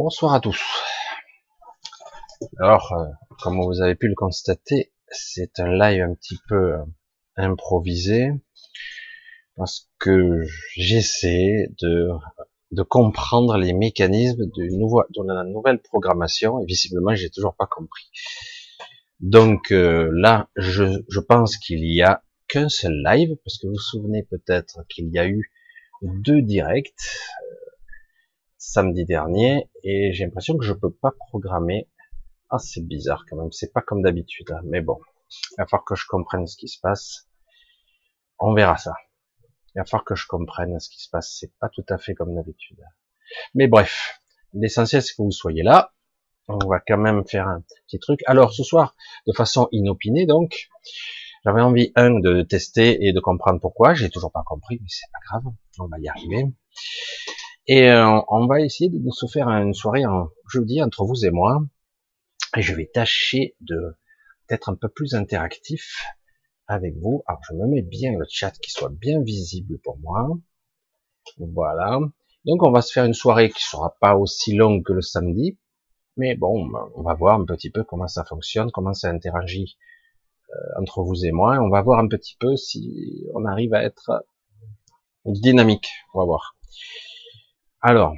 Bonsoir à tous. Alors, euh, comme vous avez pu le constater, c'est un live un petit peu euh, improvisé parce que j'essaie de, comprendre les mécanismes de la nouvelle programmation et visiblement j'ai toujours pas compris. Donc euh, là, je, je pense qu'il y a qu'un seul live parce que vous vous souvenez peut-être qu'il y a eu deux directs samedi dernier et j'ai l'impression que je peux pas programmer. Ah, c'est bizarre quand même. C'est pas comme d'habitude, hein. mais bon. Il va falloir que je comprenne ce qui se passe. On verra ça. Il va falloir que je comprenne ce qui se passe. C'est pas tout à fait comme d'habitude. Mais bref. L'essentiel, c'est que vous soyez là. On va quand même faire un petit truc. Alors, ce soir, de façon inopinée, donc, j'avais envie, un, de tester et de comprendre pourquoi. J'ai toujours pas compris, mais c'est pas grave. On va y arriver. Et euh, on va essayer de se faire une soirée en jeudi entre vous et moi. Et je vais tâcher d'être un peu plus interactif avec vous. Alors je me mets bien le chat qui soit bien visible pour moi. Voilà. Donc on va se faire une soirée qui sera pas aussi longue que le samedi, mais bon, on va voir un petit peu comment ça fonctionne, comment ça interagit euh, entre vous et moi. On va voir un petit peu si on arrive à être dynamique. On va voir. Alors,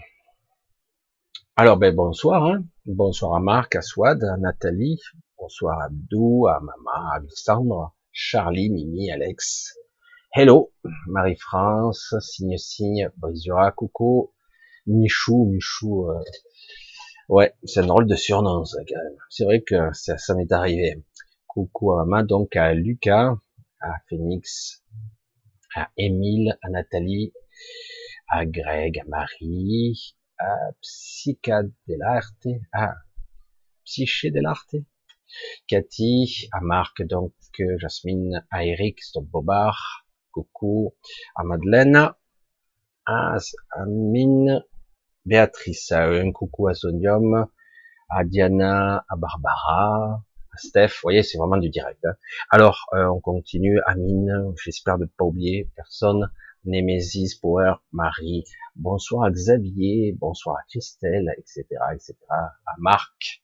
alors ben bonsoir, hein. bonsoir à Marc, à Swad, à Nathalie, bonsoir à Abdou, à Mama, à Alexandre, Charlie, Mimi, Alex. Hello, Marie-France, Signe Signe, Brisura, coucou, Michou, Michou, euh, ouais, c'est un drôle de surnom ça quand même. C'est vrai que ça, ça m'est arrivé. Coucou à Mama, donc à Lucas, à Phoenix, à Émile, à Nathalie, à Greg, à Marie, à Psycha dell'arte, à Psyché Cathy, à Marc, donc Jasmine, à Eric, Stop Bobard, coucou, à Madeleine, à Amine, Béatrice, un coucou à Sodium, à Diana, à Barbara, à Steph, vous voyez, c'est vraiment du direct. Hein. Alors, euh, on continue, Amine, j'espère ne pas oublier personne, Némésis, Power, Marie, bonsoir à Xavier, bonsoir à Christelle, etc., etc., à Marc,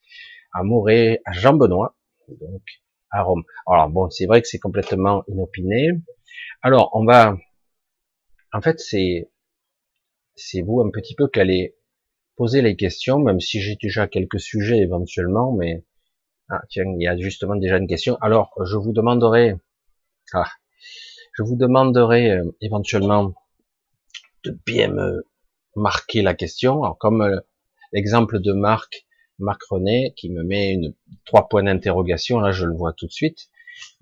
à Moré, à Jean-Benoît, donc à Rome. Alors bon, c'est vrai que c'est complètement inopiné. Alors on va, en fait, c'est c'est vous un petit peu qui allez poser les questions, même si j'ai déjà quelques sujets éventuellement, mais ah, tiens, il y a justement déjà une question. Alors je vous demanderai, ah, je vous demanderai euh, éventuellement de bien me marquer la question. Alors, comme euh, l'exemple de Marc, Marc René, qui me met une, trois points d'interrogation, là je le vois tout de suite.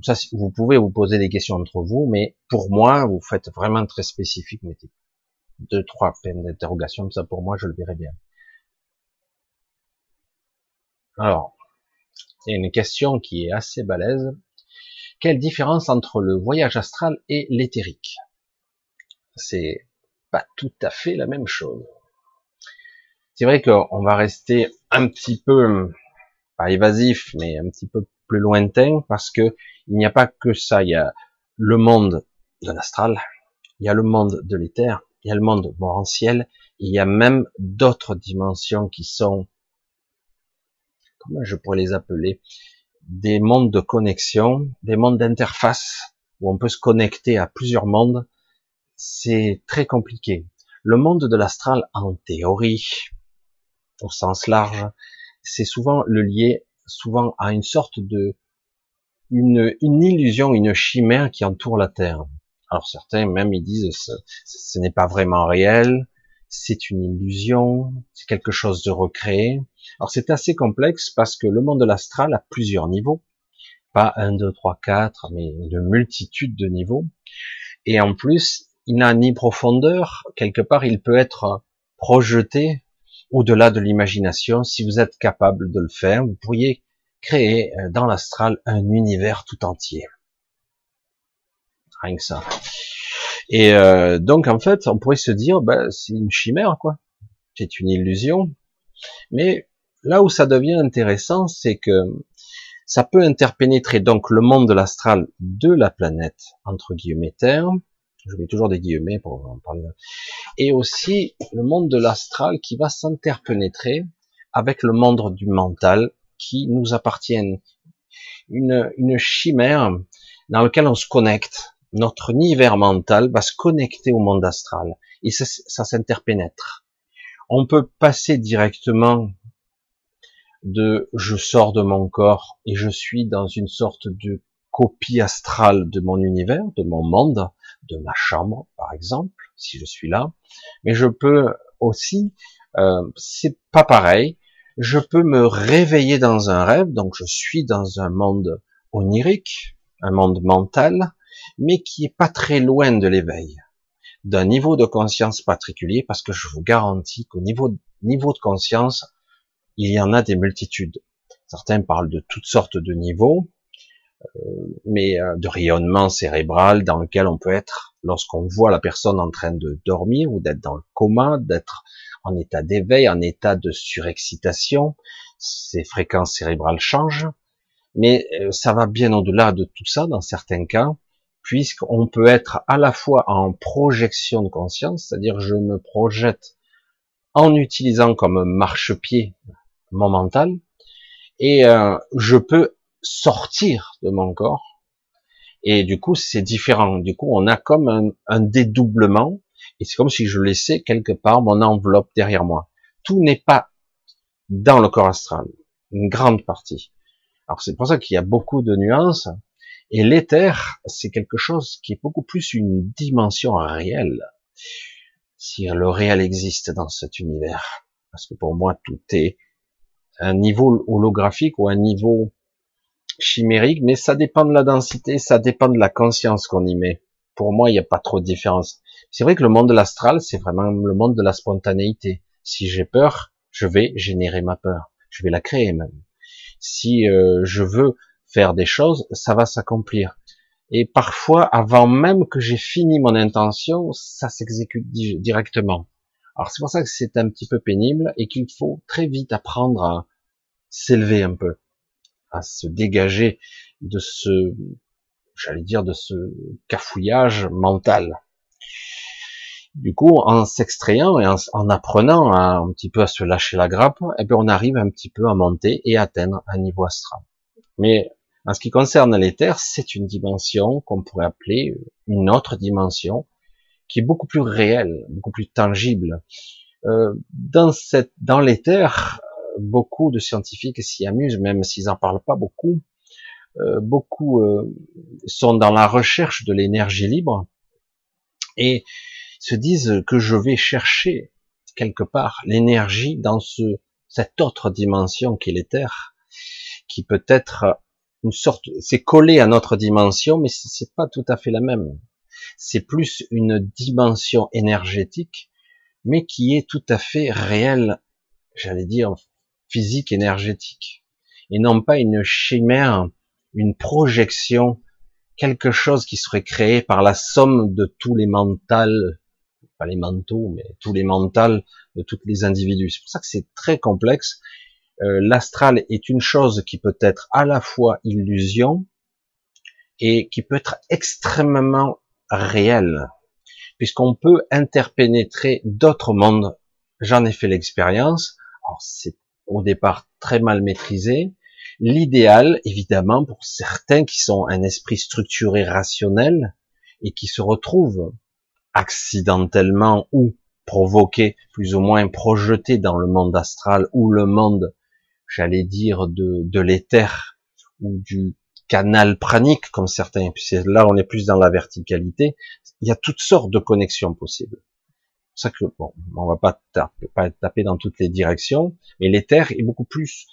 Ça, vous pouvez vous poser des questions entre vous, mais pour moi, vous faites vraiment très spécifique, mettez deux, trois points d'interrogation, ça pour moi, je le verrai bien. Alors, il y a une question qui est assez balèze. Quelle différence entre le voyage astral et l'éthérique? C'est pas tout à fait la même chose. C'est vrai qu'on va rester un petit peu, pas évasif, mais un petit peu plus lointain, parce que il n'y a pas que ça. Il y a le monde de l'astral, il y a le monde de l'éther, il y a le monde morantiel, il y a même d'autres dimensions qui sont, comment je pourrais les appeler, des mondes de connexion, des mondes d'interface, où on peut se connecter à plusieurs mondes, c'est très compliqué. Le monde de l'astral, en théorie, au sens large, c'est souvent le lié, souvent à une sorte de, une, une illusion, une chimère qui entoure la Terre. Alors certains même ils disent ce, ce n'est pas vraiment réel, c'est une illusion, c'est quelque chose de recréé. Alors c'est assez complexe parce que le monde de l'astral a plusieurs niveaux, pas un, deux, trois, quatre, mais une multitude de niveaux. Et en plus, il n'a ni profondeur, quelque part il peut être projeté au-delà de l'imagination. Si vous êtes capable de le faire, vous pourriez créer euh, dans l'astral un univers tout entier. Rien que ça. Et euh, donc en fait, on pourrait se dire, bah, c'est une chimère, quoi. C'est une illusion. Mais là où ça devient intéressant, c'est que ça peut interpénétrer donc le monde de l'astral de la planète, entre guillemets Terre, je mets toujours des guillemets pour en parler, et aussi le monde de l'astral qui va s'interpénétrer avec le monde du mental qui nous appartient, une, une chimère dans laquelle on se connecte. Notre univers mental va se connecter au monde astral et ça, ça s'interpénètre. On peut passer directement de je sors de mon corps et je suis dans une sorte de copie astrale de mon univers, de mon monde, de ma chambre, par exemple, si je suis là. Mais je peux aussi, euh, c'est pas pareil, je peux me réveiller dans un rêve, donc je suis dans un monde onirique, un monde mental, mais qui est pas très loin de l'éveil, d'un niveau de conscience particulier, parce que je vous garantis qu'au niveau, niveau de conscience, il y en a des multitudes. Certains parlent de toutes sortes de niveaux, euh, mais euh, de rayonnement cérébral dans lequel on peut être lorsqu'on voit la personne en train de dormir ou d'être dans le coma, d'être en état d'éveil, en état de surexcitation, ces fréquences cérébrales changent, mais euh, ça va bien au-delà de tout ça dans certains cas, puisqu'on peut être à la fois en projection de conscience, c'est-à-dire je me projette en utilisant comme marchepied mon mental, et euh, je peux sortir de mon corps. Et du coup, c'est différent. Du coup, on a comme un, un dédoublement, et c'est comme si je laissais quelque part mon enveloppe derrière moi. Tout n'est pas dans le corps astral, une grande partie. Alors c'est pour ça qu'il y a beaucoup de nuances. Et l'éther, c'est quelque chose qui est beaucoup plus une dimension réelle. Si le réel existe dans cet univers. Parce que pour moi, tout est un niveau holographique ou un niveau chimérique, mais ça dépend de la densité, ça dépend de la conscience qu'on y met. Pour moi, il n'y a pas trop de différence. C'est vrai que le monde de l'astral, c'est vraiment le monde de la spontanéité. Si j'ai peur, je vais générer ma peur. Je vais la créer même. Si euh, je veux faire des choses, ça va s'accomplir. Et parfois, avant même que j'ai fini mon intention, ça s'exécute directement. Alors c'est pour ça que c'est un petit peu pénible et qu'il faut très vite apprendre à s'élever un peu, à se dégager de ce, j'allais dire, de ce cafouillage mental. Du coup, en s'extrayant et en, apprenant un petit peu à se lâcher la grappe, eh bien, on arrive un petit peu à monter et atteindre un niveau astral. Mais en ce qui concerne l'éther, c'est une dimension qu'on pourrait appeler une autre dimension, qui est beaucoup plus réel, beaucoup plus tangible. Euh, dans cette, dans l'éther, beaucoup de scientifiques s'y amusent, même s'ils en parlent pas beaucoup. Euh, beaucoup euh, sont dans la recherche de l'énergie libre et se disent que je vais chercher quelque part l'énergie dans ce, cette autre dimension qui est l'éther, qui peut être une sorte, c'est collé à notre dimension, mais c'est pas tout à fait la même c'est plus une dimension énergétique, mais qui est tout à fait réelle, j'allais dire physique énergétique, et non pas une chimère, une projection, quelque chose qui serait créé par la somme de tous les mentales, pas les mentaux, mais tous les mentales de tous les individus. C'est pour ça que c'est très complexe. Euh, l'astral est une chose qui peut être à la fois illusion et qui peut être extrêmement réel, puisqu'on peut interpénétrer d'autres mondes. J'en ai fait l'expérience. c'est au départ très mal maîtrisé. L'idéal, évidemment, pour certains qui sont un esprit structuré rationnel et qui se retrouvent accidentellement ou provoqués, plus ou moins projetés dans le monde astral ou le monde, j'allais dire, de, de l'éther ou du canal pranique comme certains, puis là on est plus dans la verticalité, il y a toutes sortes de connexions possibles. C'est ça que bon, on va pas taper, dans toutes les directions, mais l'éther est beaucoup plus,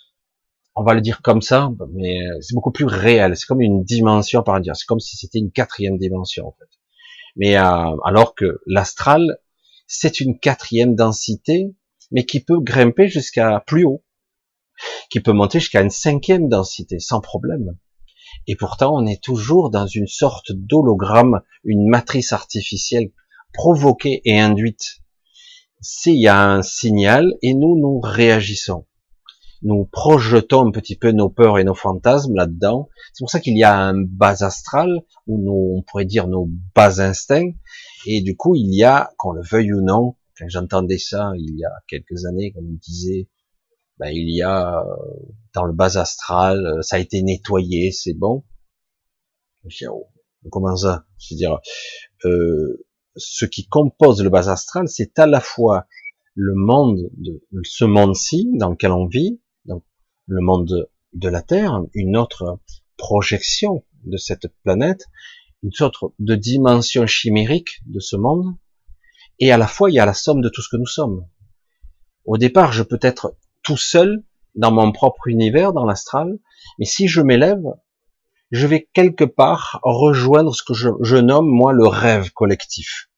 on va le dire comme ça, mais c'est beaucoup plus réel. C'est comme une dimension par dire, c'est comme si c'était une quatrième dimension en fait. Mais euh, alors que l'astral, c'est une quatrième densité, mais qui peut grimper jusqu'à plus haut, qui peut monter jusqu'à une cinquième densité sans problème. Et pourtant, on est toujours dans une sorte d'hologramme, une matrice artificielle provoquée et induite. S'il y a un signal et nous, nous réagissons. Nous projetons un petit peu nos peurs et nos fantasmes là-dedans. C'est pour ça qu'il y a un bas astral, ou nous, on pourrait dire nos bas instincts. Et du coup, il y a, qu'on le veuille ou non, quand j'entendais ça il y a quelques années, qu'on me disait, ben, il y a euh, dans le bas astral, euh, ça a été nettoyé, c'est bon. Oh, comment ça? Je veux dire, euh, ce qui compose le bas astral, c'est à la fois le monde de ce monde-ci dans lequel on vit, donc le monde de la Terre, une autre projection de cette planète, une sorte de dimension chimérique de ce monde, et à la fois il y a la somme de tout ce que nous sommes. Au départ, je peux être tout seul dans mon propre univers, dans l'astral, mais si je m'élève, je vais quelque part rejoindre ce que je, nomme moi le rêve collectif.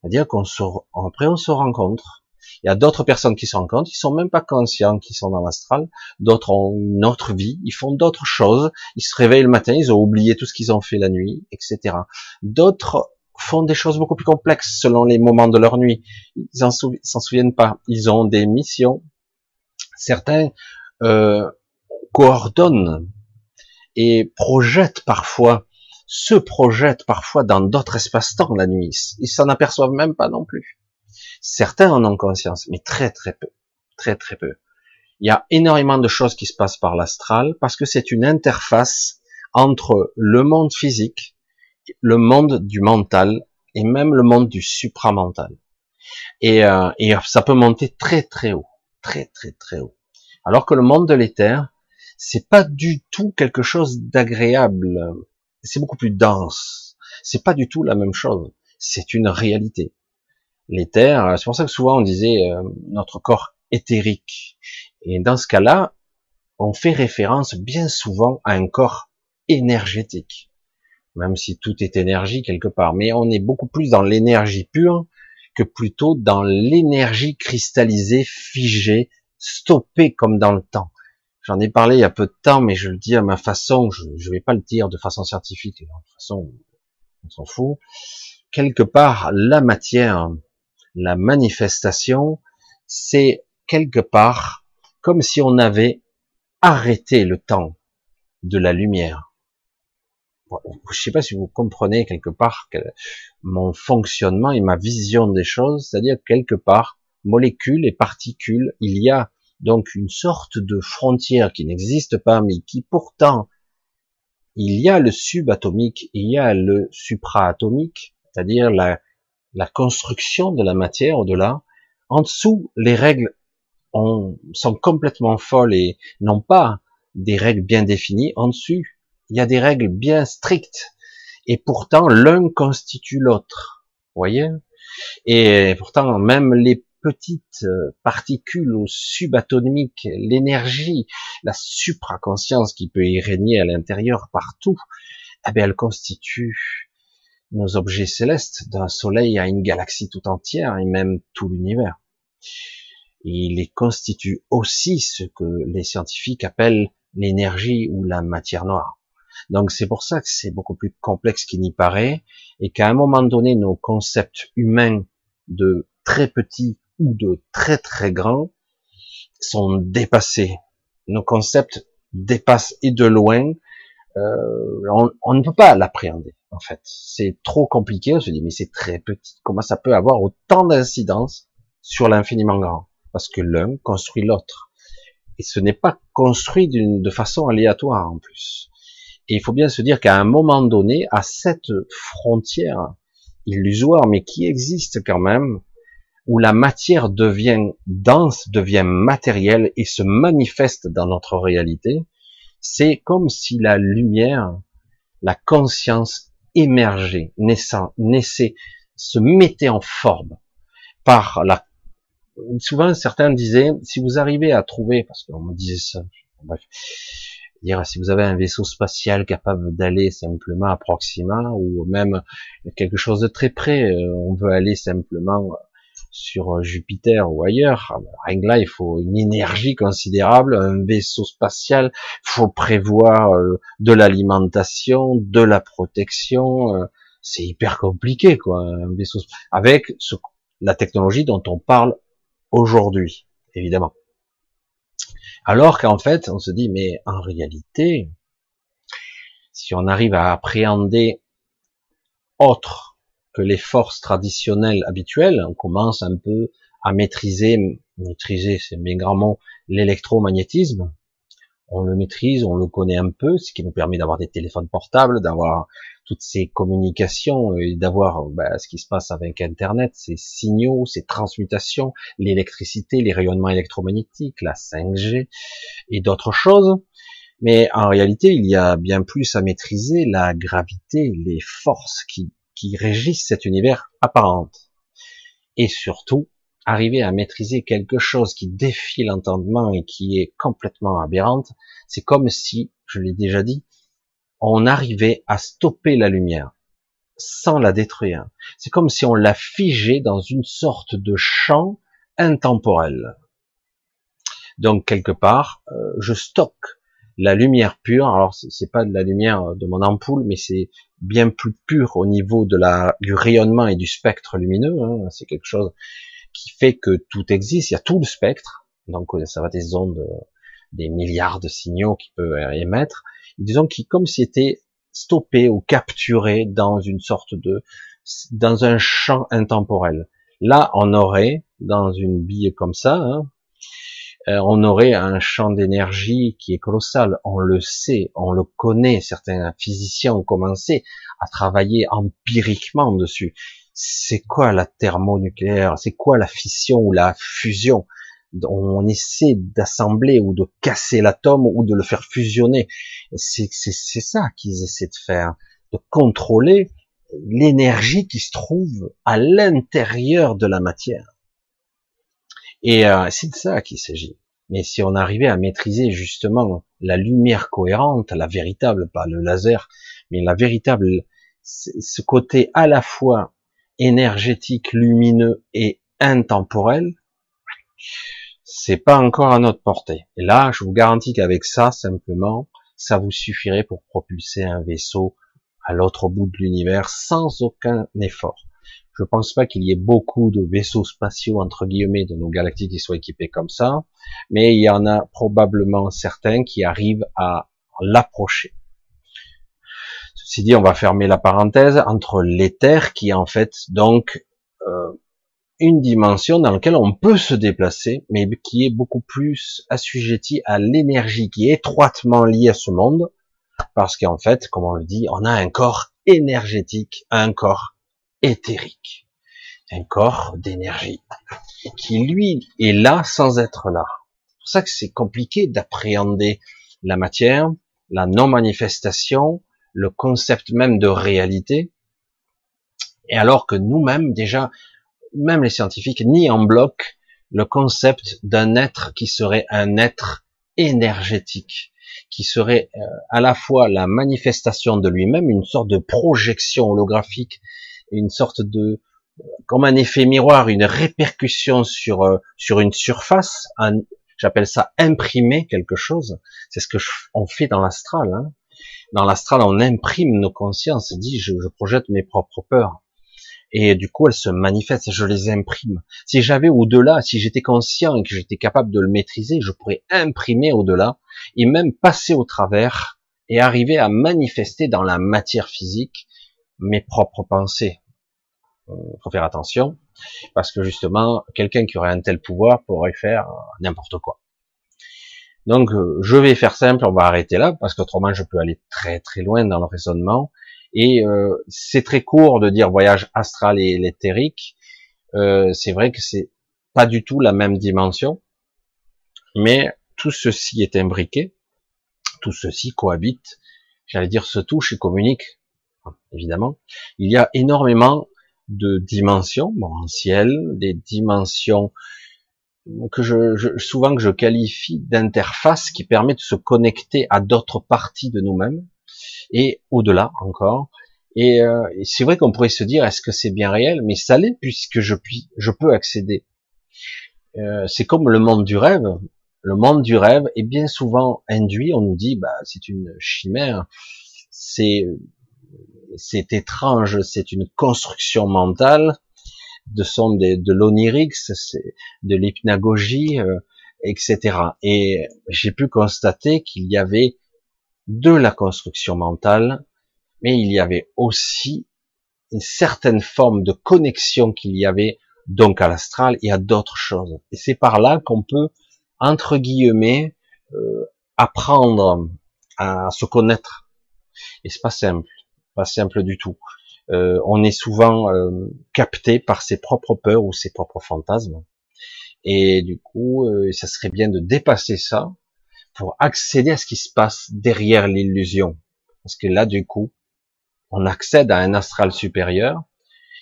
C'est-à-dire qu'on se, après on se rencontre. Il y a d'autres personnes qui se rencontrent, ils sont même pas conscients qu'ils sont dans l'astral. D'autres ont une autre vie, ils font d'autres choses. Ils se réveillent le matin, ils ont oublié tout ce qu'ils ont fait la nuit, etc. D'autres font des choses beaucoup plus complexes selon les moments de leur nuit. Ils s'en souviennent pas. Ils ont des missions. Certains euh, coordonnent et projettent parfois, se projettent parfois dans d'autres espaces-temps la nuit. Ils s'en aperçoivent même pas non plus. Certains en ont conscience, mais très très peu, très très peu. Il y a énormément de choses qui se passent par l'astral parce que c'est une interface entre le monde physique le monde du mental et même le monde du supramental. Et, euh, et ça peut monter très très haut, très très très haut. Alors que le monde de l'éther, c'est pas du tout quelque chose d'agréable. C'est beaucoup plus dense. C'est pas du tout la même chose. C'est une réalité. L'éther, c'est pour ça que souvent on disait euh, notre corps éthérique. Et dans ce cas-là, on fait référence bien souvent à un corps énergétique même si tout est énergie quelque part. Mais on est beaucoup plus dans l'énergie pure que plutôt dans l'énergie cristallisée, figée, stoppée comme dans le temps. J'en ai parlé il y a peu de temps, mais je le dis à ma façon, je ne vais pas le dire de façon scientifique, de toute façon, on s'en fout. Quelque part, la matière, la manifestation, c'est quelque part comme si on avait arrêté le temps de la lumière je sais pas si vous comprenez quelque part mon fonctionnement et ma vision des choses, c'est-à-dire quelque part, molécules et particules, il y a donc une sorte de frontière qui n'existe pas, mais qui pourtant, il y a le subatomique, il y a le supraatomique, c'est-à-dire la, la construction de la matière au-delà. En dessous, les règles sont complètement folles et n'ont pas des règles bien définies. En dessus, il y a des règles bien strictes. Et pourtant, l'un constitue l'autre. Voyez? Et pourtant, même les petites euh, particules ou subatomiques, l'énergie, la supraconscience qui peut y régner à l'intérieur partout, eh bien, elle constitue nos objets célestes, d'un soleil à une galaxie tout entière et même tout l'univers. Il les constitue aussi ce que les scientifiques appellent l'énergie ou la matière noire. Donc c'est pour ça que c'est beaucoup plus complexe qu'il n'y paraît, et qu'à un moment donné, nos concepts humains de très petits ou de très très grands sont dépassés. Nos concepts dépassent et de loin. Euh, on, on, ne peut pas l'appréhender en fait. C'est trop compliqué. On se dit mais c'est très petit. Comment ça peut avoir autant d'incidence sur l'infiniment grand? Parce que l'un construit l'autre. Et ce n'est pas construit de façon aléatoire en plus. Et il faut bien se dire qu'à un moment donné, à cette frontière illusoire, mais qui existe quand même, où la matière devient dense, devient matérielle et se manifeste dans notre réalité, c'est comme si la lumière, la conscience émergeait, naissant, naissait, se mettait en forme par la. Souvent, certains disaient, si vous arrivez à trouver, parce qu'on me disait ça, bref, dire si vous avez un vaisseau spatial capable d'aller simplement à Proxima ou même quelque chose de très près, euh, on veut aller simplement sur Jupiter ou ailleurs, rien que là, il faut une énergie considérable, un vaisseau spatial, il faut prévoir euh, de l'alimentation, de la protection, euh, c'est hyper compliqué, quoi, un vaisseau, avec la technologie dont on parle aujourd'hui, évidemment. Alors qu'en fait, on se dit, mais en réalité, si on arrive à appréhender autre que les forces traditionnelles habituelles, on commence un peu à maîtriser maîtriser, c'est bien grand mot, l'électromagnétisme. On le maîtrise, on le connaît un peu, ce qui nous permet d'avoir des téléphones portables, d'avoir toutes ces communications et d'avoir ben, ce qui se passe avec Internet, ces signaux, ces transmutations, l'électricité, les rayonnements électromagnétiques, la 5G et d'autres choses. Mais en réalité, il y a bien plus à maîtriser la gravité, les forces qui, qui régissent cet univers apparent. Et surtout, arriver à maîtriser quelque chose qui défie l'entendement et qui est complètement aberrante, c'est comme si, je l'ai déjà dit, on arrivait à stopper la lumière sans la détruire. C'est comme si on la figeait dans une sorte de champ intemporel. Donc quelque part, euh, je stocke la lumière pure. Alors c'est pas de la lumière de mon ampoule, mais c'est bien plus pur au niveau du rayonnement et du spectre lumineux. Hein. C'est quelque chose qui fait que tout existe. Il y a tout le spectre. Donc ça va des ondes, des milliards de signaux qui peut émettre. Disons qui comme si était stoppé ou capturé dans une sorte de dans un champ intemporel. Là, on aurait dans une bille comme ça, hein, euh, on aurait un champ d'énergie qui est colossal. On le sait, on le connaît. Certains physiciens ont commencé à travailler empiriquement dessus. C'est quoi la thermonucléaire? C'est quoi la fission ou la fusion? On essaie d'assembler ou de casser l'atome ou de le faire fusionner. C'est ça qu'ils essaient de faire, de contrôler l'énergie qui se trouve à l'intérieur de la matière. Et euh, c'est de ça qu'il s'agit. Mais si on arrivait à maîtriser justement la lumière cohérente, la véritable, pas le laser, mais la véritable, ce côté à la fois énergétique, lumineux et intemporel, c'est pas encore à notre portée. Et là, je vous garantis qu'avec ça, simplement, ça vous suffirait pour propulser un vaisseau à l'autre bout de l'univers sans aucun effort. Je pense pas qu'il y ait beaucoup de vaisseaux spatiaux, entre guillemets, de nos galactiques qui soient équipés comme ça, mais il y en a probablement certains qui arrivent à l'approcher. Ceci dit, on va fermer la parenthèse entre l'éther, qui en fait donc euh, une dimension dans laquelle on peut se déplacer, mais qui est beaucoup plus assujetti à l'énergie qui est étroitement liée à ce monde, parce qu'en fait, comme on le dit, on a un corps énergétique, un corps éthérique, un corps d'énergie, qui lui est là sans être là. C'est pour ça que c'est compliqué d'appréhender la matière, la non-manifestation, le concept même de réalité, et alors que nous-mêmes, déjà, même les scientifiques, ni en bloc le concept d'un être qui serait un être énergétique, qui serait euh, à la fois la manifestation de lui-même, une sorte de projection holographique une sorte de comme un effet miroir, une répercussion sur euh, sur une surface. J'appelle ça imprimer quelque chose. C'est ce que on fait dans l'astral. Hein. Dans l'astral, on imprime nos consciences. Dit, je, je projette mes propres peurs. Et du coup, elles se manifestent, je les imprime. Si j'avais au-delà, si j'étais conscient et que j'étais capable de le maîtriser, je pourrais imprimer au-delà et même passer au travers et arriver à manifester dans la matière physique mes propres pensées. Euh, faut faire attention, parce que justement, quelqu'un qui aurait un tel pouvoir pourrait faire n'importe quoi. Donc, euh, je vais faire simple, on va arrêter là, parce qu'autrement, je peux aller très très loin dans le raisonnement. Et euh, c'est très court de dire voyage astral et éthérique. c'est vrai que c'est pas du tout la même dimension, mais tout ceci est imbriqué, tout ceci cohabite, j'allais dire se touche et communique évidemment, il y a énormément de dimensions, bon, en ciel, des dimensions que je, souvent que je qualifie d'interface qui permet de se connecter à d'autres parties de nous-mêmes et au-delà encore. Et, euh, c'est vrai qu'on pourrait se dire est-ce que c'est bien réel, mais ça l'est puisque je puis, je peux accéder. Euh, c'est comme le monde du rêve. Le monde du rêve est bien souvent induit. On nous dit bah c'est une chimère, c'est c'est étrange, c'est une construction mentale, de son de, de l'onirix, de l'hypnagogie, euh, etc. Et j'ai pu constater qu'il y avait de la construction mentale, mais il y avait aussi une certaine forme de connexion qu'il y avait donc à l'astral et à d'autres choses. Et c'est par là qu'on peut, entre guillemets, euh, apprendre à se connaître. Et c'est pas simple, pas simple du tout. Euh, on est souvent euh, capté par ses propres peurs ou ses propres fantasmes. Et du coup, euh, ça serait bien de dépasser ça pour accéder à ce qui se passe derrière l'illusion. Parce que là, du coup, on accède à un astral supérieur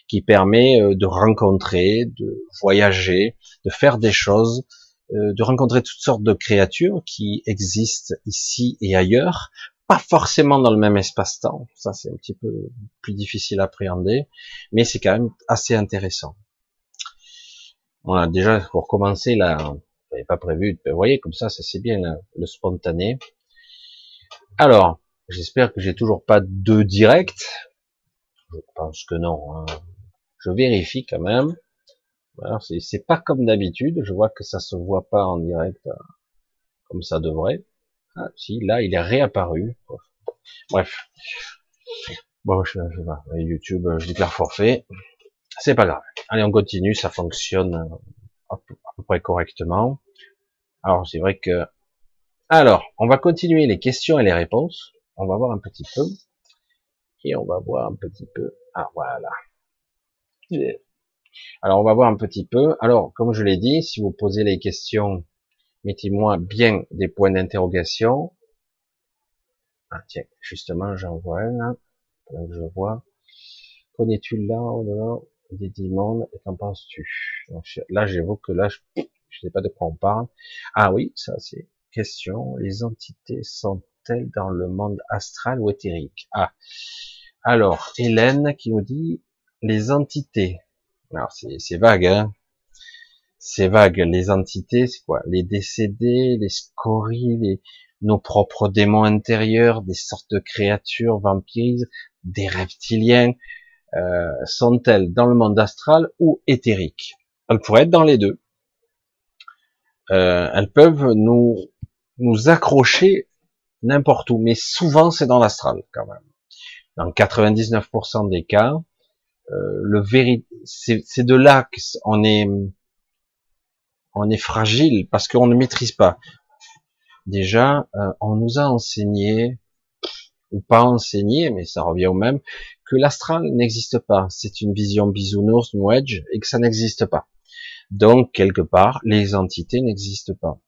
qui permet euh, de rencontrer, de voyager, de faire des choses, euh, de rencontrer toutes sortes de créatures qui existent ici et ailleurs, pas forcément dans le même espace-temps. Ça, c'est un petit peu plus difficile à appréhender, mais c'est quand même assez intéressant. Voilà, déjà, pour commencer, là, pas prévu, vous voyez, comme ça, ça c'est bien le spontané. Alors, j'espère que j'ai toujours pas deux directs. Je pense que non. Hein. Je vérifie quand même. Alors, c'est pas comme d'habitude. Je vois que ça se voit pas en direct euh, comme ça devrait. Ah, si, là, il est réapparu. Bref. Bon, je, je, je YouTube, je déclare forfait. C'est pas grave. Allez, on continue, ça fonctionne euh, à peu près correctement. Alors, c'est vrai que... Alors, on va continuer les questions et les réponses. On va voir un petit peu. Et on va voir un petit peu. Ah, voilà. Alors, on va voir un petit peu. Alors, comme je l'ai dit, si vous posez les questions, mettez-moi bien des points d'interrogation. Ah, tiens, justement, j'en vois un, là. je vois. Connais-tu là, là des mondes et qu'en penses-tu? Là, j'évoque que là, je ne sais pas de quoi on parle. Ah oui, ça c'est question. Les entités sont-elles dans le monde astral ou éthérique? Ah, alors Hélène qui nous dit les entités. Alors c'est vague, hein c'est vague. Les entités, c'est quoi? Les décédés, les scories, nos propres démons intérieurs, des sortes de créatures vampires, des reptiliens. Euh, sont-elles dans le monde astral ou éthérique? Elles pourraient être dans les deux. Euh, elles peuvent nous nous accrocher n'importe où, mais souvent c'est dans l'astral quand même. Dans 99% des cas, euh, le c'est de là qu'on est on est fragile parce qu'on ne maîtrise pas. Déjà, on nous a enseigné ou pas enseigné, mais ça revient au même, que l'astral n'existe pas. C'est une vision bisounours, New Age, et que ça n'existe pas. Donc, quelque part, les entités n'existent pas.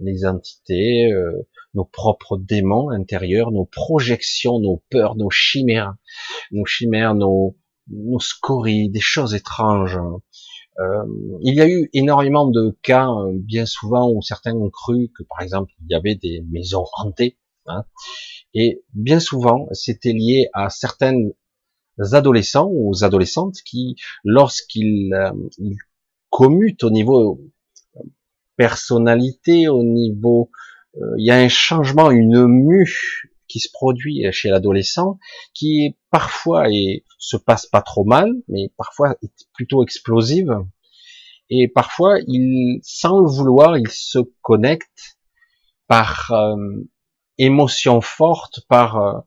Les entités, euh, nos propres démons intérieurs, nos projections, nos peurs, nos chimères, nos chimères, nos, scories, des choses étranges. Euh, il y a eu énormément de cas, euh, bien souvent, où certains ont cru que, par exemple, il y avait des maisons hantées. Hein, et bien souvent, c'était lié à certaines adolescents ou adolescentes qui, lorsqu'ils euh, commutent au niveau personnalité, au niveau, euh, il y a un changement, une mue qui se produit chez l'adolescent, qui parfois et se passe pas trop mal, mais parfois est plutôt explosive, et parfois il, sans le vouloir, il se connecte par euh, émotion forte, par, euh,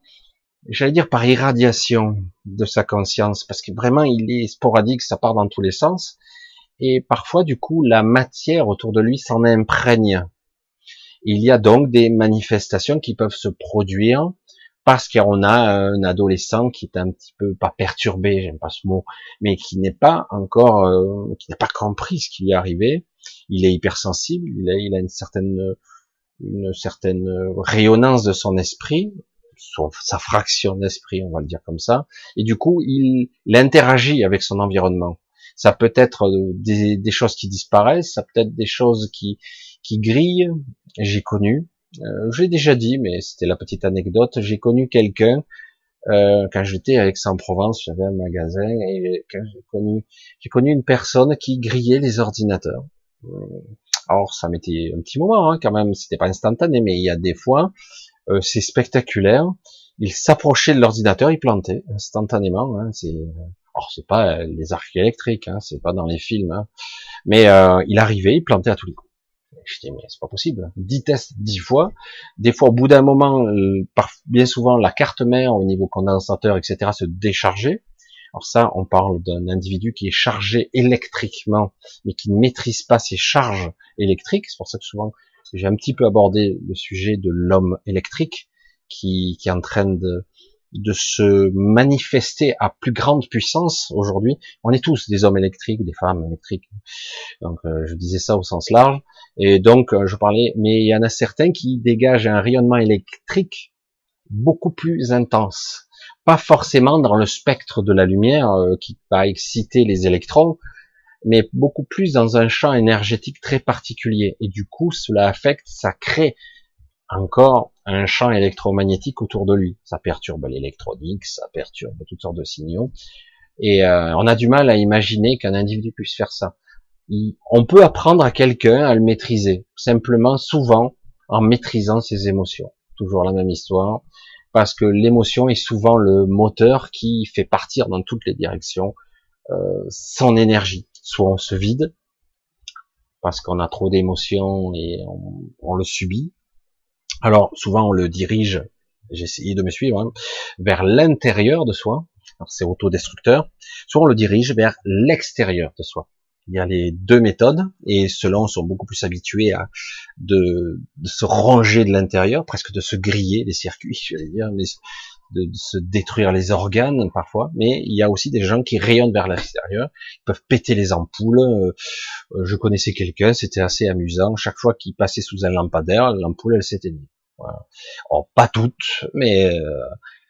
j'allais dire par irradiation de sa conscience, parce que vraiment il est sporadique, ça part dans tous les sens, et parfois du coup la matière autour de lui s'en imprègne. Il y a donc des manifestations qui peuvent se produire parce qu'on a un adolescent qui est un petit peu pas perturbé, j'aime pas ce mot, mais qui n'est pas encore, euh, qui n'a pas compris ce qui lui est arrivé. Il est hypersensible, il a, il une certaine une certaine rayonnance de son esprit, sa fraction d'esprit, on va le dire comme ça, et du coup, il, interagit avec son environnement. Ça peut être des, des choses qui disparaissent, ça peut être des choses qui, qui grillent. J'ai connu, euh, j'ai déjà dit, mais c'était la petite anecdote, j'ai connu quelqu'un euh, quand j'étais à Aix-en-Provence, j'avais un magasin et quand j'ai connu, j'ai connu une personne qui grillait les ordinateurs. Alors ça mettait un petit moment hein, quand même, c'était pas instantané, mais il y a des fois, euh, c'est spectaculaire. Il s'approchait de l'ordinateur, il plantait instantanément. Hein, c'est, alors c'est pas euh, les arcs électriques, hein, c'est pas dans les films, hein. mais euh, il arrivait, il plantait à tous les coups. Je dis mais c'est pas possible. Dix tests, dix fois. Des fois, au bout d'un moment, par, bien souvent, la carte mère au niveau condensateur, etc., se déchargeait. Alors ça, on parle d'un individu qui est chargé électriquement, mais qui ne maîtrise pas ses charges électriques. C'est pour ça que souvent, j'ai un petit peu abordé le sujet de l'homme électrique, qui, qui est en train de, de se manifester à plus grande puissance aujourd'hui. On est tous des hommes électriques, des femmes électriques. Donc euh, je disais ça au sens large. Et donc euh, je parlais, mais il y en a certains qui dégagent un rayonnement électrique beaucoup plus intense. Pas forcément dans le spectre de la lumière euh, qui va exciter les électrons, mais beaucoup plus dans un champ énergétique très particulier. Et du coup, cela affecte, ça crée encore un champ électromagnétique autour de lui. Ça perturbe l'électronique, ça perturbe toutes sortes de signaux. Et euh, on a du mal à imaginer qu'un individu puisse faire ça. on peut apprendre à quelqu'un à le maîtriser, simplement, souvent, en maîtrisant ses émotions. Toujours la même histoire, parce que l'émotion est souvent le moteur qui fait partir dans toutes les directions euh, son énergie. Soit on se vide, parce qu'on a trop d'émotions et on le subit, alors souvent on le dirige, essayé de me suivre, hein, vers l'intérieur de soi, c'est autodestructeur, soit on le dirige vers l'extérieur de soi. Il y a les deux méthodes, et ceux-là sont beaucoup plus habitués à de, se ranger de l'intérieur, presque de se griller les circuits, je vais dire, de, se détruire les organes parfois, mais il y a aussi des gens qui rayonnent vers l'extérieur, ils peuvent péter les ampoules. Euh, je connaissais quelqu'un, c'était assez amusant. Chaque fois qu'il passait sous un lampadaire, l'ampoule elle s'éteignait. Voilà. Oh, pas toutes, mais euh,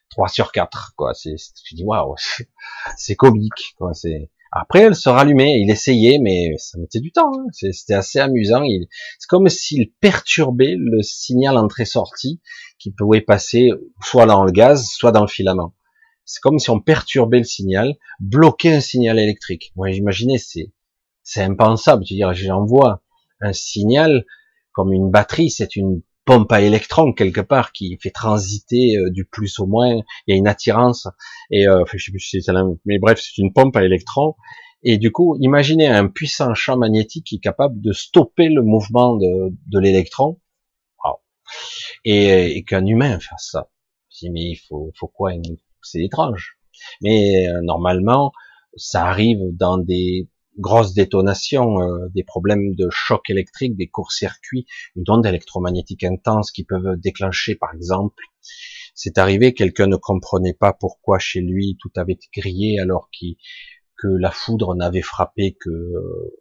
3 sur 4, quoi. C'est, je dis waouh, c'est comique, quoi. C'est après elle se rallumait, il essayait, mais ça mettait du temps. Hein. C'était assez amusant. C'est comme s'il perturbait le signal entrée-sortie qui pouvait passer soit dans le gaz, soit dans le filament. C'est comme si on perturbait le signal, bloquait un signal électrique. Moi, j'imaginais, c'est c'est impensable. Tu dire, j'envoie un signal comme une batterie, c'est une pompe à électrons quelque part qui fait transiter euh, du plus au moins. Il y a une attirance et euh, je sais plus si c'est mais bref, c'est une pompe à électrons. Et du coup, imaginez un puissant champ magnétique qui est capable de stopper le mouvement de, l'électron. Et, et qu'un humain fasse ça. Mais il faut, faut quoi? C'est étrange. Mais euh, normalement, ça arrive dans des grosses détonations, euh, des problèmes de choc électrique, des courts-circuits, une onde électromagnétique intense qui peuvent déclencher, par exemple. C'est arrivé, quelqu'un ne comprenait pas pourquoi chez lui tout avait grillé alors que la foudre n'avait frappé que euh,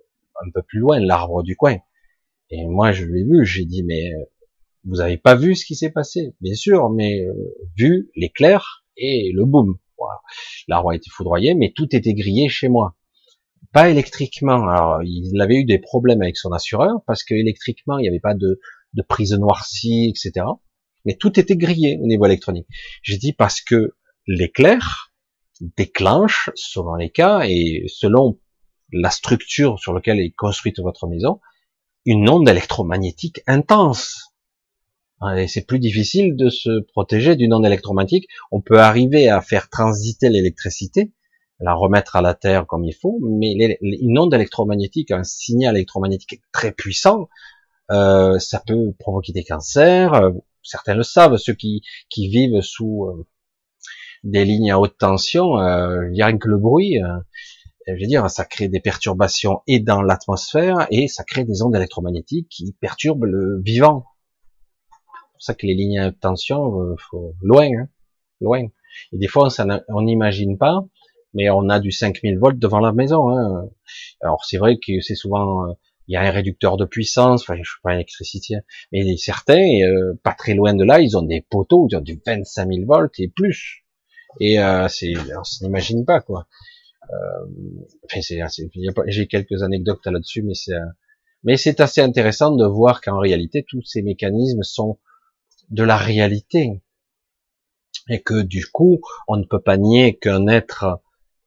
un peu plus loin, l'arbre du coin. Et moi, je l'ai vu, j'ai dit, mais euh, vous avez pas vu ce qui s'est passé? Bien sûr, mais vu l'éclair et le boom. Voilà. L'arbre a été foudroyé, mais tout était grillé chez moi pas électriquement. Alors, il avait eu des problèmes avec son assureur parce que électriquement, il n'y avait pas de, de prise noircie, etc. Mais tout était grillé au niveau électronique. J'ai dit parce que l'éclair déclenche, selon les cas et selon la structure sur laquelle est construite votre maison, une onde électromagnétique intense. Et c'est plus difficile de se protéger d'une onde électromagnétique. On peut arriver à faire transiter l'électricité, la remettre à la terre comme il faut, mais une onde électromagnétique, un signal électromagnétique très puissant, euh, ça peut provoquer des cancers. Euh, certains le savent, ceux qui, qui vivent sous euh, des lignes à haute tension, euh, rien que le bruit, euh, je veux dire, ça crée des perturbations et dans l'atmosphère et ça crée des ondes électromagnétiques qui perturbent le vivant. C'est pour ça que les lignes à haute tension, faut loin, hein, loin. Et des fois, on n'imagine pas, mais on a du 5000 volts devant la maison. Hein. Alors c'est vrai que c'est souvent, euh, il y a un réducteur de puissance, enfin je suis pas un électricité, mais certains, euh, pas très loin de là, ils ont des poteaux, ils ont du 25 000 volts et plus. Et euh, c'est, on s'imagine pas quoi. Euh, enfin, j'ai quelques anecdotes là-dessus, mais c'est, mais c'est assez intéressant de voir qu'en réalité tous ces mécanismes sont de la réalité et que du coup on ne peut pas nier qu'un être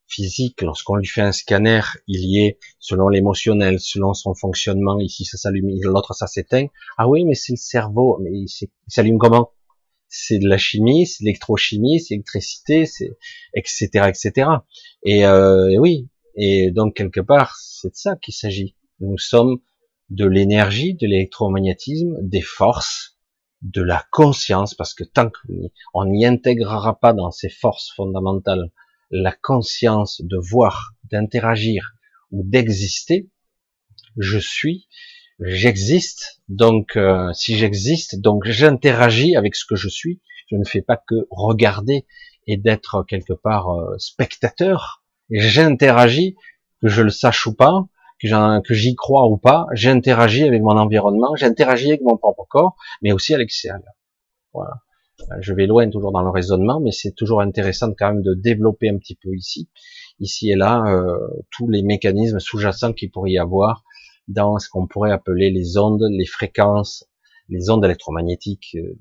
physique, lorsqu'on lui fait un scanner, il y est, selon l'émotionnel, selon son fonctionnement, ici ça s'allume, l'autre ça s'éteint. Ah oui, mais c'est le cerveau, mais il s'allume comment? C'est de la chimie, c'est l'électrochimie, c'est l'électricité, c'est etc. etc. Et, euh, et oui, et donc quelque part, c'est de ça qu'il s'agit. Nous sommes de l'énergie, de l'électromagnétisme, des forces, de la conscience, parce que tant qu'on n'y intégrera pas dans ces forces fondamentales la conscience de voir, d'interagir ou d'exister, je suis, j'existe, donc euh, si j'existe, donc j'interagis avec ce que je suis, je ne fais pas que regarder et d'être quelque part euh, spectateur, j'interagis, que je le sache ou pas, que j'y crois ou pas, j'interagis avec mon environnement, j'interagis avec mon propre corps, mais aussi à l'extérieur. Voilà. Je vais loin toujours dans le raisonnement, mais c'est toujours intéressant quand même de développer un petit peu ici, ici et là, euh, tous les mécanismes sous-jacents qu'il pourrait y avoir dans ce qu'on pourrait appeler les ondes, les fréquences, les ondes électromagnétiques euh,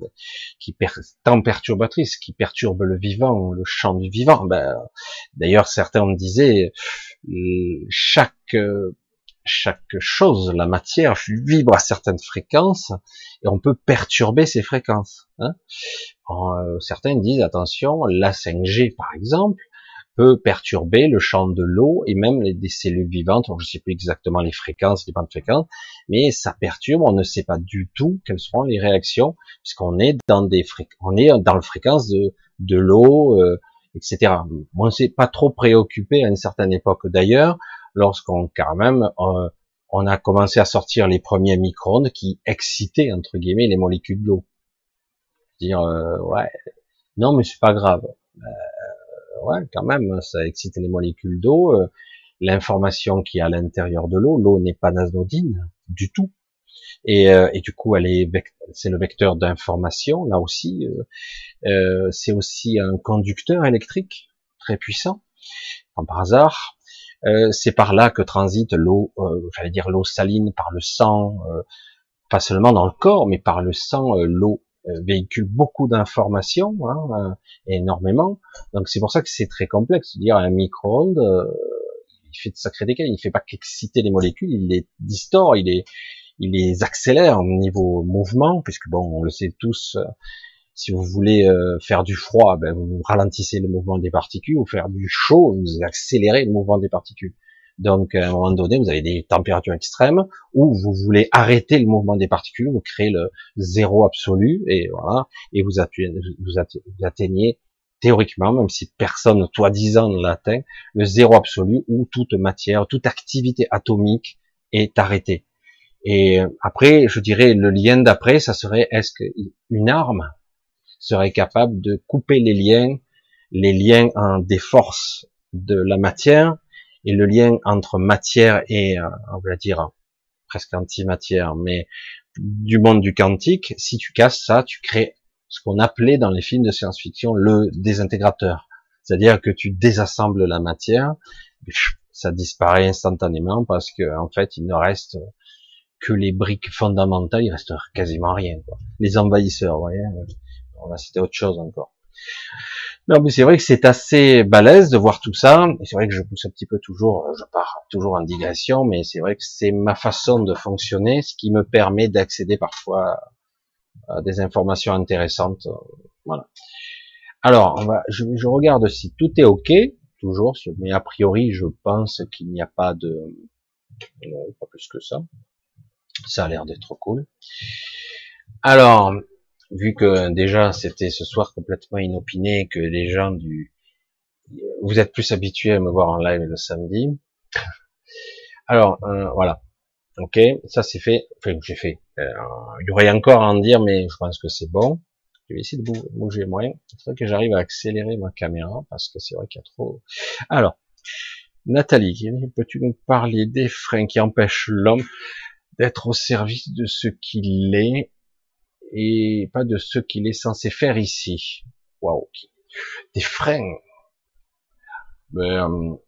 qui per tant perturbatrices, qui perturbent le vivant, le champ du vivant. Ben, D'ailleurs, certains me disaient, euh, chaque chaque chose, la matière vibre à certaines fréquences et on peut perturber ces fréquences. Hein. Euh, certains disent attention, la 5G par exemple peut perturber le champ de l'eau et même les, des cellules vivantes. je ne sais plus exactement les fréquences, les bandes de fréquences, mais ça perturbe. On ne sait pas du tout quelles seront les réactions puisqu'on est dans des on est dans la fréquence de de l'eau, euh, etc. On ne s'est pas trop préoccupé à une certaine époque d'ailleurs lorsqu'on quand même euh, on a commencé à sortir les premiers micro-ondes qui excitaient entre guillemets les molécules d'eau. Dire euh, ouais, non mais c'est pas grave. Euh, ouais, quand même, ça excite les molécules d'eau. Euh, l'information qui est à l'intérieur de l'eau, l'eau n'est pas anodine du tout. Et, et, du coup, elle est, c'est le vecteur d'information. Là aussi, c'est aussi un conducteur électrique très puissant. Comme par hasard, euh, c'est par là que transite l'eau, euh, j'allais dire l'eau saline par le sang, euh, pas seulement dans le corps, mais par le sang, l'eau véhicule beaucoup d'informations, hein, énormément. Donc c'est pour ça que c'est très complexe. Dire un micro-ondes, il fait de sacrés dégâts. Il ne fait pas qu'exciter les molécules, il les distord, il les, il les accélère au niveau mouvement, puisque bon, on le sait tous, si vous voulez euh, faire du froid, ben vous ralentissez le mouvement des particules, ou faire du chaud, vous accélérez le mouvement des particules. Donc à un moment donné, vous avez des températures extrêmes, ou vous voulez arrêter le mouvement des particules, vous créez le zéro absolu, et voilà, et vous, atteignez, théoriquement, même si personne, toi disant, ne l'atteint, le zéro absolu où toute matière, toute activité atomique est arrêtée. Et après, je dirais, le lien d'après, ça serait, est-ce qu'une arme serait capable de couper les liens, les liens en des forces de la matière et le lien entre matière et, euh, on va dire, presque antimatière, mais du monde du quantique, si tu casses ça, tu crées ce qu'on appelait dans les films de science-fiction le désintégrateur. C'est-à-dire que tu désassembles la matière, ça disparaît instantanément parce que en fait, il ne reste que les briques fondamentales, il reste quasiment rien. Les envahisseurs, voyez, c'était autre chose encore. Non, mais c'est vrai que c'est assez balèze de voir tout ça. Et c'est vrai que je pousse un petit peu toujours, je pars toujours en digression, mais c'est vrai que c'est ma façon de fonctionner, ce qui me permet d'accéder parfois à des informations intéressantes. Voilà. Alors, on va, je, je, regarde si tout est ok, toujours, mais a priori, je pense qu'il n'y a pas de, non, pas plus que ça. Ça a l'air d'être cool. Alors, vu que déjà c'était ce soir complètement inopiné, que les gens du, vous êtes plus habitués à me voir en live le samedi. Alors euh, voilà, ok, ça c'est fait. Enfin, j'ai fait. Euh, il y aurait encore à en dire, mais je pense que c'est bon. Je vais essayer de bouger moins. C'est vrai que j'arrive à accélérer ma caméra parce que c'est vrai qu'il y a trop. Alors, Nathalie, peux-tu nous parler des freins qui empêchent l'homme d'être au service de ce qu'il est? Et pas de ce qu'il est censé faire ici. Waouh, des freins. Ben,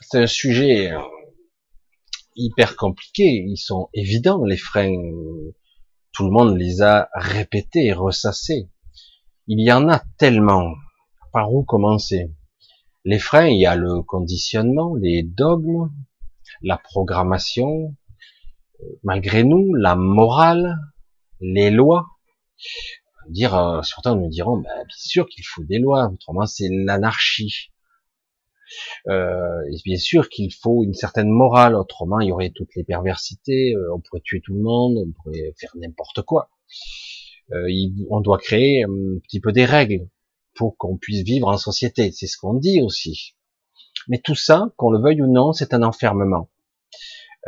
c'est un sujet euh, hyper compliqué. Ils sont évidents les freins. Tout le monde les a répétés ressassés. Il y en a tellement. Par où commencer? Les freins, il y a le conditionnement, les dogmes, la programmation, euh, malgré nous, la morale, les lois. Dire, euh, certains nous diront, bah, bien sûr qu'il faut des lois, autrement c'est l'anarchie. Euh, bien sûr qu'il faut une certaine morale, autrement il y aurait toutes les perversités, euh, on pourrait tuer tout le monde, on pourrait faire n'importe quoi. Euh, on doit créer un petit peu des règles pour qu'on puisse vivre en société. C'est ce qu'on dit aussi. Mais tout ça, qu'on le veuille ou non, c'est un enfermement.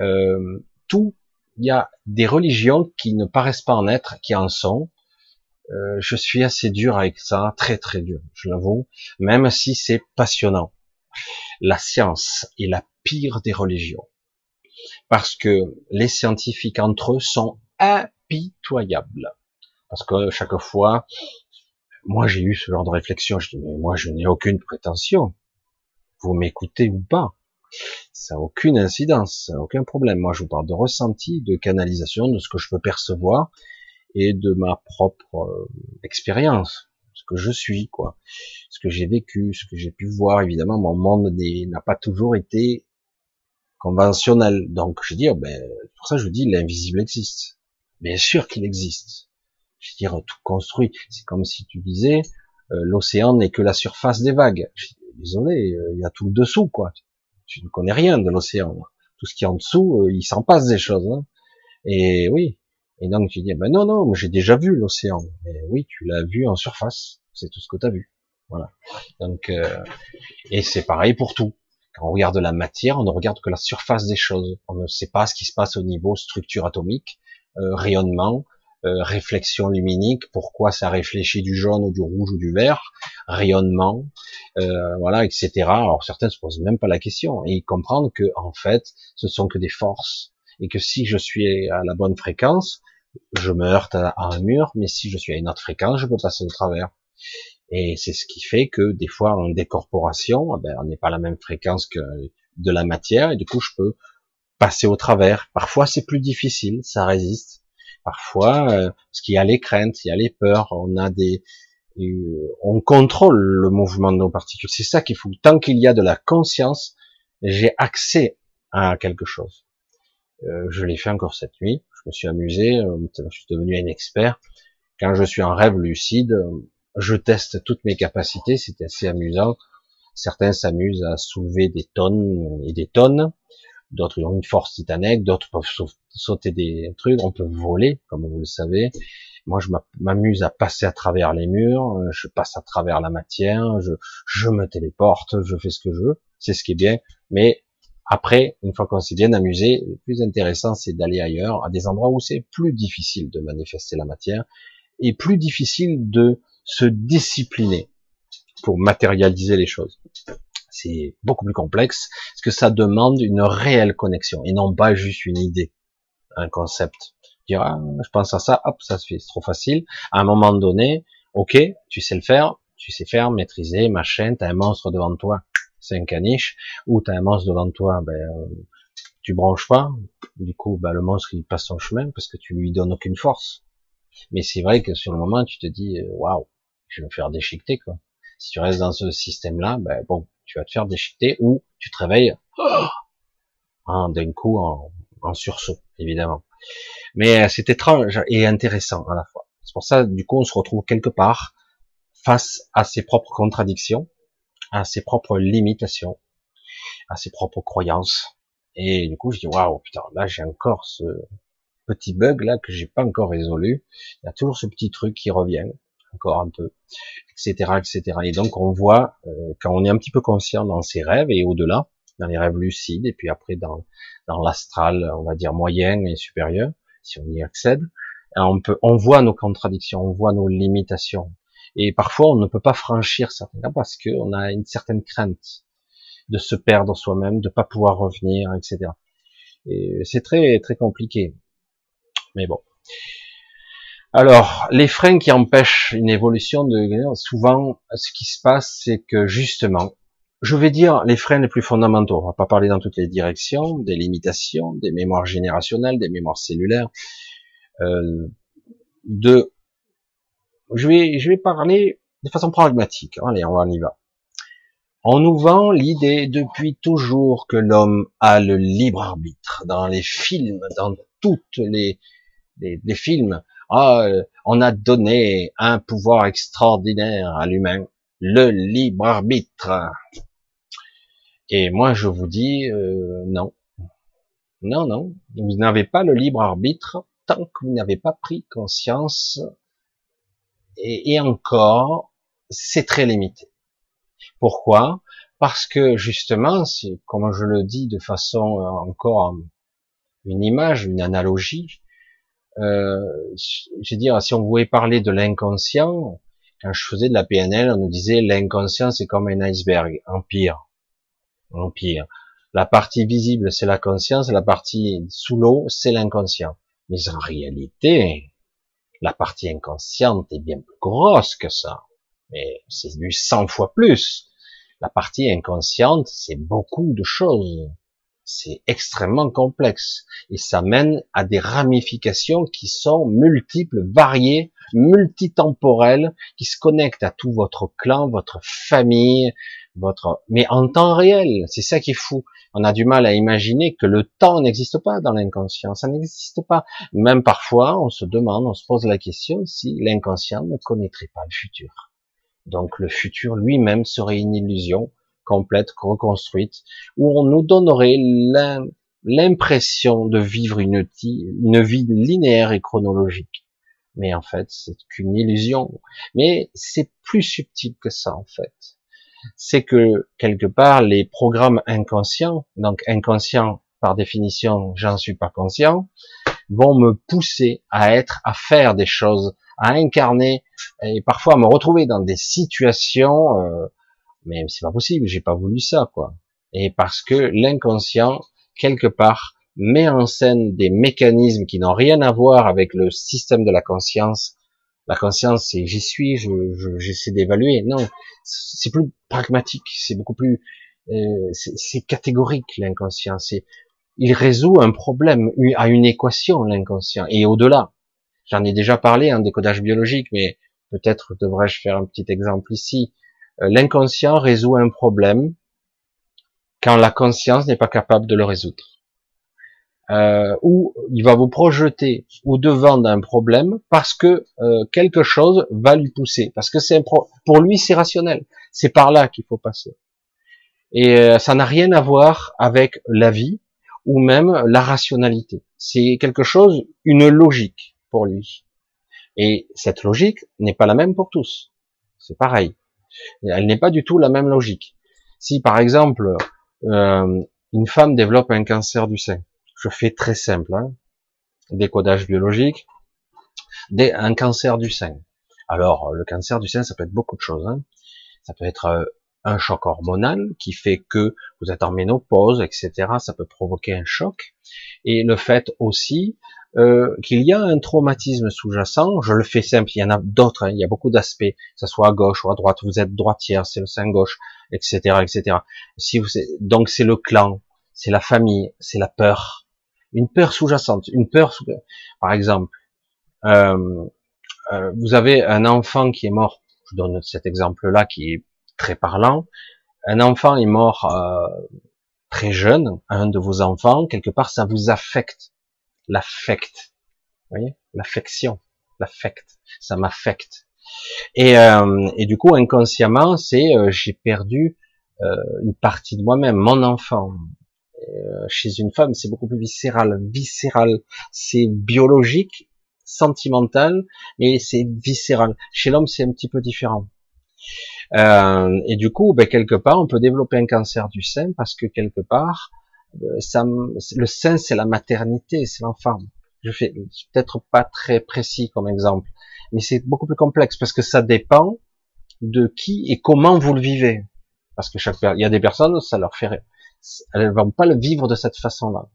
Euh, tout, il y a des religions qui ne paraissent pas en être, qui en sont. Euh, je suis assez dur avec ça, très très dur, je l'avoue, même si c'est passionnant. La science est la pire des religions, parce que les scientifiques entre eux sont impitoyables. Parce que chaque fois, moi j'ai eu ce genre de réflexion, je dis mais moi je n'ai aucune prétention. Vous m'écoutez ou pas? Ça n'a aucune incidence, aucun problème. Moi je vous parle de ressenti, de canalisation, de ce que je peux percevoir et de ma propre euh, expérience, ce que je suis, quoi, ce que j'ai vécu, ce que j'ai pu voir. Évidemment, mon monde n'a pas toujours été conventionnel. Donc je dis, oh, ben, pour ça je dis l'invisible existe. Bien sûr qu'il existe. Je veux dire, tout construit. C'est comme si tu disais, euh, l'océan n'est que la surface des vagues. Désolé, euh, il y a tout le dessous, quoi. Tu ne connais rien de l'océan. Tout ce qui est en dessous, euh, il s'en passe des choses. Hein. Et oui. Et donc tu dis, ben non, non, j'ai déjà vu l'océan. Mais oui, tu l'as vu en surface. C'est tout ce que tu as vu. Voilà. Donc, et c'est pareil pour tout. Quand on regarde la matière, on ne regarde que la surface des choses. On ne sait pas ce qui se passe au niveau structure atomique, euh, rayonnement, euh, réflexion luminique, pourquoi ça réfléchit du jaune ou du rouge ou du vert, rayonnement, euh, voilà, etc. Alors certains se posent même pas la question et ils comprennent que en fait, ce sont que des forces et que si je suis à la bonne fréquence, je me heurte à, un mur, mais si je suis à une autre fréquence, je peux passer au travers. Et c'est ce qui fait que des fois en décorporation, eh ben, on n'est pas à la même fréquence que de la matière et du coup je peux passer au travers. Parfois c'est plus difficile, ça résiste. Parfois, euh, parce qu'il y a les craintes, il y a les peurs, on a des, euh, on contrôle le mouvement de nos particules. C'est ça qu'il faut. Tant qu'il y a de la conscience, j'ai accès à quelque chose. Euh, je l'ai fait encore cette nuit. Je me suis amusé. Je suis devenu un expert. Quand je suis en rêve lucide, je teste toutes mes capacités. C'est assez amusant. Certains s'amusent à soulever des tonnes et des tonnes d'autres ont une force titanique, d'autres peuvent sauter des trucs, on peut voler, comme vous le savez. Moi, je m'amuse à passer à travers les murs, euh, je passe à travers la matière, je, je me téléporte, je fais ce que je veux, c'est ce qui est bien. Mais après, une fois qu'on s'est bien amusé, le plus intéressant, c'est d'aller ailleurs, à des endroits où c'est plus difficile de manifester la matière et plus difficile de se discipliner pour matérialiser les choses c'est beaucoup plus complexe, parce que ça demande une réelle connexion, et non pas juste une idée, un concept. Dire, ah, je pense à ça, hop, ça se fait, c'est trop facile. À un moment donné, ok, tu sais le faire, tu sais faire, maîtriser, machin, t'as un monstre devant toi, c'est un caniche, ou t'as un monstre devant toi, ben, tu branches pas, du coup, ben, le monstre il passe son chemin parce que tu lui donnes aucune force. Mais c'est vrai que sur le moment, tu te dis, euh, waouh, je vais me faire déchiqueter, quoi. Si tu restes dans ce système-là, ben bon, tu vas te faire déchiqueter ou tu te réveilles hein, d'un coup en, en, sursaut, évidemment. Mais euh, c'est étrange et intéressant à la fois. C'est pour ça, du coup, on se retrouve quelque part face à ses propres contradictions, à ses propres limitations, à ses propres croyances. Et du coup, je dis waouh, putain, là j'ai encore ce petit bug là que j'ai pas encore résolu. Il y a toujours ce petit truc qui revient encore un peu, etc., etc. Et donc on voit euh, quand on est un petit peu conscient dans ses rêves et au-delà, dans les rêves lucides et puis après dans dans l'astral, on va dire moyen et supérieur, si on y accède, on peut, on voit nos contradictions, on voit nos limitations. Et parfois on ne peut pas franchir certains parce qu'on a une certaine crainte de se perdre soi-même, de pas pouvoir revenir, etc. Et c'est très très compliqué. Mais bon. Alors, les freins qui empêchent une évolution de souvent, ce qui se passe, c'est que justement, je vais dire les freins les plus fondamentaux. On va pas parler dans toutes les directions, des limitations, des mémoires générationnelles, des mémoires cellulaires. Euh, de, je vais, je vais parler de façon pragmatique. Allez, on y va. On nous vend l'idée depuis toujours que l'homme a le libre arbitre dans les films, dans toutes les, les, les films ah, euh, on a donné un pouvoir extraordinaire à l'humain, le libre arbitre. Et moi, je vous dis euh, non. Non, non, vous n'avez pas le libre arbitre tant que vous n'avez pas pris conscience. Et, et encore, c'est très limité. Pourquoi? Parce que justement, comme je le dis de façon euh, encore une image, une analogie, euh, je veux dire, si on voulait parler de l'inconscient, quand je faisais de la PNL, on nous disait l'inconscient c'est comme un iceberg, empire, empire. La partie visible c'est la conscience, la partie sous l'eau c'est l'inconscient. Mais en réalité, la partie inconsciente est bien plus grosse que ça. Mais c'est du 100 fois plus. La partie inconsciente, c'est beaucoup de choses. C'est extrêmement complexe. Et ça mène à des ramifications qui sont multiples, variées, multitemporelles, qui se connectent à tout votre clan, votre famille, votre, mais en temps réel. C'est ça qui est fou. On a du mal à imaginer que le temps n'existe pas dans l'inconscient. Ça n'existe pas. Même parfois, on se demande, on se pose la question si l'inconscient ne connaîtrait pas le futur. Donc le futur lui-même serait une illusion complète, reconstruite, où on nous donnerait l'impression de vivre une, vie linéaire et chronologique. Mais en fait, c'est qu'une illusion. Mais c'est plus subtil que ça, en fait. C'est que, quelque part, les programmes inconscients, donc inconscients par définition, j'en suis pas conscient, vont me pousser à être, à faire des choses, à incarner et parfois à me retrouver dans des situations, euh, mais c'est pas possible, j'ai pas voulu ça, quoi. Et parce que l'inconscient, quelque part, met en scène des mécanismes qui n'ont rien à voir avec le système de la conscience. La conscience, c'est j'y suis, je, j'essaie d'évaluer. Non, c'est plus pragmatique, c'est beaucoup plus, euh, c'est catégorique l'inconscient. Il résout un problème, à une équation l'inconscient et au-delà. J'en ai déjà parlé en décodage biologique, mais peut-être devrais-je faire un petit exemple ici. Euh, l'inconscient résout un problème quand la conscience n'est pas capable de le résoudre. Euh, ou il va vous projeter au devant d'un problème parce que euh, quelque chose va lui pousser, parce que c'est pour lui c'est rationnel, c'est par là qu'il faut passer. Et ça n'a rien à voir avec la vie ou même la rationalité. C'est quelque chose, une logique pour lui. Et cette logique n'est pas la même pour tous. C'est pareil. Elle n'est pas du tout la même logique. Si par exemple euh, une femme développe un cancer du sein, je fais très simple, hein, décodage biologique, un cancer du sein. Alors le cancer du sein, ça peut être beaucoup de choses. Hein. Ça peut être euh, un choc hormonal qui fait que vous êtes en ménopause, etc. Ça peut provoquer un choc. Et le fait aussi euh, qu'il y a un traumatisme sous-jacent, je le fais simple, il y en a d'autres, hein, il y a beaucoup d'aspects, que ce soit à gauche ou à droite, vous êtes droitière, c'est le sein gauche, etc., etc. Si vous, donc c'est le clan, c'est la famille, c'est la peur, une peur sous-jacente, une peur, sous, par exemple, euh, euh, vous avez un enfant qui est mort, je donne cet exemple-là qui est très parlant, un enfant est mort euh, très jeune, un de vos enfants, quelque part ça vous affecte, l'affect, vous voyez, l'affection, l'affect, ça m'affecte. Et, euh, et, du coup, inconsciemment, c'est euh, j'ai perdu euh, une partie de moi-même, mon enfant. chez une femme, c'est beaucoup plus viscéral, viscéral, c'est biologique, sentimental, mais c'est viscéral. Chez l'homme, c'est un petit peu différent. Euh, et du coup, ben, quelque part, on peut développer un cancer du sein parce que quelque part, euh, ça, le sein, c'est la maternité, c'est l'enfant. Je fais peut-être pas très précis comme exemple, mais c'est beaucoup plus complexe parce que ça dépend de qui et comment vous le vivez. Parce que chaque, il y a des personnes, ça leur fait, elles vont pas le vivre de cette façon-là.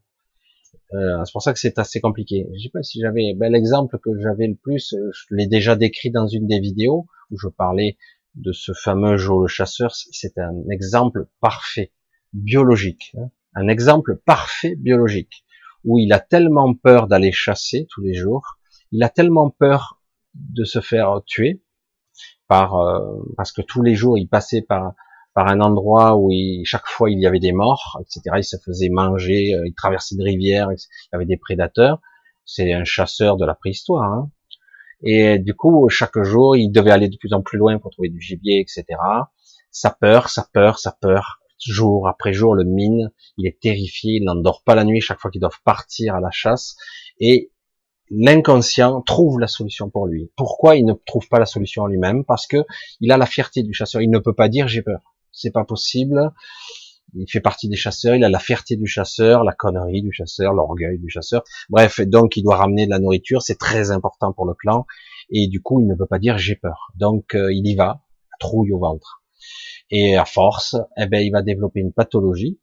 Euh, c'est pour ça que c'est assez compliqué. Je sais pas si j'avais ben, l'exemple que j'avais le plus, je l'ai déjà décrit dans une des vidéos où je parlais de ce fameux Joe le chasseur, c'est un exemple parfait, biologique, hein. Un exemple parfait biologique, où il a tellement peur d'aller chasser tous les jours, il a tellement peur de se faire tuer, par euh, parce que tous les jours il passait par par un endroit où chaque fois il y avait des morts, etc. Il se faisait manger, euh, il traversait une rivière, il y avait des prédateurs. C'est un chasseur de la préhistoire. Hein. Et du coup, chaque jour, il devait aller de plus en plus loin pour trouver du gibier, etc. Sa peur, sa peur, sa peur, jour après jour, le mine, il est terrifié, il n'endort pas la nuit chaque fois qu'ils doivent partir à la chasse. Et l'inconscient trouve la solution pour lui. Pourquoi il ne trouve pas la solution lui-même? Parce que il a la fierté du chasseur. Il ne peut pas dire j'ai peur. C'est pas possible. Il fait partie des chasseurs. Il a la fierté du chasseur, la connerie du chasseur, l'orgueil du chasseur. Bref, donc il doit ramener de la nourriture. C'est très important pour le clan. Et du coup, il ne peut pas dire j'ai peur. Donc euh, il y va, trouille au ventre. Et à force, eh ben, il va développer une pathologie,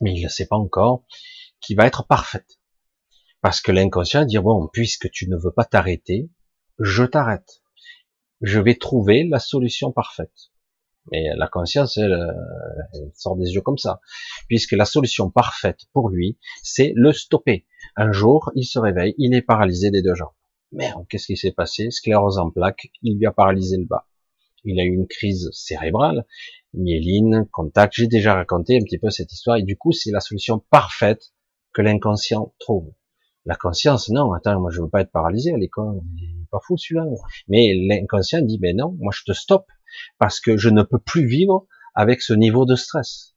mais il ne sait pas encore, qui va être parfaite. Parce que l'inconscient dit, bon, puisque tu ne veux pas t'arrêter, je t'arrête. Je vais trouver la solution parfaite. Mais la conscience, elle, elle, sort des yeux comme ça. Puisque la solution parfaite pour lui, c'est le stopper. Un jour, il se réveille, il est paralysé des deux jambes. Merde, qu'est-ce qui s'est passé? Sclérose en plaques, il lui a paralysé le bas. Il a eu une crise cérébrale, myéline, contact. J'ai déjà raconté un petit peu cette histoire et du coup, c'est la solution parfaite que l'inconscient trouve. La conscience, non, attends, moi je veux pas être paralysé à l'école, pas fou celui-là. Mais l'inconscient dit, ben non, moi je te stoppe parce que je ne peux plus vivre avec ce niveau de stress.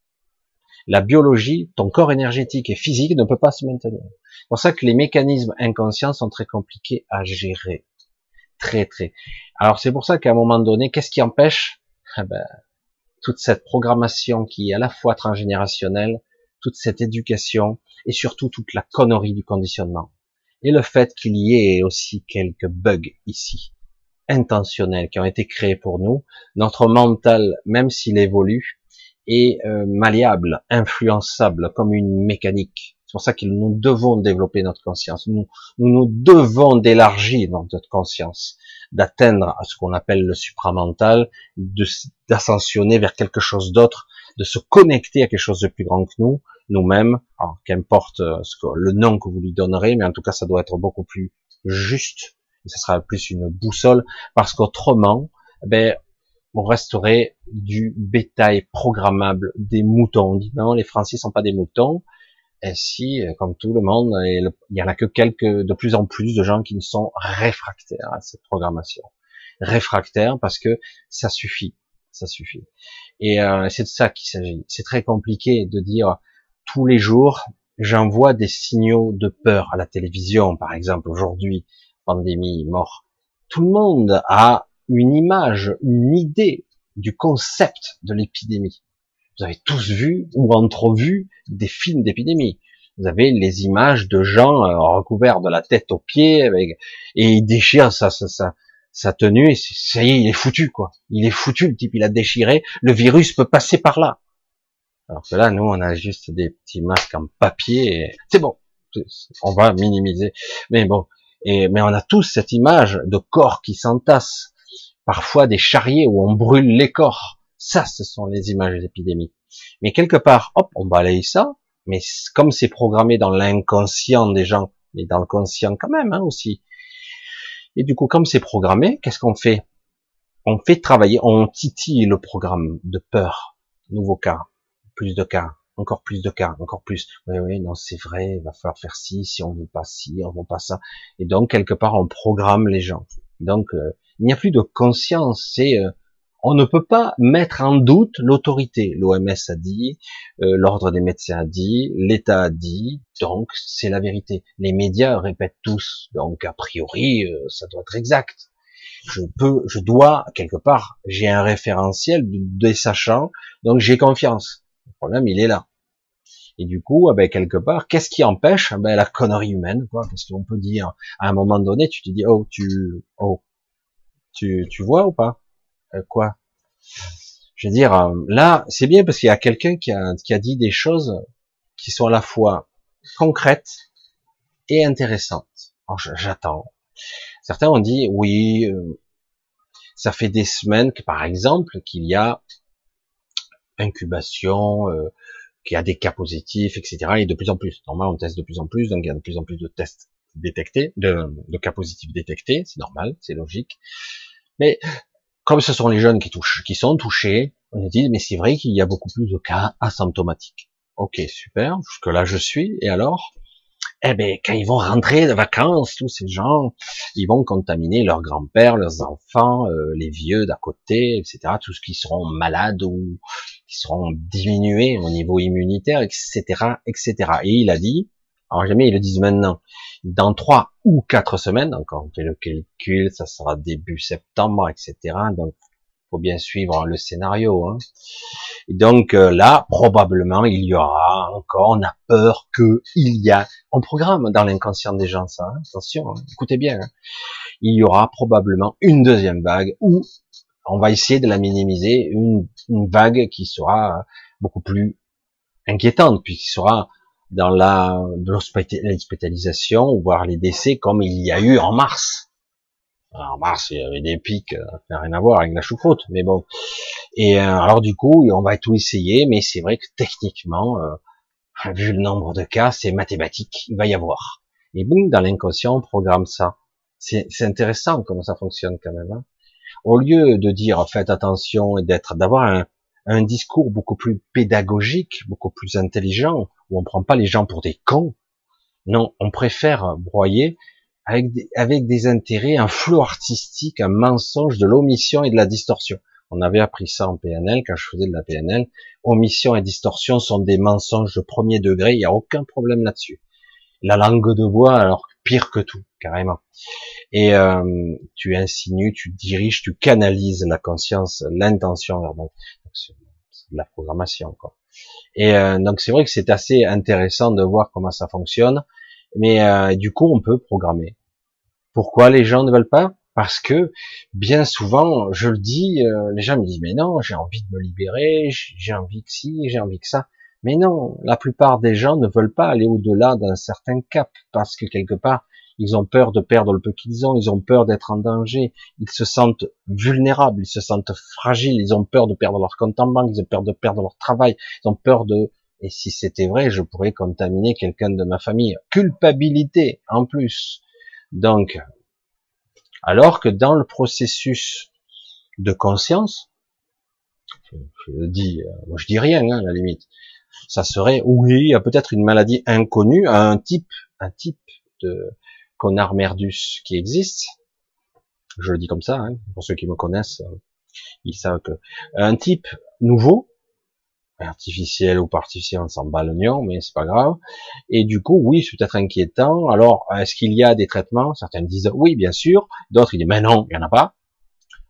La biologie, ton corps énergétique et physique ne peut pas se maintenir. C'est pour ça que les mécanismes inconscients sont très compliqués à gérer. Très, très. Alors c'est pour ça qu'à un moment donné, qu'est-ce qui empêche? Eh ben, toute cette programmation qui est à la fois transgénérationnelle, toute cette éducation, et surtout toute la connerie du conditionnement. Et le fait qu'il y ait aussi quelques bugs ici, intentionnels, qui ont été créés pour nous, notre mental, même s'il évolue, est euh, malléable, influençable, comme une mécanique. C'est pour ça que nous devons développer notre conscience. Nous nous, nous devons d'élargir notre conscience, d'atteindre ce qu'on appelle le supramental, d'ascensionner vers quelque chose d'autre, de se connecter à quelque chose de plus grand que nous, nous-mêmes, qu'importe euh, ce que, le nom que vous lui donnerez, mais en tout cas, ça doit être beaucoup plus juste, et ça sera plus une boussole, parce qu'autrement, ben, on resterait du bétail programmable des moutons. On dit non, les Français sont pas des moutons. Si, euh, comme tout le monde, il y en a que quelques, de plus en plus de gens qui ne sont réfractaires à cette programmation. Réfractaires parce que ça suffit, ça suffit. Et euh, c'est de ça qu'il s'agit. C'est très compliqué de dire tous les jours, j'envoie des signaux de peur à la télévision, par exemple, aujourd'hui, pandémie, mort. Tout le monde a une image, une idée du concept de l'épidémie. Vous avez tous vu ou entrevu des films d'épidémie. Vous avez les images de gens euh, recouverts de la tête aux pieds et ils déchirent sa, sa, sa, tenue et ça y est, il est foutu quoi. Il est foutu le type, il a déchiré. Le virus peut passer par là. Alors que là, nous, on a juste des petits masques en papier. C'est bon, on va minimiser. Mais bon, mais on a tous cette image de corps qui s'entassent. Parfois des charriers où on brûle les corps. Ça, ce sont les images d'épidémie. Mais quelque part, hop, on balaye ça. Mais comme c'est programmé dans l'inconscient des gens, mais dans le conscient quand même hein, aussi. Et du coup, comme c'est programmé, qu'est-ce qu'on fait? On fait travailler, on titille le programme de peur. Nouveau cas, plus de cas, encore plus de cas, encore plus. Oui, oui, non, c'est vrai, il va falloir faire ci, si on veut pas ci, on veut pas ça. Et donc, quelque part, on programme les gens. Donc, euh, il n'y a plus de conscience, c'est, euh, on ne peut pas mettre en doute l'autorité. L'OMS a dit, euh, l'ordre des médecins a dit, l'État a dit, donc c'est la vérité. Les médias répètent tous, donc a priori, ça doit être exact. Je peux, je dois, quelque part, j'ai un référentiel des sachants, donc j'ai confiance. Le problème, il est là. Et du coup, eh ben, quelque part, qu'est-ce qui empêche eh ben, La connerie humaine, quoi? Qu'est-ce qu'on peut dire? À un moment donné, tu te dis, oh, tu, oh, tu, tu vois ou pas? Euh, Quoi? Je veux dire, euh, là, c'est bien parce qu'il y a quelqu'un qui a, qui a dit des choses qui sont à la fois concrètes et intéressantes. J'attends. Certains ont dit, oui, euh, ça fait des semaines que, par exemple, qu'il y a incubation, qu'il y a des cas positifs, etc. Et de plus en plus. Normal, on teste de plus en plus, donc il y a de plus en plus de tests détectés, de, de cas positifs détectés. C'est normal, c'est logique. Mais comme ce sont les jeunes qui touchent, qui sont touchés, on dit mais c'est vrai qu'il y a beaucoup plus de cas asymptomatiques. Ok, super. Jusque là, je suis. Et alors? Eh ben, quand ils vont rentrer de vacances, tous ces gens, ils vont contaminer leurs grands-pères, leurs enfants, euh, les vieux d'à côté, etc. Tous qui seront malades ou qui seront diminués au niveau immunitaire, etc., etc. Et il a dit, Alors jamais ils le disent maintenant. Dans trois ou quatre semaines, encore on fait le calcul, ça sera début septembre, etc. Donc faut bien suivre le scénario. Hein. Donc euh, là, probablement, il y aura encore, on a peur que il y a, on programme dans l'inconscient des gens ça, hein. attention, hein. écoutez bien, hein. il y aura probablement une deuxième vague où on va essayer de la minimiser, une, une vague qui sera beaucoup plus inquiétante, puis qui sera dans la l'hospitalisation, voire les décès, comme il y a eu en mars. En mars, il y avait des pics, euh, ça n'a rien à voir avec la choucroute, mais bon. Et euh, alors du coup, on va tout essayer, mais c'est vrai que techniquement, euh, vu le nombre de cas, c'est mathématique, il va y avoir. Et boum, dans l'inconscient, on programme ça. C'est intéressant comment ça fonctionne quand même. Hein. Au lieu de dire faites attention et d'être, d'avoir un, un discours beaucoup plus pédagogique, beaucoup plus intelligent, où on prend pas les gens pour des cons. Non, on préfère broyer avec des, intérêts, un flou artistique, un mensonge, de l'omission et de la distorsion. On avait appris ça en PNL quand je faisais de la PNL. Omission et distorsion sont des mensonges de premier degré, il n'y a aucun problème là-dessus. La langue de bois, alors pire que tout, carrément. Et euh, tu insinues, tu diriges, tu canalises la conscience, l'intention de la programmation. Quoi. Et euh, donc c'est vrai que c'est assez intéressant de voir comment ça fonctionne, mais euh, du coup on peut programmer. Pourquoi les gens ne veulent pas? Parce que bien souvent, je le dis, euh, les gens me disent mais non, j'ai envie de me libérer, j'ai envie que ci, j'ai envie que ça. Mais non, la plupart des gens ne veulent pas aller au-delà d'un certain cap parce que quelque part ils ont peur de perdre le peu qu'ils ont, ils ont peur d'être en danger, ils se sentent vulnérables, ils se sentent fragiles, ils ont peur de perdre leur compte en banque, ils ont peur de perdre leur travail, ils ont peur de, et si c'était vrai, je pourrais contaminer quelqu'un de ma famille. Culpabilité, en plus. Donc, alors que dans le processus de conscience, je, dis, euh, je dis rien, hein, à la limite, ça serait, oui, il y a peut-être une maladie inconnue, un type, un type de, Connard Merdus qui existe. Je le dis comme ça, hein, pour ceux qui me connaissent, euh, ils savent que un type nouveau, artificiel ou pas on s'en bat l'oignon, mais c'est pas grave. Et du coup, oui, c'est peut-être inquiétant. Alors, est-ce qu'il y a des traitements? Certains disent oui, bien sûr. D'autres disent mais non, il y en a pas.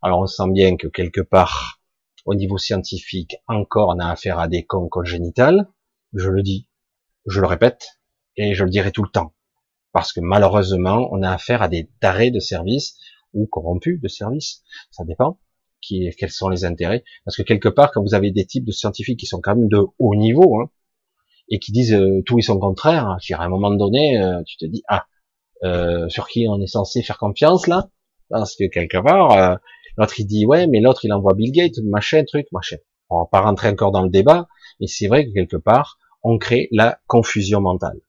Alors, on sent bien que quelque part, au niveau scientifique, encore, on a affaire à des cons congénitales. Je le dis, je le répète, et je le dirai tout le temps parce que malheureusement, on a affaire à des tarés de service ou corrompus de service, ça dépend. Qui, quels sont les intérêts Parce que quelque part, quand vous avez des types de scientifiques qui sont quand même de haut niveau hein, et qui disent euh, tout et son contraire, à un moment donné, euh, tu te dis ah, euh, sur qui on est censé faire confiance là? Parce que quelque part, euh, l'autre il dit ouais, mais l'autre il envoie Bill Gates, machin, truc, machin. On va pas rentrer encore dans le débat, mais c'est vrai que quelque part, on crée la confusion mentale.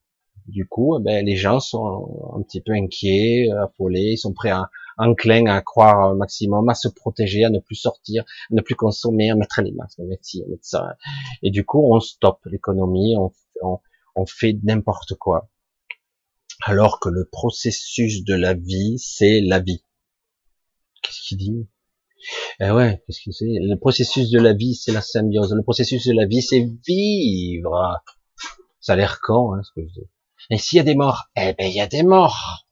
Du coup, eh ben, les gens sont un petit peu inquiets, affolés, ils sont prêts à, enclins à croire un maximum, à se protéger, à ne plus sortir, à ne plus consommer, à mettre les masques, à mettre ci, à mettre ça. Et du coup, on stoppe l'économie, on, on, fait n'importe quoi. Alors que le processus de la vie, c'est la vie. Qu'est-ce qu'il dit? Eh ouais, qu'est-ce qu'il c'est? Le processus de la vie, c'est la symbiose. Le processus de la vie, c'est vivre. Ça a l'air con, hein, ce que je dis. Et s'il y a des morts, eh ben il y a des morts.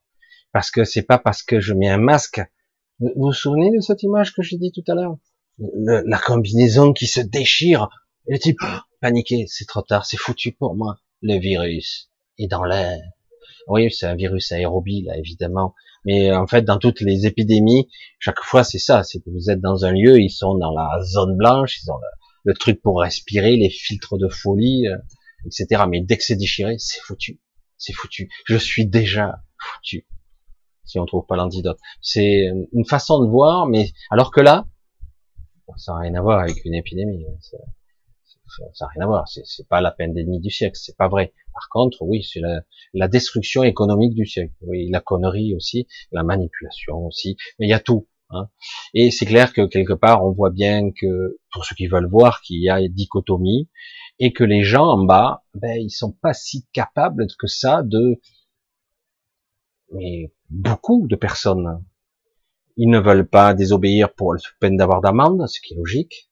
Parce que c'est pas parce que je mets un masque. Vous vous souvenez de cette image que j'ai dit tout à l'heure? La combinaison qui se déchire. Et le type, paniqué, c'est trop tard, c'est foutu pour moi. Le virus est dans l'air. Oui, c'est un virus aérobie, là, évidemment. Mais en fait, dans toutes les épidémies, chaque fois, c'est ça. C'est que vous êtes dans un lieu, ils sont dans la zone blanche, ils ont le, le truc pour respirer, les filtres de folie, euh, etc. Mais dès que c'est déchiré, c'est foutu c'est foutu. Je suis déjà foutu. Si on trouve pas l'antidote. C'est une façon de voir, mais alors que là, ça n'a rien à voir avec une épidémie. Ça n'a rien à voir. C'est pas la pandémie du siècle. C'est pas vrai. Par contre, oui, c'est la, destruction économique du siècle. Oui, la connerie aussi, la manipulation aussi. Mais il y a tout. Hein. Et c'est clair que quelque part, on voit bien que, pour ceux qui veulent voir, qu'il y a une dichotomie et que les gens en bas, ben, ils sont pas si capables que ça de, mais beaucoup de personnes, ils ne veulent pas désobéir pour le peine d'avoir d'amende, ce qui est logique.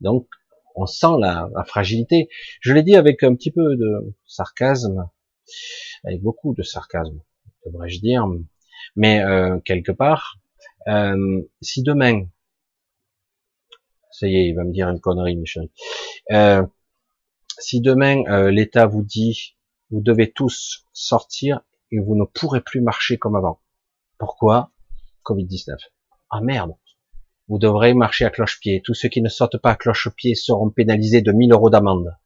Donc, on sent la, fragilité. Je l'ai dit avec un petit peu de sarcasme. avec beaucoup de sarcasme, devrais-je dire. Mais euh, quelque part, euh, si demain, ça y est, il va me dire une connerie, Michel. Euh, si demain euh, l'État vous dit, vous devez tous sortir et vous ne pourrez plus marcher comme avant. Pourquoi? Covid-19. Ah merde. Vous devrez marcher à cloche-pied. Tous ceux qui ne sortent pas à cloche-pied seront pénalisés de 1000 euros d'amende.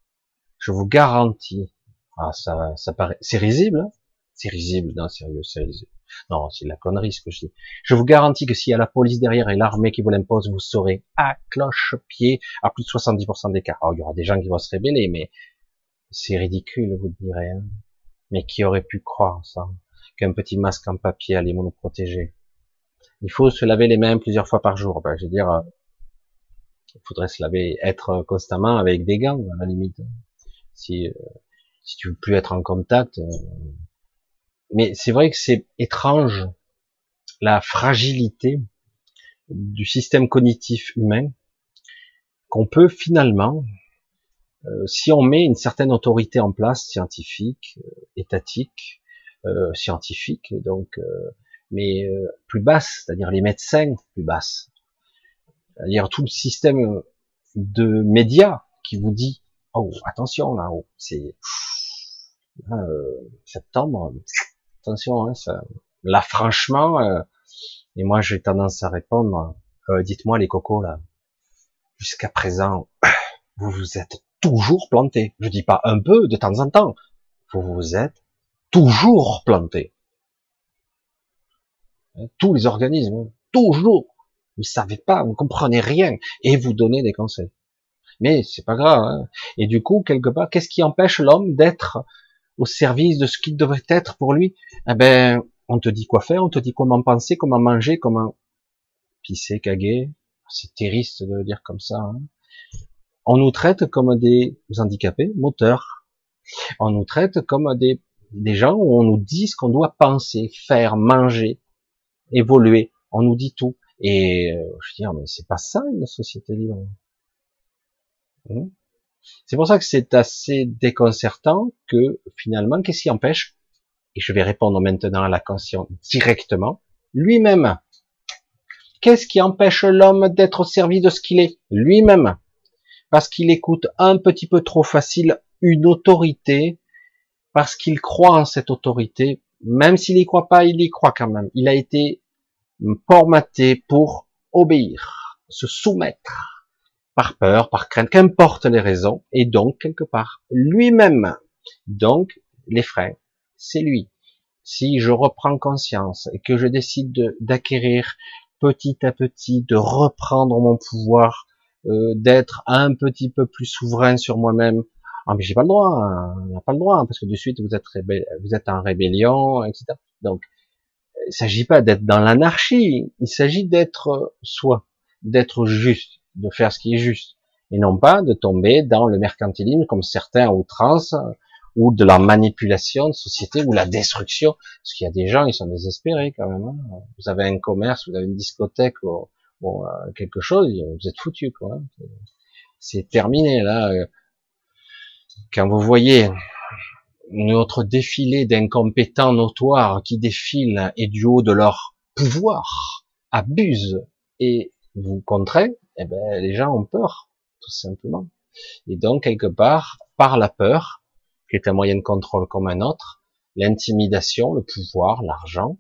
Je vous garantis. Ah, ça, ça paraît, c'est risible, hein? C'est risible. Non, sérieux, c'est risible. Non, c'est la connerie ce que je dis. Je vous garantis que s'il y a la police derrière et l'armée qui vous l'impose, vous serez à cloche-pied à plus de 70% d'écart. Alors, il y aura des gens qui vont se rébeller, mais c'est ridicule, vous direz. Hein mais qui aurait pu croire ça Qu'un petit masque en papier allait nous protéger? Il faut se laver les mains plusieurs fois par jour. Ben, je veux dire, euh, il faudrait se laver, être constamment avec des gants à la limite. Si, euh, si tu veux plus être en contact, euh, mais c'est vrai que c'est étrange la fragilité du système cognitif humain qu'on peut finalement, euh, si on met une certaine autorité en place, scientifique, euh, étatique, euh, scientifique, donc, mais plus basse, c'est-à-dire les médecins plus basses, c'est-à-dire tout le système de médias qui vous dit, oh attention là, oh, c'est septembre, attention, hein, là franchement, euh, et moi j'ai tendance à répondre, euh, dites-moi les cocos là, jusqu'à présent, vous vous êtes toujours planté. Je dis pas un peu de temps en temps, vous vous êtes toujours planté. Hein, tous les organismes, toujours. Vous savez pas, vous comprenez rien, et vous donnez des conseils. Mais c'est pas grave. Hein. Et du coup, quelque part, qu'est-ce qui empêche l'homme d'être au service de ce qu'il devrait être pour lui, eh ben, on te dit quoi faire, on te dit comment penser, comment manger, comment pisser, caguer. C'est terrible de le dire comme ça. Hein. On nous traite comme des handicapés moteurs. On nous traite comme des, des gens où on nous dit ce qu'on doit penser, faire, manger, évoluer. On nous dit tout. Et euh, je veux dire, mais c'est pas ça une société libre. Hein? C'est pour ça que c'est assez déconcertant que finalement, qu'est-ce qui empêche Et je vais répondre maintenant à la conscience directement. Lui-même. Qu'est-ce qui empêche l'homme d'être au service de ce qu'il est? Lui-même. Parce qu'il écoute un petit peu trop facile une autorité, parce qu'il croit en cette autorité, même s'il y croit pas, il y croit quand même. Il a été formaté pour obéir, se soumettre par peur, par crainte, qu'importe les raisons, et donc quelque part lui-même. Donc les freins, c'est lui. Si je reprends conscience et que je décide d'acquérir petit à petit, de reprendre mon pouvoir, euh, d'être un petit peu plus souverain sur moi-même, ah mais j'ai pas le droit, hein, on n'a pas le droit, hein, parce que de suite vous êtes vous êtes en rébellion, etc. Donc il s'agit pas d'être dans l'anarchie, il s'agit d'être soi, d'être juste, de faire ce qui est juste, et non pas de tomber dans le mercantilisme comme certains outrance, ou de la manipulation de société, ou la destruction, parce qu'il y a des gens, ils sont désespérés quand même. Hein. Vous avez un commerce, vous avez une discothèque, ou, euh, quelque chose, vous êtes foutu quoi. C'est terminé là. Quand vous voyez notre défilé d'incompétents notoires qui défilent et du haut de leur pouvoir abusent et vous contraint, eh ben, les gens ont peur, tout simplement. Et donc, quelque part, par la peur, qui est un moyen de contrôle comme un autre, l'intimidation, le pouvoir, l'argent,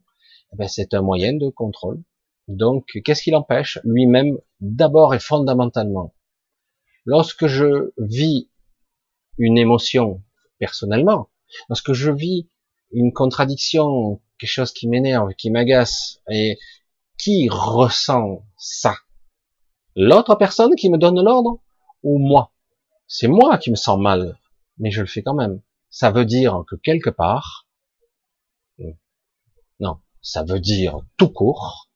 eh ben, c'est un moyen de contrôle. Donc, qu'est-ce qui l'empêche? Lui-même, d'abord et fondamentalement. Lorsque je vis une émotion personnellement, lorsque je vis une contradiction, quelque chose qui m'énerve, qui m'agace, et qui ressent ça? L'autre personne qui me donne l'ordre ou moi? C'est moi qui me sens mal, mais je le fais quand même. Ça veut dire que quelque part, non, ça veut dire tout court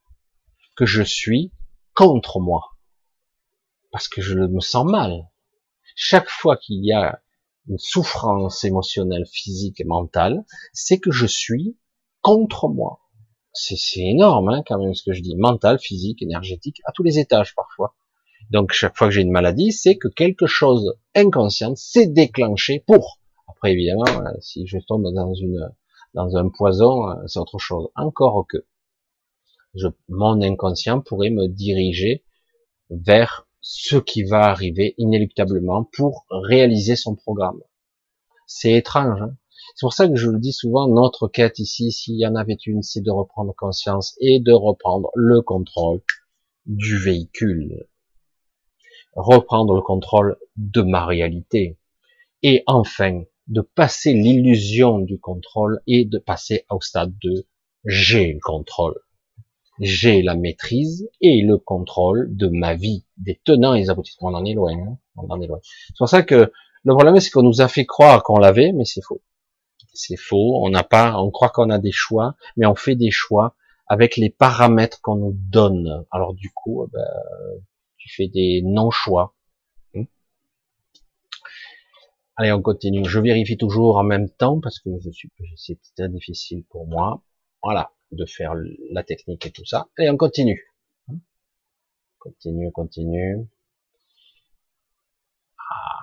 que je suis contre moi. Parce que je me sens mal. Chaque fois qu'il y a une souffrance émotionnelle, physique et mentale, c'est que je suis contre moi c'est énorme hein, quand même ce que je dis, mental, physique, énergétique, à tous les étages parfois. Donc chaque fois que j'ai une maladie, c'est que quelque chose inconscient s'est déclenché pour. après, évidemment, euh, si je tombe dans une, dans un poison, euh, c'est autre chose. Encore que, je, mon inconscient pourrait me diriger vers ce qui va arriver inéluctablement pour réaliser son programme. C'est étrange. Hein c'est pour ça que je le dis souvent, notre quête ici, s'il y en avait une, c'est de reprendre conscience et de reprendre le contrôle du véhicule. Reprendre le contrôle de ma réalité. Et enfin, de passer l'illusion du contrôle et de passer au stade de j'ai le contrôle. J'ai la maîtrise et le contrôle de ma vie, des tenants et des aboutissants. On en est hein on en est loin. C'est pour ça que le problème, c'est qu'on nous a fait croire qu'on l'avait, mais c'est faux. C'est faux. On n'a pas, on croit qu'on a des choix, mais on fait des choix avec les paramètres qu'on nous donne. Alors du coup, eh ben, tu fais des non-choix. Hmm. Allez, on continue. Je vérifie toujours en même temps parce que je suis, c'est très difficile pour moi. Voilà, de faire la technique et tout ça. Allez, on continue. Hmm. Continue, continue. Ah.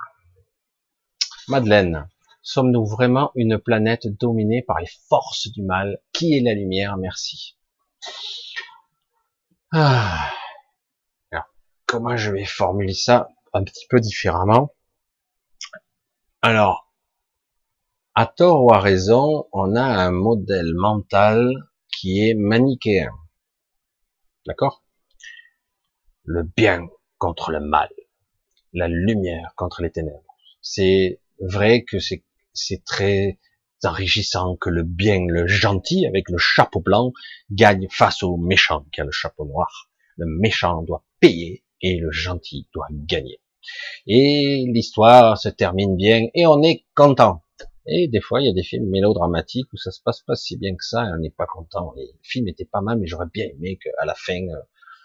Madeleine. Sommes-nous vraiment une planète dominée par les forces du mal? Qui est la lumière? Merci. Ah. Alors, comment je vais formuler ça un petit peu différemment? Alors, à tort ou à raison, on a un modèle mental qui est manichéen. D'accord? Le bien contre le mal, la lumière contre les ténèbres. C'est vrai que c'est c'est très enrichissant que le bien, le gentil, avec le chapeau blanc, gagne face au méchant qui a le chapeau noir. Le méchant doit payer et le gentil doit gagner. Et l'histoire se termine bien et on est content. Et des fois, il y a des films mélodramatiques où ça se passe pas si bien que ça et on n'est pas content. Les films étaient pas mal, mais j'aurais bien aimé qu'à la fin, euh,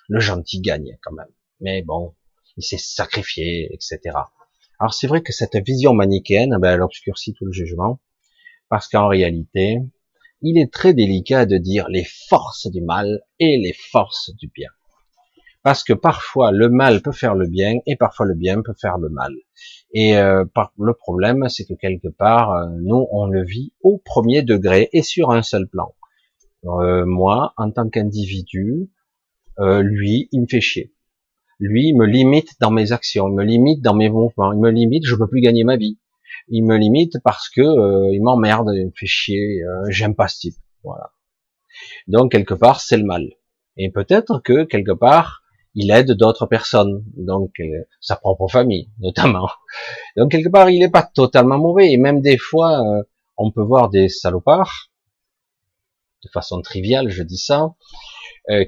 le gentil gagne quand même. Mais bon, il s'est sacrifié, etc. Alors c'est vrai que cette vision manichéenne, ben, elle obscurcit tout le jugement, parce qu'en réalité, il est très délicat de dire les forces du mal et les forces du bien. Parce que parfois le mal peut faire le bien et parfois le bien peut faire le mal. Et euh, le problème, c'est que quelque part, euh, nous, on le vit au premier degré et sur un seul plan. Euh, moi, en tant qu'individu, lui, il me fait chier lui, me limite dans mes actions, il me limite dans mes mouvements, il me limite, je peux plus gagner ma vie. Il me limite parce que euh, il m'emmerde, il me fait chier, euh, j'aime pas ce type. Voilà. Donc quelque part, c'est le mal. Et peut-être que quelque part, il aide d'autres personnes, donc euh, sa propre famille notamment. Donc quelque part, il n'est pas totalement mauvais. Et même des fois, on peut voir des salopards, de façon triviale, je dis ça,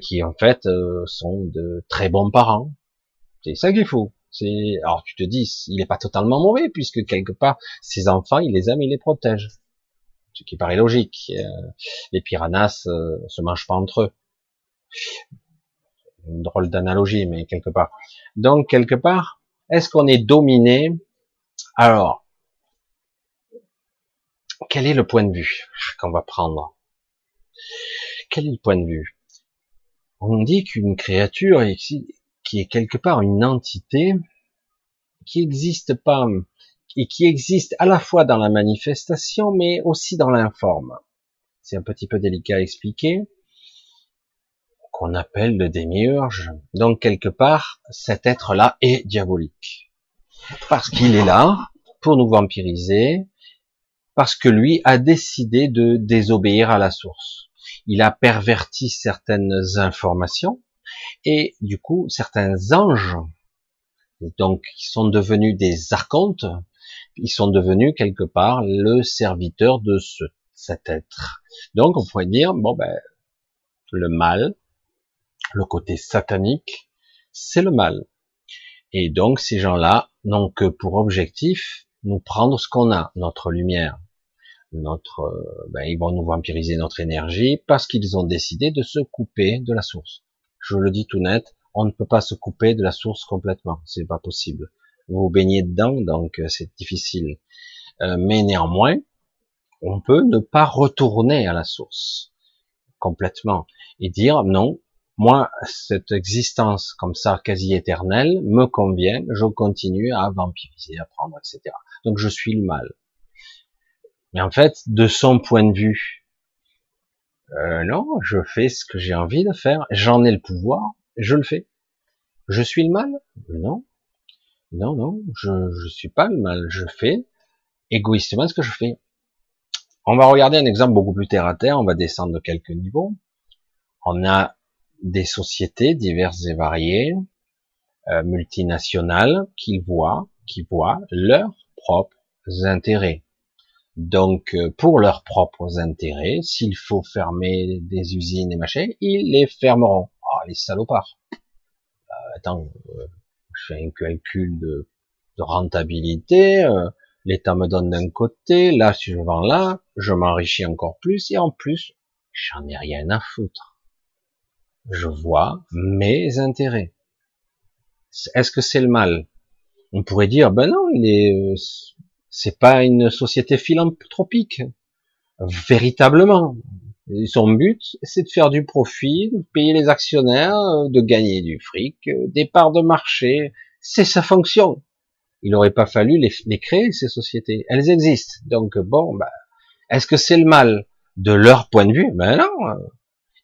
qui en fait sont de très bons parents, c'est ça qu'il faut. C'est, alors tu te dis, il n'est pas totalement mauvais puisque quelque part, ses enfants, il les aime, il les protège. Ce qui paraît logique. Euh, les piranhas euh, se mangent pas entre eux. Une drôle d'analogie, mais quelque part. Donc quelque part, est-ce qu'on est dominé? Alors, quel est le point de vue qu'on va prendre? Quel est le point de vue? On dit qu'une créature qui est quelque part une entité qui n'existe pas et qui existe à la fois dans la manifestation mais aussi dans l'informe. C'est un petit peu délicat à expliquer qu'on appelle le démiurge. Donc quelque part, cet être-là est diabolique. Parce qu'il est là pour nous vampiriser, parce que lui a décidé de désobéir à la source. Il a perverti certaines informations, et du coup, certains anges, donc, qui sont devenus des archontes, ils sont devenus quelque part le serviteur de ce, cet être. Donc, on pourrait dire, bon ben, le mal, le côté satanique, c'est le mal. Et donc, ces gens-là n'ont que pour objectif nous prendre ce qu'on a, notre lumière, notre, ben, ils vont nous vampiriser notre énergie parce qu'ils ont décidé de se couper de la source je le dis tout net, on ne peut pas se couper de la source complètement, c'est pas possible. Vous baignez dedans, donc euh, c'est difficile. Euh, mais néanmoins, on peut ne pas retourner à la source complètement et dire non, moi cette existence comme ça quasi éternelle me convient, je continue à vampiriser, à prendre, etc. Donc je suis le mal. Mais en fait, de son point de vue, euh, non, je fais ce que j'ai envie de faire, j'en ai le pouvoir, je le fais. Je suis le mal? Non. Non, non, je ne suis pas le mal, je fais égoïstement ce que je fais. On va regarder un exemple beaucoup plus terre à terre, on va descendre de quelques niveaux. On a des sociétés diverses et variées, euh, multinationales, qui voient, qui voient leurs propres intérêts. Donc, euh, pour leurs propres intérêts, s'il faut fermer des usines et machin, ils les fermeront. Ah, les salopards. Euh, attends, euh, je fais un calcul de, de rentabilité. L'État me donne d'un côté, là, si je vends là, je m'enrichis encore plus, et en plus, j'en ai rien à foutre. Je vois mes intérêts. Est-ce que c'est le mal? On pourrait dire, ben non, il est, c'est pas une société philanthropique, véritablement. son but, c'est de faire du profit, de payer les actionnaires, de gagner du fric, des parts de marché. C'est sa fonction il n'aurait pas fallu les, créer, ces sociétés. Elles existent. Donc, bon, bah, est-ce que c'est le mal de leur point de vue? Ben non.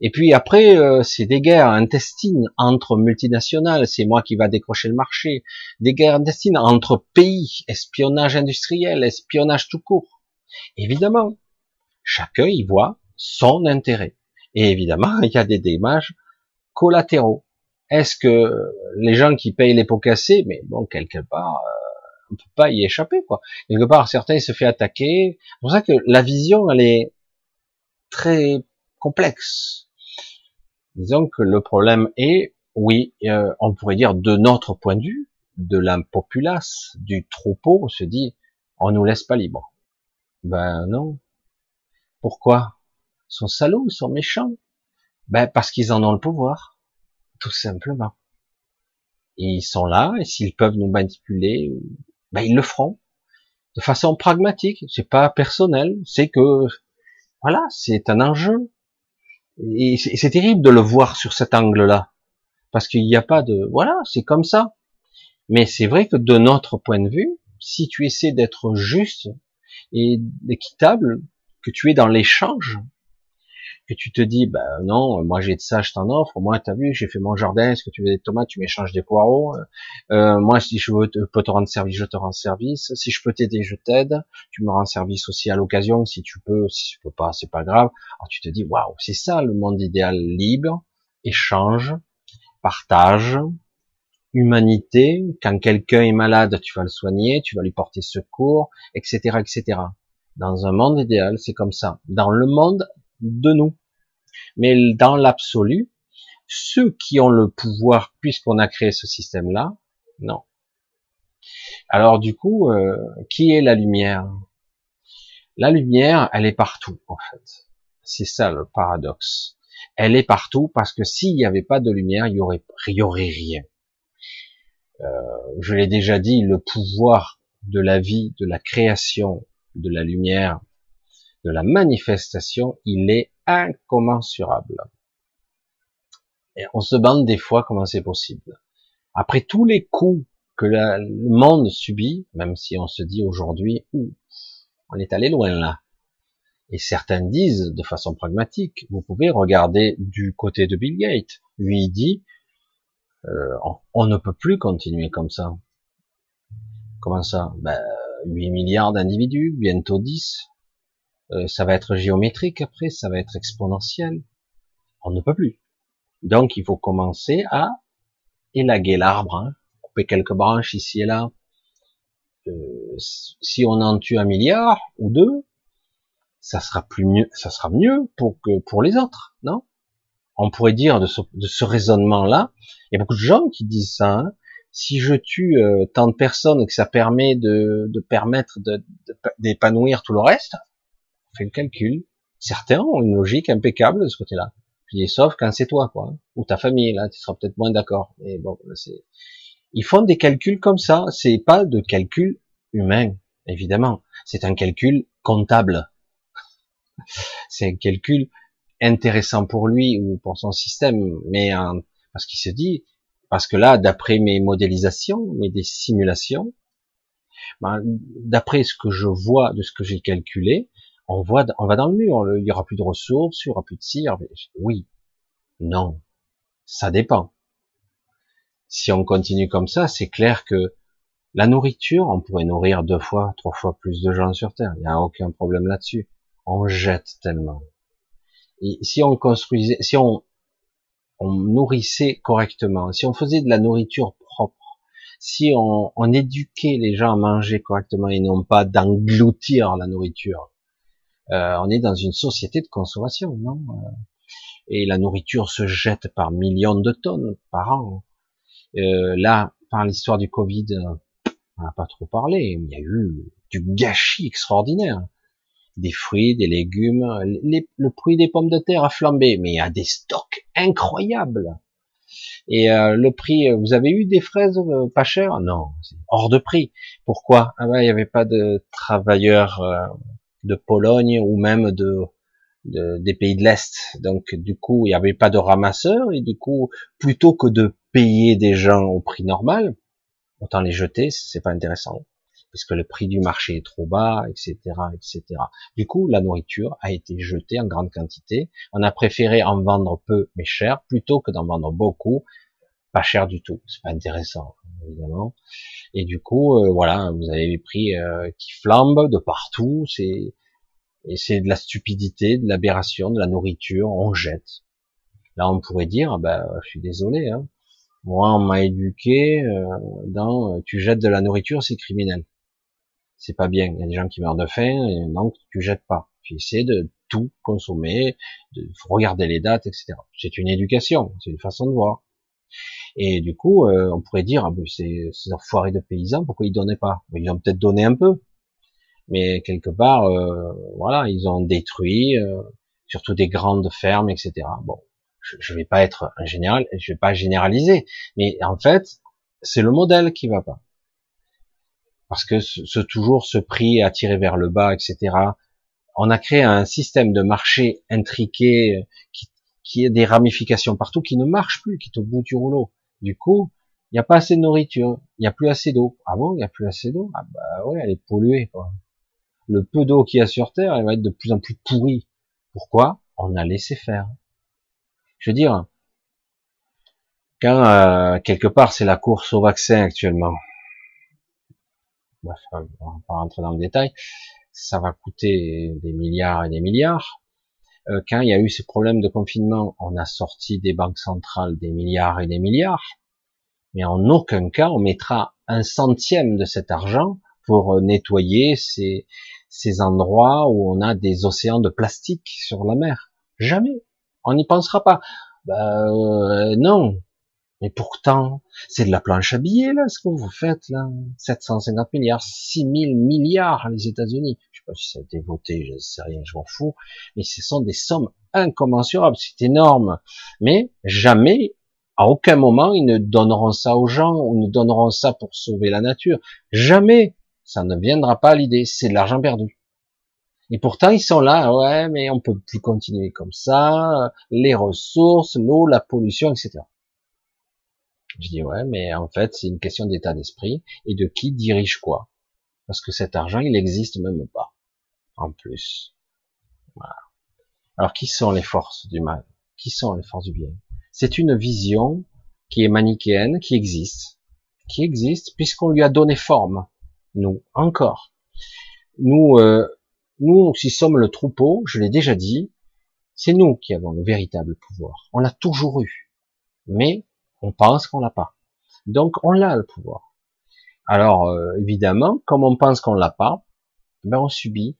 Et puis après, euh, c'est des guerres intestines entre multinationales, c'est moi qui va décrocher le marché. Des guerres intestines entre pays, espionnage industriel, espionnage tout court. Évidemment, chacun y voit son intérêt. Et évidemment, il y a des dommages collatéraux. Est-ce que les gens qui payent les pots cassés, mais bon, quelque part, euh, on peut pas y échapper, quoi. Quelque part, certains se fait attaquer. C'est pour ça que la vision, elle est très complexe. Disons que le problème est, oui, euh, on pourrait dire de notre point de vue, de la populace, du troupeau, on se dit, on nous laisse pas libre. Ben non. Pourquoi? Ils sont salauds, ils sont méchants. Ben parce qu'ils en ont le pouvoir, tout simplement. ils sont là, et s'ils peuvent nous manipuler, ben ils le feront de façon pragmatique. C'est pas personnel, c'est que voilà, c'est un enjeu. Et c'est terrible de le voir sur cet angle-là, parce qu'il n'y a pas de voilà, c'est comme ça. Mais c'est vrai que de notre point de vue, si tu essaies d'être juste et équitable, que tu es dans l'échange, que tu te dis, ben non, moi j'ai de ça, je t'en offre, moi t'as vu, j'ai fait mon jardin, est-ce que tu veux des tomates, tu m'échanges des poireaux, euh, moi si je veux te, peux te rendre service, je te rends service, si je peux t'aider, je t'aide, tu me rends service aussi à l'occasion, si tu peux, si tu peux pas, c'est pas grave. Alors tu te dis, waouh, c'est ça le monde idéal, libre, échange, partage, humanité, quand quelqu'un est malade, tu vas le soigner, tu vas lui porter secours, etc., etc. Dans un monde idéal, c'est comme ça. Dans le monde de nous. Mais dans l'absolu, ceux qui ont le pouvoir, puisqu'on a créé ce système-là, non. Alors du coup, euh, qui est la lumière? La lumière, elle est partout, en fait. C'est ça le paradoxe. Elle est partout parce que s'il n'y avait pas de lumière, il y aurait, aurait rien. Euh, je l'ai déjà dit, le pouvoir de la vie, de la création, de la lumière, de la manifestation, il est incommensurable. Et on se demande des fois comment c'est possible. Après tous les coups que le monde subit, même si on se dit aujourd'hui, on est allé loin là. Et certains disent de façon pragmatique, vous pouvez regarder du côté de Bill Gates. Lui il dit, euh, on, ne peut plus continuer comme ça. Comment ça? Ben, 8 milliards d'individus, bientôt 10. Euh, ça va être géométrique après, ça va être exponentiel. On ne peut plus. Donc il faut commencer à élaguer l'arbre, hein, couper quelques branches ici et là. Euh, si on en tue un milliard ou deux, ça sera plus mieux, ça sera mieux pour que pour les autres, non? On pourrait dire de ce, raisonnement-là, il y a beaucoup de gens qui disent ça. Hein, si je tue euh, tant de personnes et que ça permet de, de permettre d'épanouir tout le reste, fait le calcul. Certains ont une logique impeccable de ce côté-là. Puis sauf quand c'est toi, quoi, ou ta famille, là, tu seras peut-être moins d'accord. Mais bon, c'est, ils font des calculs comme ça. C'est pas de calcul humain, évidemment. C'est un calcul comptable. c'est un calcul intéressant pour lui ou pour son système, mais parce qu'il se dit, parce que là, d'après mes modélisations, mes simulations, ben, d'après ce que je vois de ce que j'ai calculé, on voit, on va dans le mur. Il y aura plus de ressources, il y aura plus de cire. Oui, non, ça dépend. Si on continue comme ça, c'est clair que la nourriture, on pourrait nourrir deux fois, trois fois plus de gens sur Terre. Il n'y a aucun problème là-dessus. On jette tellement. Si on construisait, si on, nourrissait correctement, si on faisait de la nourriture propre, si on éduquait les gens à manger correctement et non pas d'engloutir la nourriture, euh, on est dans une société de consommation, non Et la nourriture se jette par millions de tonnes par an. Euh, là, par l'histoire du Covid, on n'a pas trop parlé, mais il y a eu du gâchis extraordinaire. Des fruits, des légumes, le prix des pommes de terre a flambé, mais il y a des stocks incroyables. Et euh, le prix, vous avez eu des fraises euh, pas chères? Non, hors de prix. Pourquoi? Ah ben, il n'y avait pas de travailleurs euh, de Pologne ou même de, de des pays de l'Est. Donc du coup, il n'y avait pas de ramasseurs et du coup, plutôt que de payer des gens au prix normal, autant les jeter, c'est pas intéressant, parce que le prix du marché est trop bas, etc., etc. Du coup, la nourriture a été jetée en grande quantité. On a préféré en vendre peu mais cher, plutôt que d'en vendre beaucoup, pas cher du tout. C'est pas intéressant, évidemment. Et du coup, euh, voilà, vous avez des prix euh, qui flambent de partout. C'est et c'est de la stupidité, de l'aberration, de la nourriture. On jette. Là, on pourrait dire, bah, je suis désolé, hein, moi, on m'a éduqué euh, dans euh, tu jettes de la nourriture, c'est criminel. C'est pas bien. Il y a des gens qui meurent de faim, et donc tu jettes pas. Tu essaies de tout consommer, de regarder les dates, etc. C'est une éducation, c'est une façon de voir. Et du coup, euh, on pourrait dire, ah, ben, c'est ces enfoirés de paysans, pourquoi ils donnaient pas? Ben, Ils ont peut-être donné un peu, mais quelque part, voilà, ils ont détruit, surtout des grandes fermes, etc. Bon, je, vais pas être un général, je vais pas généraliser, mais en fait, c'est le modèle qui va pas. Parce que ce, toujours ce prix attiré vers le bas, etc. On a créé un système de marché intriqué qui, qui a des ramifications partout, qui ne marche plus, qui est au bout du rouleau. Du coup, il n'y a pas assez de nourriture, il n'y a plus assez d'eau. Ah bon, il n'y a plus assez d'eau? Ah bah ouais, elle est polluée. Le peu d'eau qu'il y a sur Terre, elle va être de plus en plus pourrie. Pourquoi? On a laissé faire. Je veux dire, quand euh, quelque part c'est la course au vaccin actuellement, bref, on va pas rentrer dans le détail, ça va coûter des milliards et des milliards. Euh, quand il y a eu ces problèmes de confinement, on a sorti des banques centrales des milliards et des milliards, mais en aucun cas on mettra un centième de cet argent pour euh, nettoyer ces, ces endroits où on a des océans de plastique sur la mer. Jamais. On n'y pensera pas. Euh, non. Mais pourtant, c'est de la planche à billets là, ce que vous faites là. 750 milliards, 6000 milliards les États-Unis. Je sais pas si ça a été voté, je sais rien, je m'en fous. Mais ce sont des sommes incommensurables, c'est énorme. Mais jamais, à aucun moment, ils ne donneront ça aux gens ou ne donneront ça pour sauver la nature. Jamais. Ça ne viendra pas à l'idée. C'est de l'argent perdu. Et pourtant, ils sont là, ouais, mais on peut plus continuer comme ça, les ressources, l'eau, la pollution, etc. Je dis, ouais, mais en fait, c'est une question d'état d'esprit et de qui dirige quoi. Parce que cet argent, il n'existe même pas. En plus. Voilà. Alors, qui sont les forces du mal? Qui sont les forces du bien? C'est une vision qui est manichéenne, qui existe. Qui existe puisqu'on lui a donné forme. Nous, encore. Nous, euh, nous, si sommes le troupeau, je l'ai déjà dit, c'est nous qui avons le véritable pouvoir. On l'a toujours eu. Mais on pense qu'on l'a pas. Donc on l'a le pouvoir. Alors euh, évidemment, comme on pense qu'on l'a pas, ben on subit.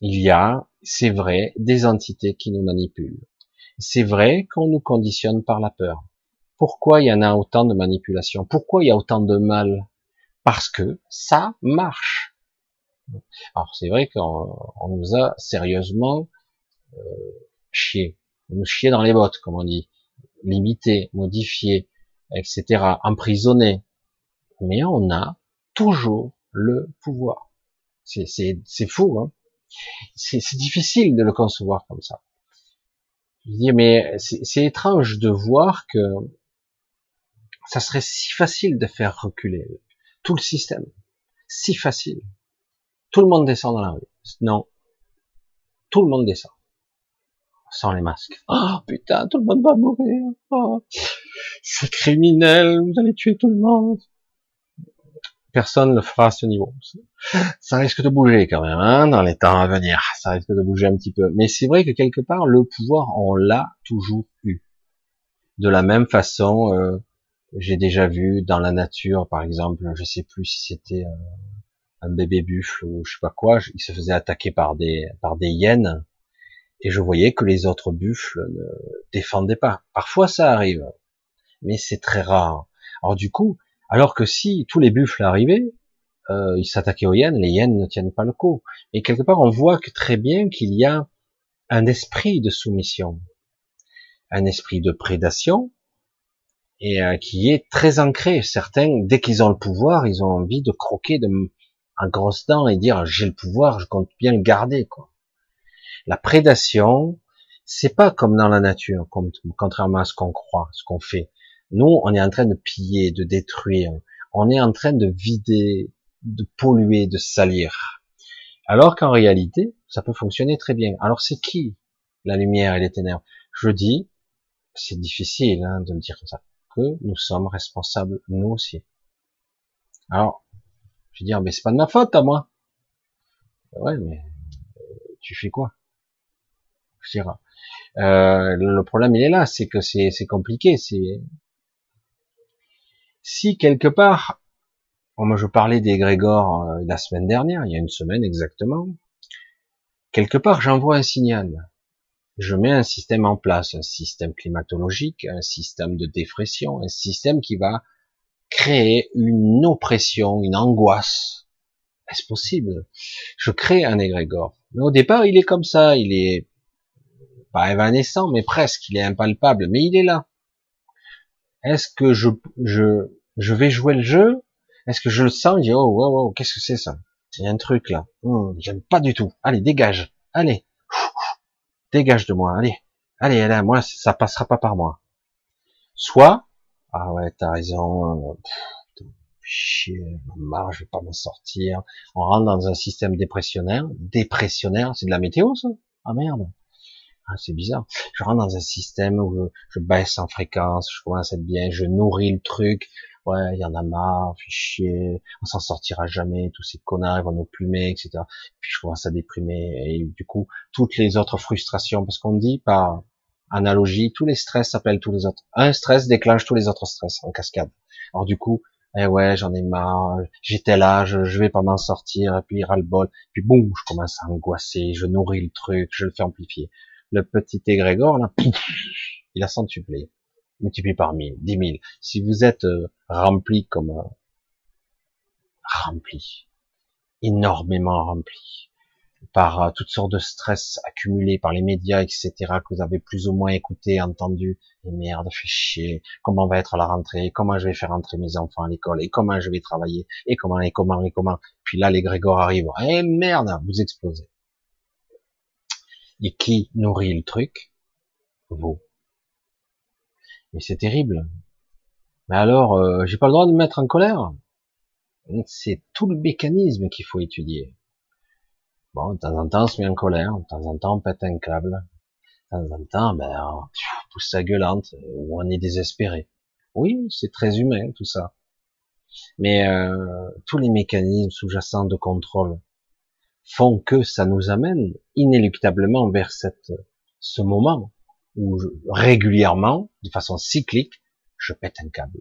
Il y a, c'est vrai, des entités qui nous manipulent. C'est vrai qu'on nous conditionne par la peur. Pourquoi il y en a autant de manipulations? Pourquoi il y a autant de mal? Parce que ça marche. Alors c'est vrai qu'on nous a sérieusement euh, chié, on nous chier dans les bottes, comme on dit, limité, modifié, etc., emprisonné. Mais on a toujours le pouvoir. C'est fou, hein c'est difficile de le concevoir comme ça. Je dis, mais c'est étrange de voir que ça serait si facile de faire reculer tout le système. Si facile tout le monde descend dans la rue. Non, tout le monde descend. Sans les masques. Oh putain, tout le monde va mourir. Oh, c'est criminel, vous allez tuer tout le monde. Personne ne fera à ce niveau. Ça risque de bouger quand même, hein, dans les temps à venir. Ça risque de bouger un petit peu. Mais c'est vrai que quelque part, le pouvoir, on l'a toujours eu. De la même façon, euh, j'ai déjà vu dans la nature, par exemple, je sais plus si c'était euh, un bébé buffle ou je sais pas quoi, il se faisait attaquer par des par des hyènes et je voyais que les autres buffles ne défendaient pas. Parfois ça arrive, mais c'est très rare. Alors du coup, alors que si tous les buffles arrivaient, euh, ils s'attaquaient aux hyènes, les hyènes ne tiennent pas le coup. Et quelque part, on voit que très bien qu'il y a un esprit de soumission, un esprit de prédation, et euh, qui est très ancré. Certains, dès qu'ils ont le pouvoir, ils ont envie de croquer de, un grosse dent et dire j'ai le pouvoir, je compte bien le garder. La prédation, c'est pas comme dans la nature, contrairement à ce qu'on croit, ce qu'on fait. Nous, on est en train de piller, de détruire. On est en train de vider, de polluer, de salir. Alors qu'en réalité, ça peut fonctionner très bien. Alors c'est qui la lumière et les ténèbres? Je dis, c'est difficile hein, de le dire comme ça, que nous sommes responsables nous aussi. Alors, je vais dire, mais c'est pas de ma faute à moi. Ouais, mais euh, tu fais quoi? Je. Euh, le problème il est là, c'est que c'est compliqué. Si quelque part, moi je parlais des Grégor euh, la semaine dernière, il y a une semaine exactement, quelque part j'envoie un signal. Je mets un système en place, un système climatologique, un système de défression, un système qui va créer une oppression, une angoisse. Est-ce possible? Je crée un égrégore. Mais au départ, il est comme ça, il est pas évanescent, mais presque, il est impalpable, mais il est là. Est-ce que je, je, je vais jouer le jeu? Est-ce que je le sens? Je dis, oh, wow, wow, qu'est-ce que c'est ça? Il y a un truc là. Hmm, J'aime pas du tout. Allez, dégage. Allez. Dégage de moi. Allez. Allez, allez, moi, ça passera pas par moi. Soit, ah ouais, t'as raison, euh, chier, marre, je vais pas m'en sortir. On rentre dans un système dépressionnaire. Dépressionnaire, c'est de la météo, ça? Ah merde. Ah, c'est bizarre. Je rentre dans un système où je, baisse en fréquence, je commence à être bien, je nourris le truc. Ouais, il y en a marre, fait chier, on s'en sortira jamais, tous ces connards ils vont nous plumer, etc. Puis je commence à déprimer et du coup toutes les autres frustrations, parce qu'on dit par analogie, tous les stress s'appellent tous les autres. Un stress déclenche tous les autres stress en cascade. Alors du coup, eh ouais, j'en ai marre, j'étais là, je, je vais pas m'en sortir, et puis ras-le-bol, puis boum, je commence à angoisser, je nourris le truc, je le fais amplifier le petit égrégore, là, il a centuplé, multiplié par mille, dix mille. Si vous êtes euh, rempli comme euh, rempli, énormément rempli, par euh, toutes sortes de stress accumulés par les médias, etc., que vous avez plus ou moins écouté, entendu, et merde, fait chier, comment va être la rentrée, comment je vais faire entrer mes enfants à l'école, et comment je vais travailler, et comment, et comment, et comment. Puis là, les Grégor arrivent, et merde, vous explosez. Et qui nourrit le truc? Vous. Mais c'est terrible. Mais alors, euh, j'ai pas le droit de me mettre en colère? C'est tout le mécanisme qu'il faut étudier. Bon, de temps en temps, on se met en colère, de temps en temps, on pète un câble, de temps en temps, ben, on pousse sa gueulante, ou on est désespéré. Oui, c'est très humain, tout ça. Mais euh, tous les mécanismes sous-jacents de contrôle, font que ça nous amène inéluctablement vers cette, ce moment où régulièrement, de façon cyclique, je pète un câble,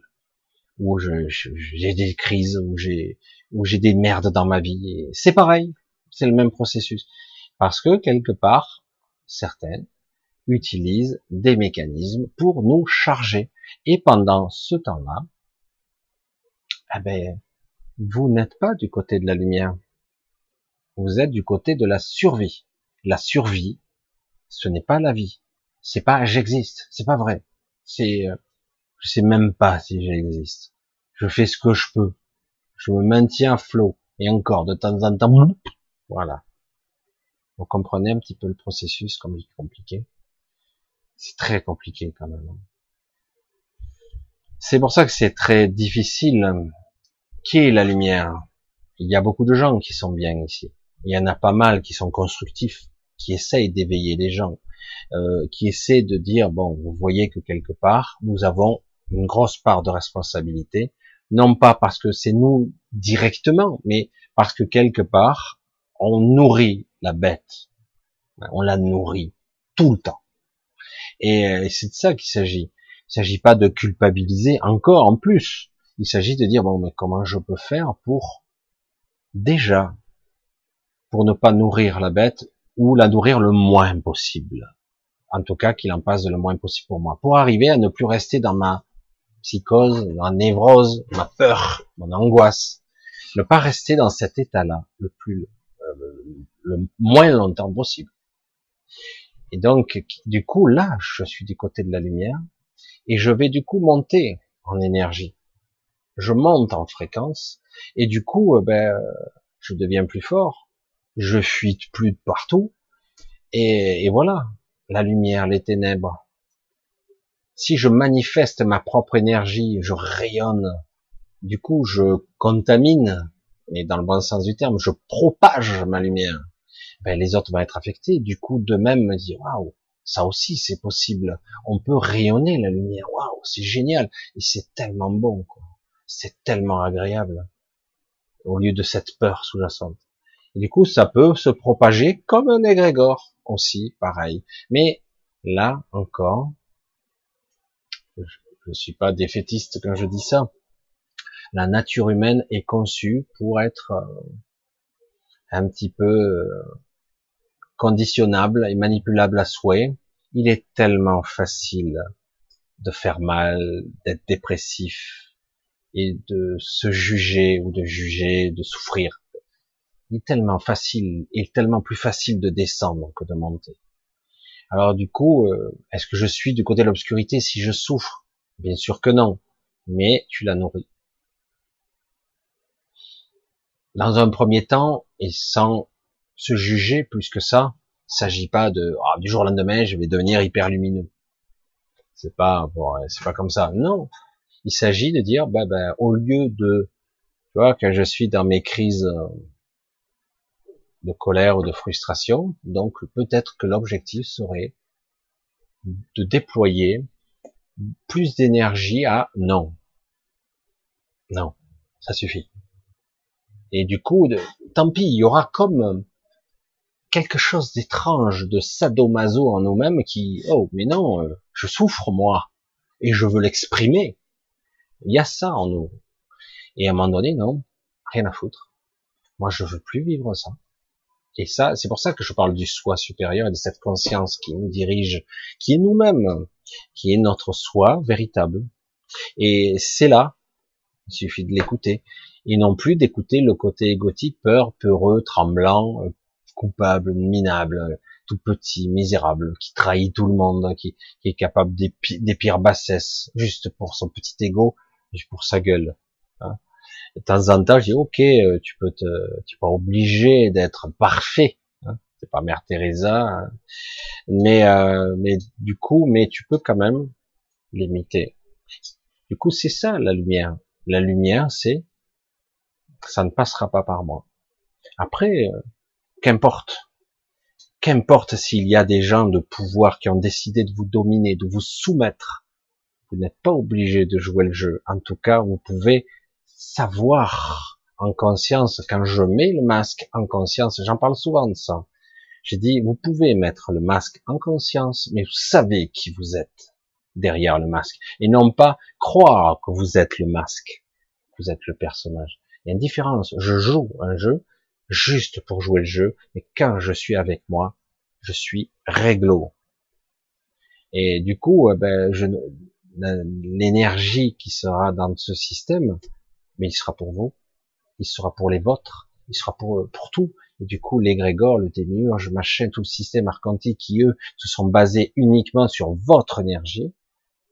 où j'ai des crises, où j'ai des merdes dans ma vie. C'est pareil, c'est le même processus, parce que quelque part, certaines utilisent des mécanismes pour nous charger. Et pendant ce temps-là, eh ben, vous n'êtes pas du côté de la lumière vous êtes du côté de la survie. La survie, ce n'est pas la vie. C'est pas j'existe. C'est pas vrai. C'est, euh, je sais même pas si j'existe. Je fais ce que je peux. Je me maintiens à flot. Et encore, de temps en temps, voilà. Vous comprenez un petit peu le processus comme il est compliqué? C'est très compliqué quand même. C'est pour ça que c'est très difficile. Qui est la lumière? Il y a beaucoup de gens qui sont bien ici il y en a pas mal qui sont constructifs, qui essaye d'éveiller les gens, euh, qui essaie de dire bon, vous voyez que quelque part nous avons une grosse part de responsabilité, non pas parce que c'est nous directement, mais parce que quelque part on nourrit la bête, on la nourrit tout le temps. Et euh, c'est de ça qu'il s'agit. Il s'agit pas de culpabiliser encore en plus. Il s'agit de dire bon mais comment je peux faire pour déjà pour ne pas nourrir la bête ou la nourrir le moins possible. En tout cas, qu'il en passe le moins possible pour moi. Pour arriver à ne plus rester dans ma psychose, ma névrose, ma peur, mon angoisse. Ne pas rester dans cet état-là le plus, euh, le moins longtemps possible. Et donc, du coup, là, je suis du côté de la lumière et je vais du coup monter en énergie. Je monte en fréquence et du coup, euh, ben, je deviens plus fort. Je fuite plus de partout. Et, et voilà, la lumière, les ténèbres. Si je manifeste ma propre énergie, je rayonne. Du coup, je contamine, mais dans le bon sens du terme, je propage ma lumière. Ben, les autres vont être affectés. Du coup, de même me dire, waouh, ça aussi c'est possible. On peut rayonner la lumière. Waouh, c'est génial. Et c'est tellement bon, quoi. C'est tellement agréable. Au lieu de cette peur sous-jacente. Du coup, ça peut se propager comme un égrégore aussi, pareil. Mais là encore, je ne suis pas défaitiste quand je dis ça. La nature humaine est conçue pour être euh, un petit peu euh, conditionnable et manipulable à souhait. Il est tellement facile de faire mal, d'être dépressif et de se juger ou de juger, de souffrir il est tellement facile, il est tellement plus facile de descendre que de monter. Alors du coup, euh, est-ce que je suis du côté de l'obscurité si je souffre? Bien sûr que non, mais tu la nourris. Dans un premier temps, et sans se juger plus que ça, il s'agit pas de ah, du jour au lendemain je vais devenir hyper lumineux. C'est pas bon, c'est pas comme ça. Non, il s'agit de dire bah, bah au lieu de tu vois quand je suis dans mes crises euh, de colère ou de frustration. Donc peut-être que l'objectif serait de déployer plus d'énergie à non. Non, ça suffit. Et du coup, tant pis, il y aura comme quelque chose d'étrange, de sadomaso en nous-mêmes qui, oh, mais non, euh, je souffre moi, et je veux l'exprimer. Il y a ça en nous. Et à un moment donné, non, rien à foutre. Moi, je veux plus vivre ça. Et ça, c'est pour ça que je parle du soi supérieur et de cette conscience qui nous dirige, qui est nous-mêmes, qui est notre soi véritable. Et c'est là, il suffit de l'écouter, et non plus d'écouter le côté égotique, peur, peureux, tremblant, euh, coupable, minable, tout petit, misérable, qui trahit tout le monde, qui, est capable des, des pires bassesses, juste pour son petit ego, juste pour sa gueule. De temps en temps, je dis ok, euh, tu peux te, tu es pas obligé d'être parfait. Hein, c'est pas Mère Teresa, hein. mais euh, mais du coup, mais tu peux quand même limiter. Du coup, c'est ça la lumière. La lumière, c'est ça ne passera pas par moi. Après, euh, qu'importe. Qu'importe s'il y a des gens de pouvoir qui ont décidé de vous dominer, de vous soumettre. Vous n'êtes pas obligé de jouer le jeu. En tout cas, vous pouvez savoir en conscience, quand je mets le masque en conscience, j'en parle souvent de ça. J'ai dit, vous pouvez mettre le masque en conscience, mais vous savez qui vous êtes derrière le masque. Et non pas croire que vous êtes le masque, que vous êtes le personnage. Il y a une différence. Je joue un jeu juste pour jouer le jeu, mais quand je suis avec moi, je suis réglo. Et du coup, euh, ben, l'énergie qui sera dans ce système, mais il sera pour vous, il sera pour les vôtres, il sera pour, pour tout. Et du coup, l'égrégore, le démiurge, machin, tout le système arcantique qui, eux, se sont basés uniquement sur votre énergie,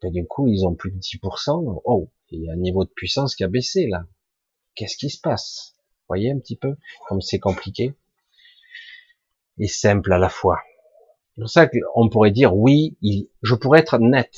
et ben, du coup, ils ont plus de 10%. Oh, il y a un niveau de puissance qui a baissé, là. Qu'est-ce qui se passe? Vous voyez un petit peu comme c'est compliqué? Et simple à la fois. C'est pour ça qu'on pourrait dire, oui, je pourrais être net.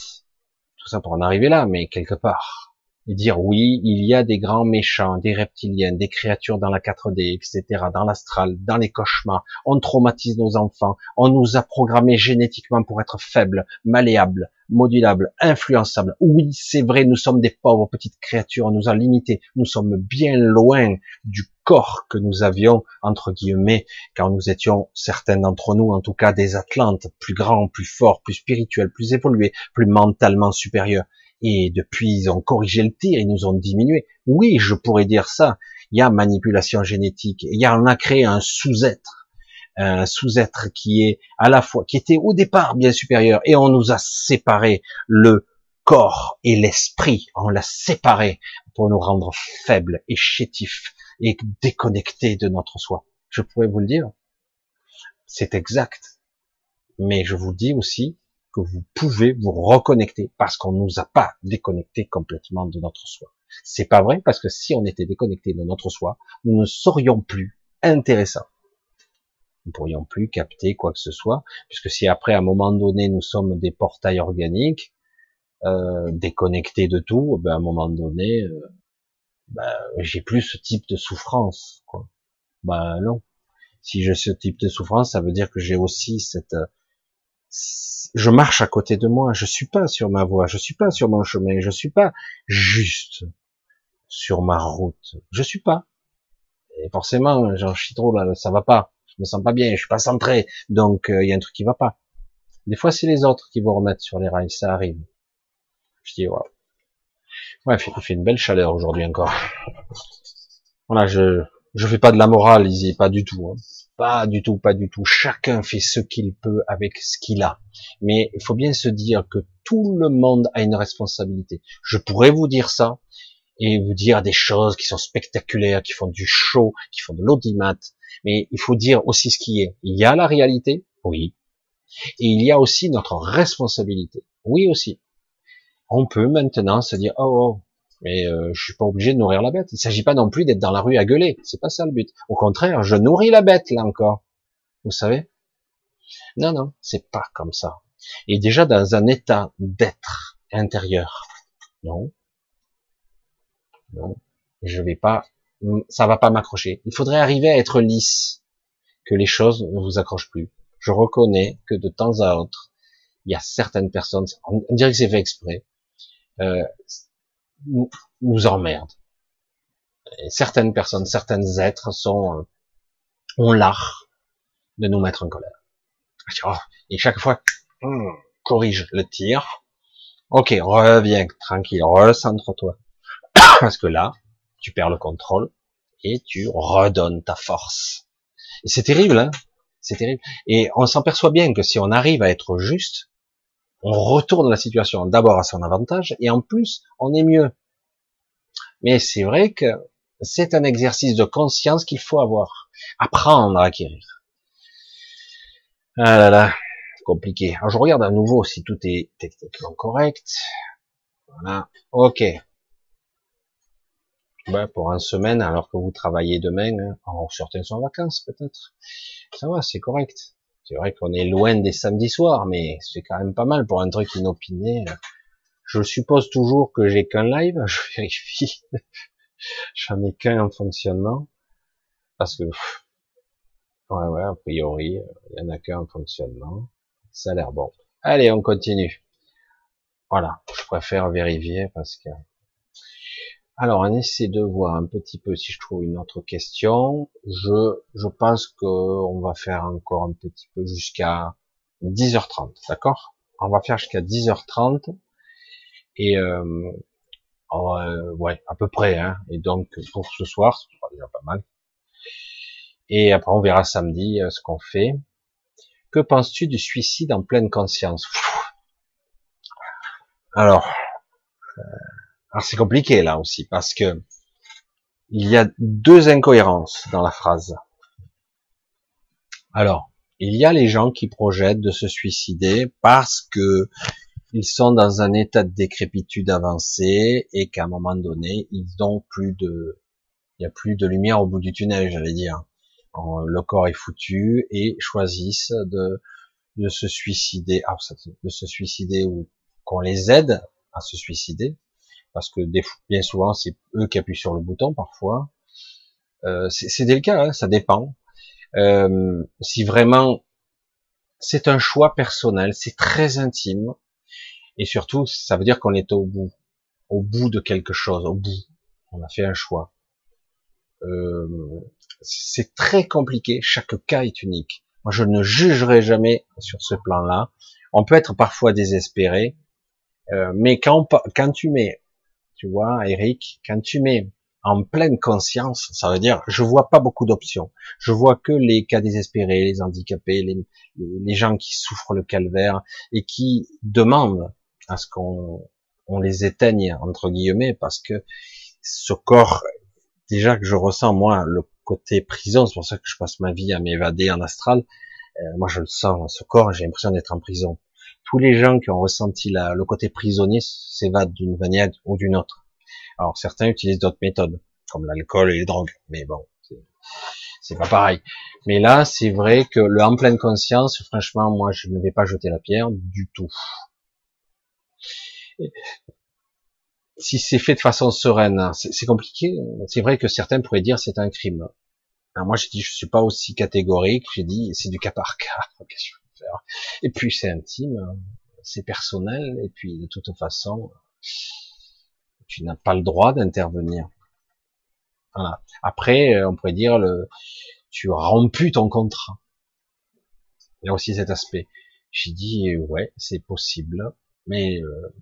Tout ça pour en arriver là, mais quelque part, et dire oui, il y a des grands méchants, des reptiliens, des créatures dans la 4D, etc., dans l'astral, dans les cauchemars. On traumatise nos enfants. On nous a programmés génétiquement pour être faibles, malléables, modulables, influençables. Oui, c'est vrai, nous sommes des pauvres petites créatures. On nous a limités. Nous sommes bien loin du corps que nous avions, entre guillemets, quand nous étions, certains d'entre nous, en tout cas, des Atlantes, plus grands, plus forts, plus spirituels, plus évolués, plus mentalement supérieurs et depuis ils ont corrigé le tir, ils nous ont diminué. Oui, je pourrais dire ça. Il y a manipulation génétique. Il y a, on a créé un sous-être, un sous-être qui est à la fois, qui était au départ bien supérieur, et on nous a séparé le corps et l'esprit. On l'a séparé pour nous rendre faibles et chétifs et déconnectés de notre soi. Je pourrais vous le dire. C'est exact. Mais je vous dis aussi, vous pouvez vous reconnecter parce qu'on nous a pas déconnecté complètement de notre soi. C'est pas vrai parce que si on était déconnecté de notre soi, nous ne serions plus intéressants. Nous ne pourrions plus capter quoi que ce soit, puisque si après, à un moment donné, nous sommes des portails organiques, euh, déconnectés de tout, ben à un moment donné, euh, ben, j'ai plus ce type de souffrance. Quoi. Ben non. Si j'ai ce type de souffrance, ça veut dire que j'ai aussi cette je marche à côté de moi, je suis pas sur ma voie, je suis pas sur mon chemin, je suis pas juste sur ma route, je suis pas. Et forcément, j'en chie trop là, ça va pas, je me sens pas bien, je suis pas centré, donc euh, il y a un truc qui va pas. Des fois, c'est les autres qui vont remettre sur les rails, ça arrive. Je dis, ouais. Ouais, il fait une belle chaleur aujourd'hui encore. Voilà, je, je fais pas de la morale, ici, pas du tout. Hein. Pas du tout, pas du tout. Chacun fait ce qu'il peut avec ce qu'il a. Mais il faut bien se dire que tout le monde a une responsabilité. Je pourrais vous dire ça et vous dire des choses qui sont spectaculaires, qui font du show, qui font de l'audimat. Mais il faut dire aussi ce qui est. Il y a la réalité, oui. Et il y a aussi notre responsabilité, oui aussi. On peut maintenant se dire, oh, oh mais euh, je suis pas obligé de nourrir la bête. Il s'agit pas non plus d'être dans la rue à gueuler. C'est pas ça le but. Au contraire, je nourris la bête là encore. Vous savez? Non, non, c'est pas comme ça. Et déjà dans un état d'être intérieur. Non. Non. Je vais pas. Ça va pas m'accrocher. Il faudrait arriver à être lisse, que les choses ne vous accrochent plus. Je reconnais que de temps à autre, il y a certaines personnes, on dirait que c'est fait exprès. Euh, nous emmerde. Et certaines personnes, certains êtres sont euh, ont l'art de nous mettre en colère. Oh, et chaque fois, hmm, corrige le tir. Ok, reviens tranquille, recentre-toi. Parce que là, tu perds le contrôle et tu redonnes ta force. Et c'est terrible, hein c'est terrible. Et on s'aperçoit bien que si on arrive à être juste, on retourne la situation d'abord à son avantage et en plus, on est mieux. Mais c'est vrai que c'est un exercice de conscience qu'il faut avoir, apprendre à acquérir. Ah là là, compliqué. Alors je regarde à nouveau si tout est techniquement correct. Voilà, ok. Ben, pour une semaine, alors que vous travaillez demain, hein, alors certains sont en vacances peut-être. Ça va, c'est correct. C'est vrai qu'on est loin des samedis soirs, mais c'est quand même pas mal pour un truc inopiné. Je suppose toujours que j'ai qu'un live, je vérifie. J'en ai qu'un en fonctionnement. Parce que, ouais, ouais, a priori, il y en a qu'un en fonctionnement. Ça a l'air bon. Allez, on continue. Voilà, je préfère vérifier parce que... Alors, on essaie de voir un petit peu si je trouve une autre question. Je, je pense qu'on va faire encore un petit peu jusqu'à 10h30, d'accord? On va faire jusqu'à 10h30. Et euh, euh, ouais, à peu près. Hein. Et donc pour ce soir, ce sera déjà pas mal. Et après on verra samedi euh, ce qu'on fait. Que penses-tu du suicide en pleine conscience? Alors, alors c'est compliqué là aussi parce que il y a deux incohérences dans la phrase. Alors, il y a les gens qui projettent de se suicider parce que ils sont dans un état de décrépitude avancée et qu'à un moment donné, ils ont plus de, il y a plus de lumière au bout du tunnel, j'allais dire. Le corps est foutu et choisissent de, de se suicider, ah, de se suicider ou qu'on les aide à se suicider, parce que bien souvent c'est eux qui appuient sur le bouton parfois. Euh, c'est délicat, hein, ça dépend. Euh, si vraiment c'est un choix personnel, c'est très intime, et surtout ça veut dire qu'on est au bout, au bout de quelque chose, au bout. On a fait un choix. Euh, c'est très compliqué, chaque cas est unique. Moi, je ne jugerai jamais sur ce plan-là. On peut être parfois désespéré, euh, mais quand, quand tu mets, tu vois, Eric, quand tu mets en pleine conscience, ça veut dire, je vois pas beaucoup d'options. Je vois que les cas désespérés, les handicapés, les, gens qui souffrent le calvaire et qui demandent à ce qu'on on les éteigne entre guillemets parce que ce corps déjà que je ressens moi le côté prison, c'est pour ça que je passe ma vie à m'évader en astral. Euh, moi je le sens ce corps, j'ai l'impression d'être en prison. Tous les gens qui ont ressenti la, le côté prisonnier s'évadent d'une manière ou d'une autre. Alors certains utilisent d'autres méthodes, comme l'alcool et les drogues, mais bon, c'est pas pareil. Mais là, c'est vrai que le en pleine conscience, franchement, moi, je ne vais pas jeter la pierre du tout si c'est fait de façon sereine, c'est compliqué. C'est vrai que certains pourraient dire c'est un crime. moi, j'ai dit je suis pas aussi catégorique. J'ai dit c'est du cas par cas. Et puis c'est intime, c'est personnel. Et puis de toute façon, tu n'as pas le droit d'intervenir. Voilà. Après, on pourrait dire le, tu as rompu ton contrat. Il y a aussi cet aspect. J'ai dit ouais, c'est possible, mais euh,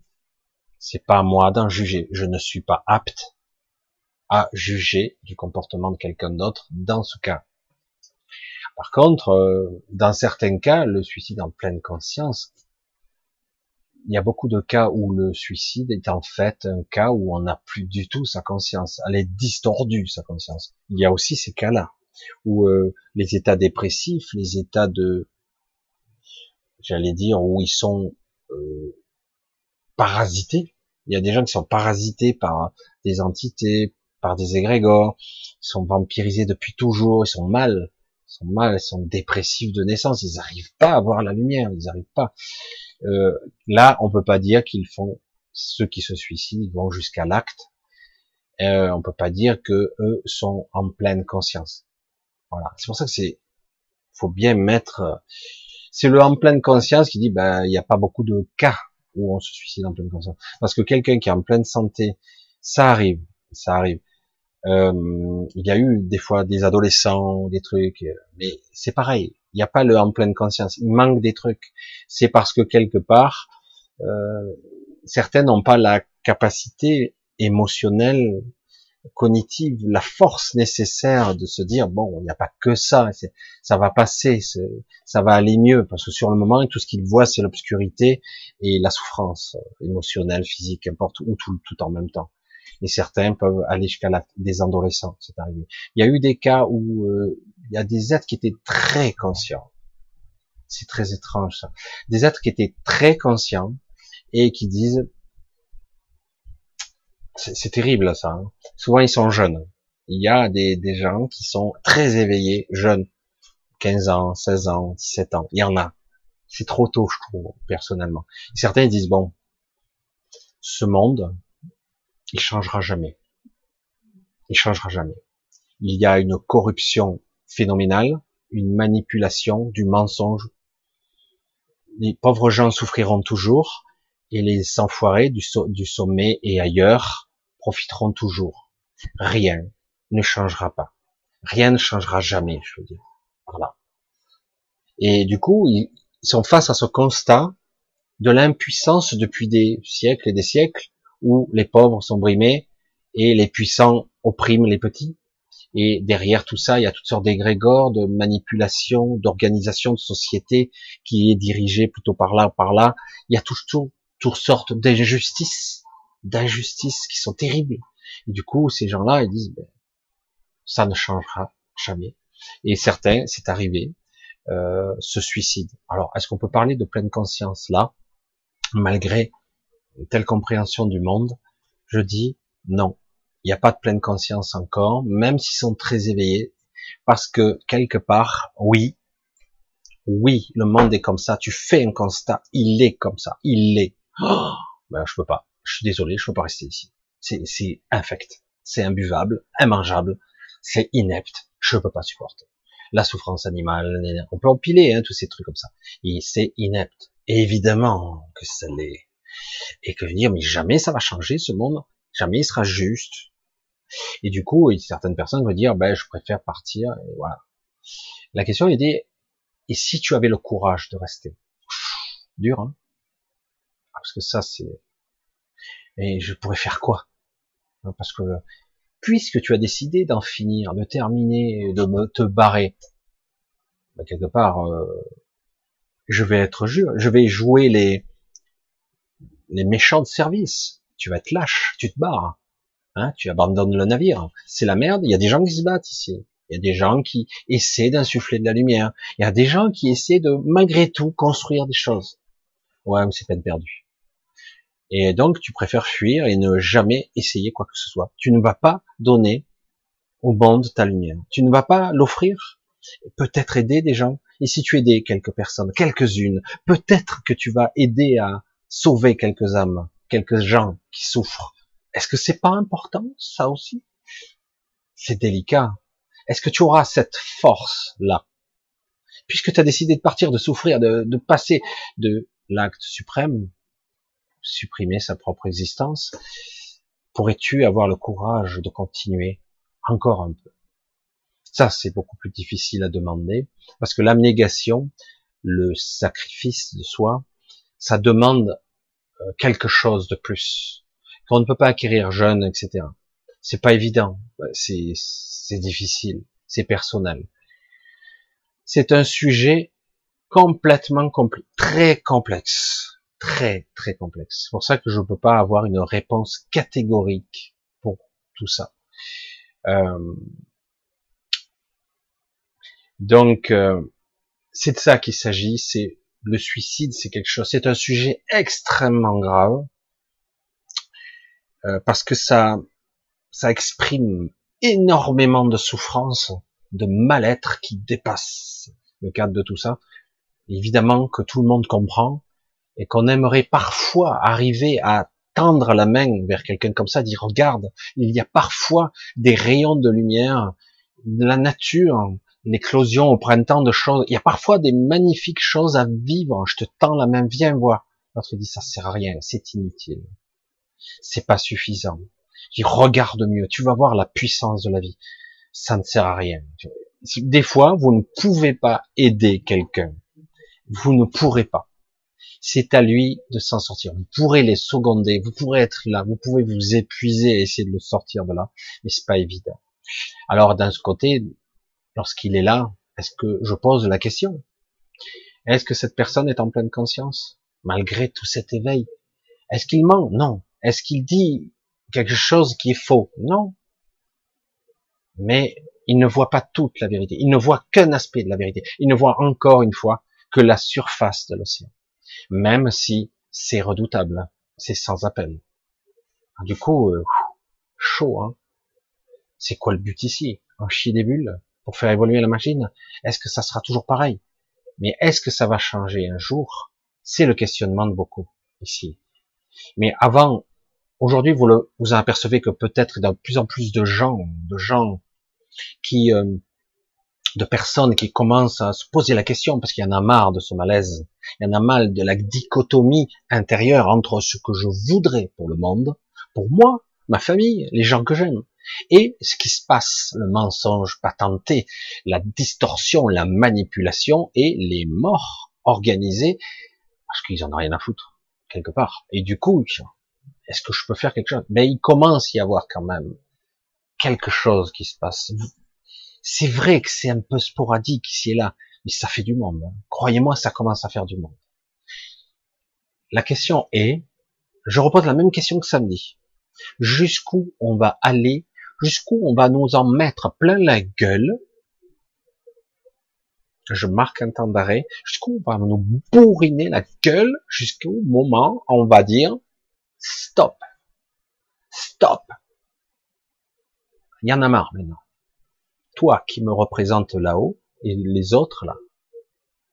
c'est pas à moi d'en juger. Je ne suis pas apte à juger du comportement de quelqu'un d'autre dans ce cas. Par contre, euh, dans certains cas, le suicide en pleine conscience, il y a beaucoup de cas où le suicide est en fait un cas où on n'a plus du tout sa conscience. Elle est distordue, sa conscience. Il y a aussi ces cas-là, où euh, les états dépressifs, les états de, j'allais dire, où ils sont euh, parasités, il y a des gens qui sont parasités par des entités, par des égrégores, ils sont vampirisés depuis toujours, ils sont mal, sont mal, ils sont dépressifs de naissance, ils n'arrivent pas à voir la lumière, ils n'arrivent pas. Euh, là, on peut pas dire qu'ils font ceux qui se suicident, ils vont jusqu'à l'acte. Euh, on peut pas dire que eux sont en pleine conscience. Voilà, c'est pour ça que c'est, faut bien mettre. C'est le en pleine conscience qui dit, ben, il n'y a pas beaucoup de cas où on se suicide en pleine conscience. Parce que quelqu'un qui est en pleine santé, ça arrive, ça arrive. Euh, il y a eu des fois des adolescents, des trucs, mais c'est pareil. Il n'y a pas le en pleine conscience. Il manque des trucs. C'est parce que quelque part, euh, certains n'ont pas la capacité émotionnelle cognitive, la force nécessaire de se dire bon, il n'y a pas que ça, ça va passer, ça va aller mieux, parce que sur le moment, tout ce qu'il voit, c'est l'obscurité et la souffrance émotionnelle, physique, importe, ou tout, tout en même temps. Et certains peuvent aller jusqu'à des adolescents, c'est arrivé. Il y a eu des cas où euh, il y a des êtres qui étaient très conscients. C'est très étrange ça. Des êtres qui étaient très conscients et qui disent c'est terrible ça. Hein. Souvent ils sont jeunes. Il y a des, des gens qui sont très éveillés, jeunes, 15 ans, 16 ans, 17 ans. Il y en a. C'est trop tôt, je trouve, personnellement. certains disent bon, ce monde, il changera jamais. Il changera jamais. Il y a une corruption phénoménale, une manipulation, du mensonge. Les pauvres gens souffriront toujours, et les enfoirés du, du sommet et ailleurs profiteront toujours. Rien ne changera pas. Rien ne changera jamais, je veux dire. Voilà. Et du coup, ils sont face à ce constat de l'impuissance depuis des siècles et des siècles où les pauvres sont brimés et les puissants oppriment les petits. Et derrière tout ça, il y a toutes sortes d'égrégores, de manipulation, d'organisation de société qui est dirigée plutôt par là ou par là. Il y a toujours toutes sortes d'injustices, d'injustices qui sont terribles. Et du coup, ces gens-là, ils disent, ben, ça ne changera jamais. Et certains, c'est arrivé, euh, se suicident. Alors, est-ce qu'on peut parler de pleine conscience là, malgré une telle compréhension du monde Je dis non. Il n'y a pas de pleine conscience encore, même s'ils sont très éveillés, parce que quelque part, oui, oui, le monde est comme ça. Tu fais un constat, il est comme ça, il l'est. Oh, ben, je peux pas. Je suis désolé, je peux pas rester ici. c'est infect, c'est imbuvable, immangeable, c'est inepte, je peux pas supporter. La souffrance animale, on peut empiler hein, tous ces trucs comme ça. Et c'est inepte. évidemment que ça l'est. Et que dire, mais jamais ça va changer ce monde, jamais il sera juste. Et du coup, certaines personnes vont dire, ben, je préfère partir, et voilà. La question est dit, et si tu avais le courage de rester? Dur, hein? Parce que ça, c'est, et je pourrais faire quoi? Parce que puisque tu as décidé d'en finir, de terminer, de me, te barrer, bah, quelque part, euh, je vais être je vais jouer les, les méchants de service. Tu vas être lâche, tu te barres, hein, tu abandonnes le navire. C'est la merde. Il y a des gens qui se battent ici. Il y a des gens qui essaient d'insuffler de la lumière. Il y a des gens qui essaient de, malgré tout, construire des choses. Ouais, c'est peine perdue. Et donc, tu préfères fuir et ne jamais essayer quoi que ce soit. Tu ne vas pas donner au monde ta lumière. Tu ne vas pas l'offrir. Peut-être aider des gens. Et si tu aides quelques personnes, quelques-unes, peut-être que tu vas aider à sauver quelques âmes, quelques gens qui souffrent. Est-ce que c'est pas important, ça aussi? C'est délicat. Est-ce que tu auras cette force-là? Puisque tu as décidé de partir, de souffrir, de, de passer de l'acte suprême supprimer sa propre existence, pourrais-tu avoir le courage de continuer encore un peu? Ça, c'est beaucoup plus difficile à demander, parce que l'abnégation, le sacrifice de soi, ça demande euh, quelque chose de plus qu'on ne peut pas acquérir jeune, etc. C'est pas évident, c'est difficile, c'est personnel. C'est un sujet complètement très complexe très très complexe. C'est pour ça que je ne peux pas avoir une réponse catégorique pour tout ça. Euh, donc euh, c'est de ça qu'il s'agit. C'est le suicide, c'est quelque chose. C'est un sujet extrêmement grave euh, parce que ça ça exprime énormément de souffrance, de mal-être qui dépasse le cadre de tout ça. Évidemment que tout le monde comprend, et qu'on aimerait parfois arriver à tendre la main vers quelqu'un comme ça, dire regarde, il y a parfois des rayons de lumière, la nature, l'éclosion au printemps de choses, il y a parfois des magnifiques choses à vivre, je te tends la main, viens voir. L'autre dit ça sert à rien, c'est inutile. C'est pas suffisant. Je dis regarde mieux, tu vas voir la puissance de la vie. Ça ne sert à rien. Des fois, vous ne pouvez pas aider quelqu'un. Vous ne pourrez pas c'est à lui de s'en sortir. Vous pourrez les seconder, vous pourrez être là, vous pouvez vous épuiser et essayer de le sortir de là, mais c'est pas évident. Alors d'un côté, lorsqu'il est là, est-ce que je pose la question? Est-ce que cette personne est en pleine conscience malgré tout cet éveil? Est-ce qu'il ment? Non. Est-ce qu'il dit quelque chose qui est faux? Non. Mais il ne voit pas toute la vérité. Il ne voit qu'un aspect de la vérité. Il ne voit encore une fois que la surface de l'océan même si c'est redoutable, c'est sans appel. Du coup, euh, chaud, hein. C'est quoi le but ici? En chier des bulles? Pour faire évoluer la machine Est-ce que ça sera toujours pareil? Mais est-ce que ça va changer un jour? C'est le questionnement de beaucoup ici. Mais avant, aujourd'hui, vous vous apercevez que peut-être de plus en plus de gens, de gens qui euh, de personnes qui commencent à se poser la question parce qu'il y en a marre de ce malaise, il y en a mal de la dichotomie intérieure entre ce que je voudrais pour le monde, pour moi, ma famille, les gens que j'aime, et ce qui se passe, le mensonge patenté, la distorsion, la manipulation et les morts organisées parce qu'ils en ont rien à foutre quelque part. Et du coup, est-ce que je peux faire quelque chose? Mais il commence à y avoir quand même quelque chose qui se passe. C'est vrai que c'est un peu sporadique ici et là, mais ça fait du monde. Hein. Croyez-moi, ça commence à faire du monde. La question est, je repose la même question que samedi. Jusqu'où on va aller, jusqu'où on va nous en mettre plein la gueule, je marque un temps d'arrêt, jusqu'où on va nous bourriner la gueule, jusqu'au moment où on va dire stop, stop. Il y en a marre maintenant toi qui me représente là-haut et les autres là,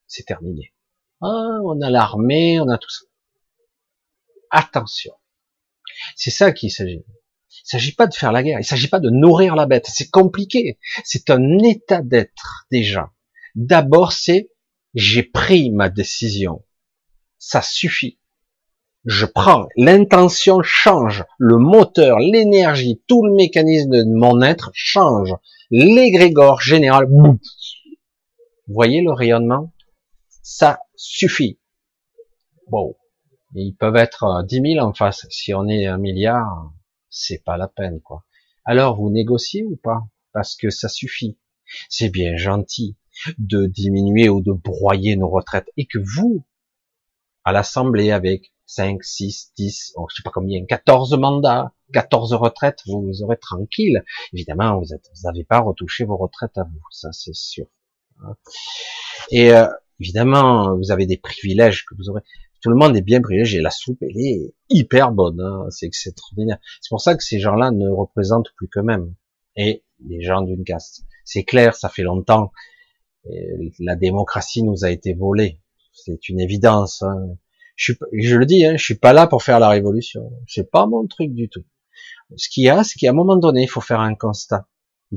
c'est terminé. Ah, on a l'armée, on a tout ça. Attention. C'est ça qu'il s'agit. Il s'agit pas de faire la guerre, il s'agit pas de nourrir la bête, c'est compliqué. C'est un état d'être déjà. D'abord, c'est j'ai pris ma décision. Ça suffit. Je prends, l'intention change, le moteur, l'énergie, tout le mécanisme de mon être change. L'égrégore général, vous voyez le rayonnement? Ça suffit. Bon, ils peuvent être 10 000 en face. Si on est un milliard, c'est pas la peine, quoi. Alors, vous négociez ou pas? Parce que ça suffit. C'est bien gentil de diminuer ou de broyer nos retraites et que vous, à l'Assemblée, avec 5, 6, 10, oh, je sais pas combien, 14 mandats, 14 retraites, vous, vous aurez tranquille. Évidemment, vous n'avez pas retouché vos retraites à vous, ça c'est sûr. Et euh, évidemment, vous avez des privilèges que vous aurez tout le monde est bien privilégié. La soupe, elle est hyper bonne. Hein. C'est extraordinaire. C'est pour ça que ces gens-là ne représentent plus qu'eux-mêmes. Et les gens d'une caste. C'est clair, ça fait longtemps. la démocratie nous a été volée. C'est une évidence. Hein. Je, le dis, hein, je suis pas là pour faire la révolution. C'est pas mon truc du tout. Ce qu'il y a, c'est qu'à un moment donné, il faut faire un constat,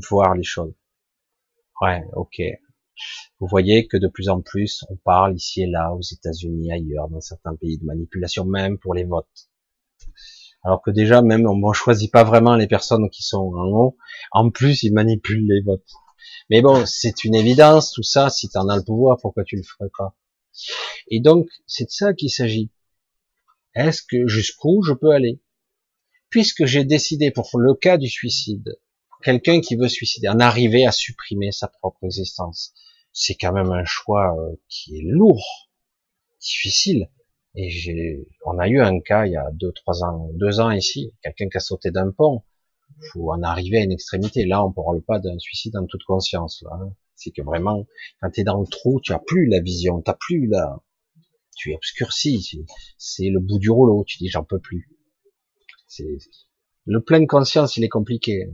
voir les choses. Ouais, ok. Vous voyez que de plus en plus, on parle ici et là, aux États-Unis, ailleurs, dans certains pays, de manipulation même pour les votes. Alors que déjà, même, on ne choisit pas vraiment les personnes qui sont en haut. En plus, ils manipulent les votes. Mais bon, c'est une évidence, tout ça. Si tu en as le pouvoir, pourquoi tu le ferais pas? Et donc, c'est de ça qu'il s'agit. Est-ce que jusqu'où je peux aller? Puisque j'ai décidé pour le cas du suicide, quelqu'un qui veut suicider, en arriver à supprimer sa propre existence, c'est quand même un choix euh, qui est lourd, difficile. Et j'ai, on a eu un cas il y a deux, trois ans, deux ans ici, quelqu'un qui a sauté d'un pont. Faut en arriver à une extrémité. Là, on parle pas d'un suicide en toute conscience. Là, hein. c'est que vraiment, quand tu es dans le trou, tu as plus la vision, t'as plus la, tu es obscurci. C'est le bout du rouleau. Tu dis, j'en peux plus. C'est le plein conscience, il est compliqué.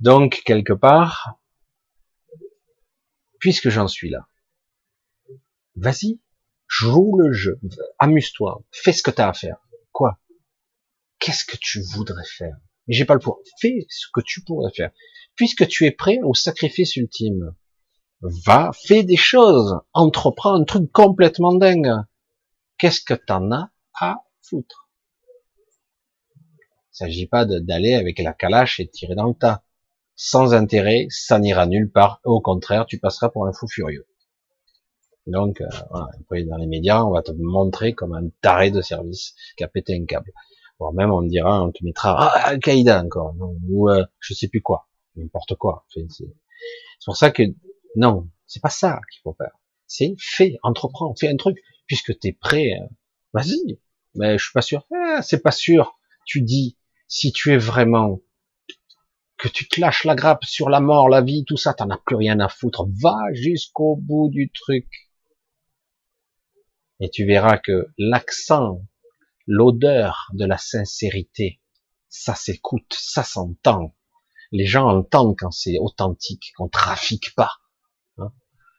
Donc quelque part, puisque j'en suis là, vas-y, joue le jeu, amuse-toi, fais ce que tu as à faire. Quoi? Qu'est-ce que tu voudrais faire? J'ai pas le pouvoir. Fais ce que tu pourrais faire. Puisque tu es prêt au sacrifice ultime, va, fais des choses, entreprends un truc complètement dingue. Qu'est-ce que t'en as à foutre? Il s'agit pas d'aller avec la calache et de tirer dans le tas sans intérêt, ça n'ira nulle part. Au contraire, tu passeras pour un fou furieux. Donc, euh, voilà, dans les médias, on va te montrer comme un taré de service qui a pété un câble. Voire même, on dira, on te mettra ah, Al-Qaïda encore, ou euh, je sais plus quoi, n'importe quoi. C'est pour ça que non, c'est pas ça qu'il faut faire. C'est fais, entreprends, fais un truc, puisque tu es prêt. Euh, vas-y. Mais je suis pas sûr. Ah, c'est pas sûr. Tu dis si tu es vraiment que tu te lâches la grappe sur la mort, la vie, tout ça, t'en as plus rien à foutre. Va jusqu'au bout du truc. Et tu verras que l'accent, l'odeur de la sincérité, ça s'écoute, ça s'entend. Les gens entendent quand c'est authentique, qu'on trafique pas, hein,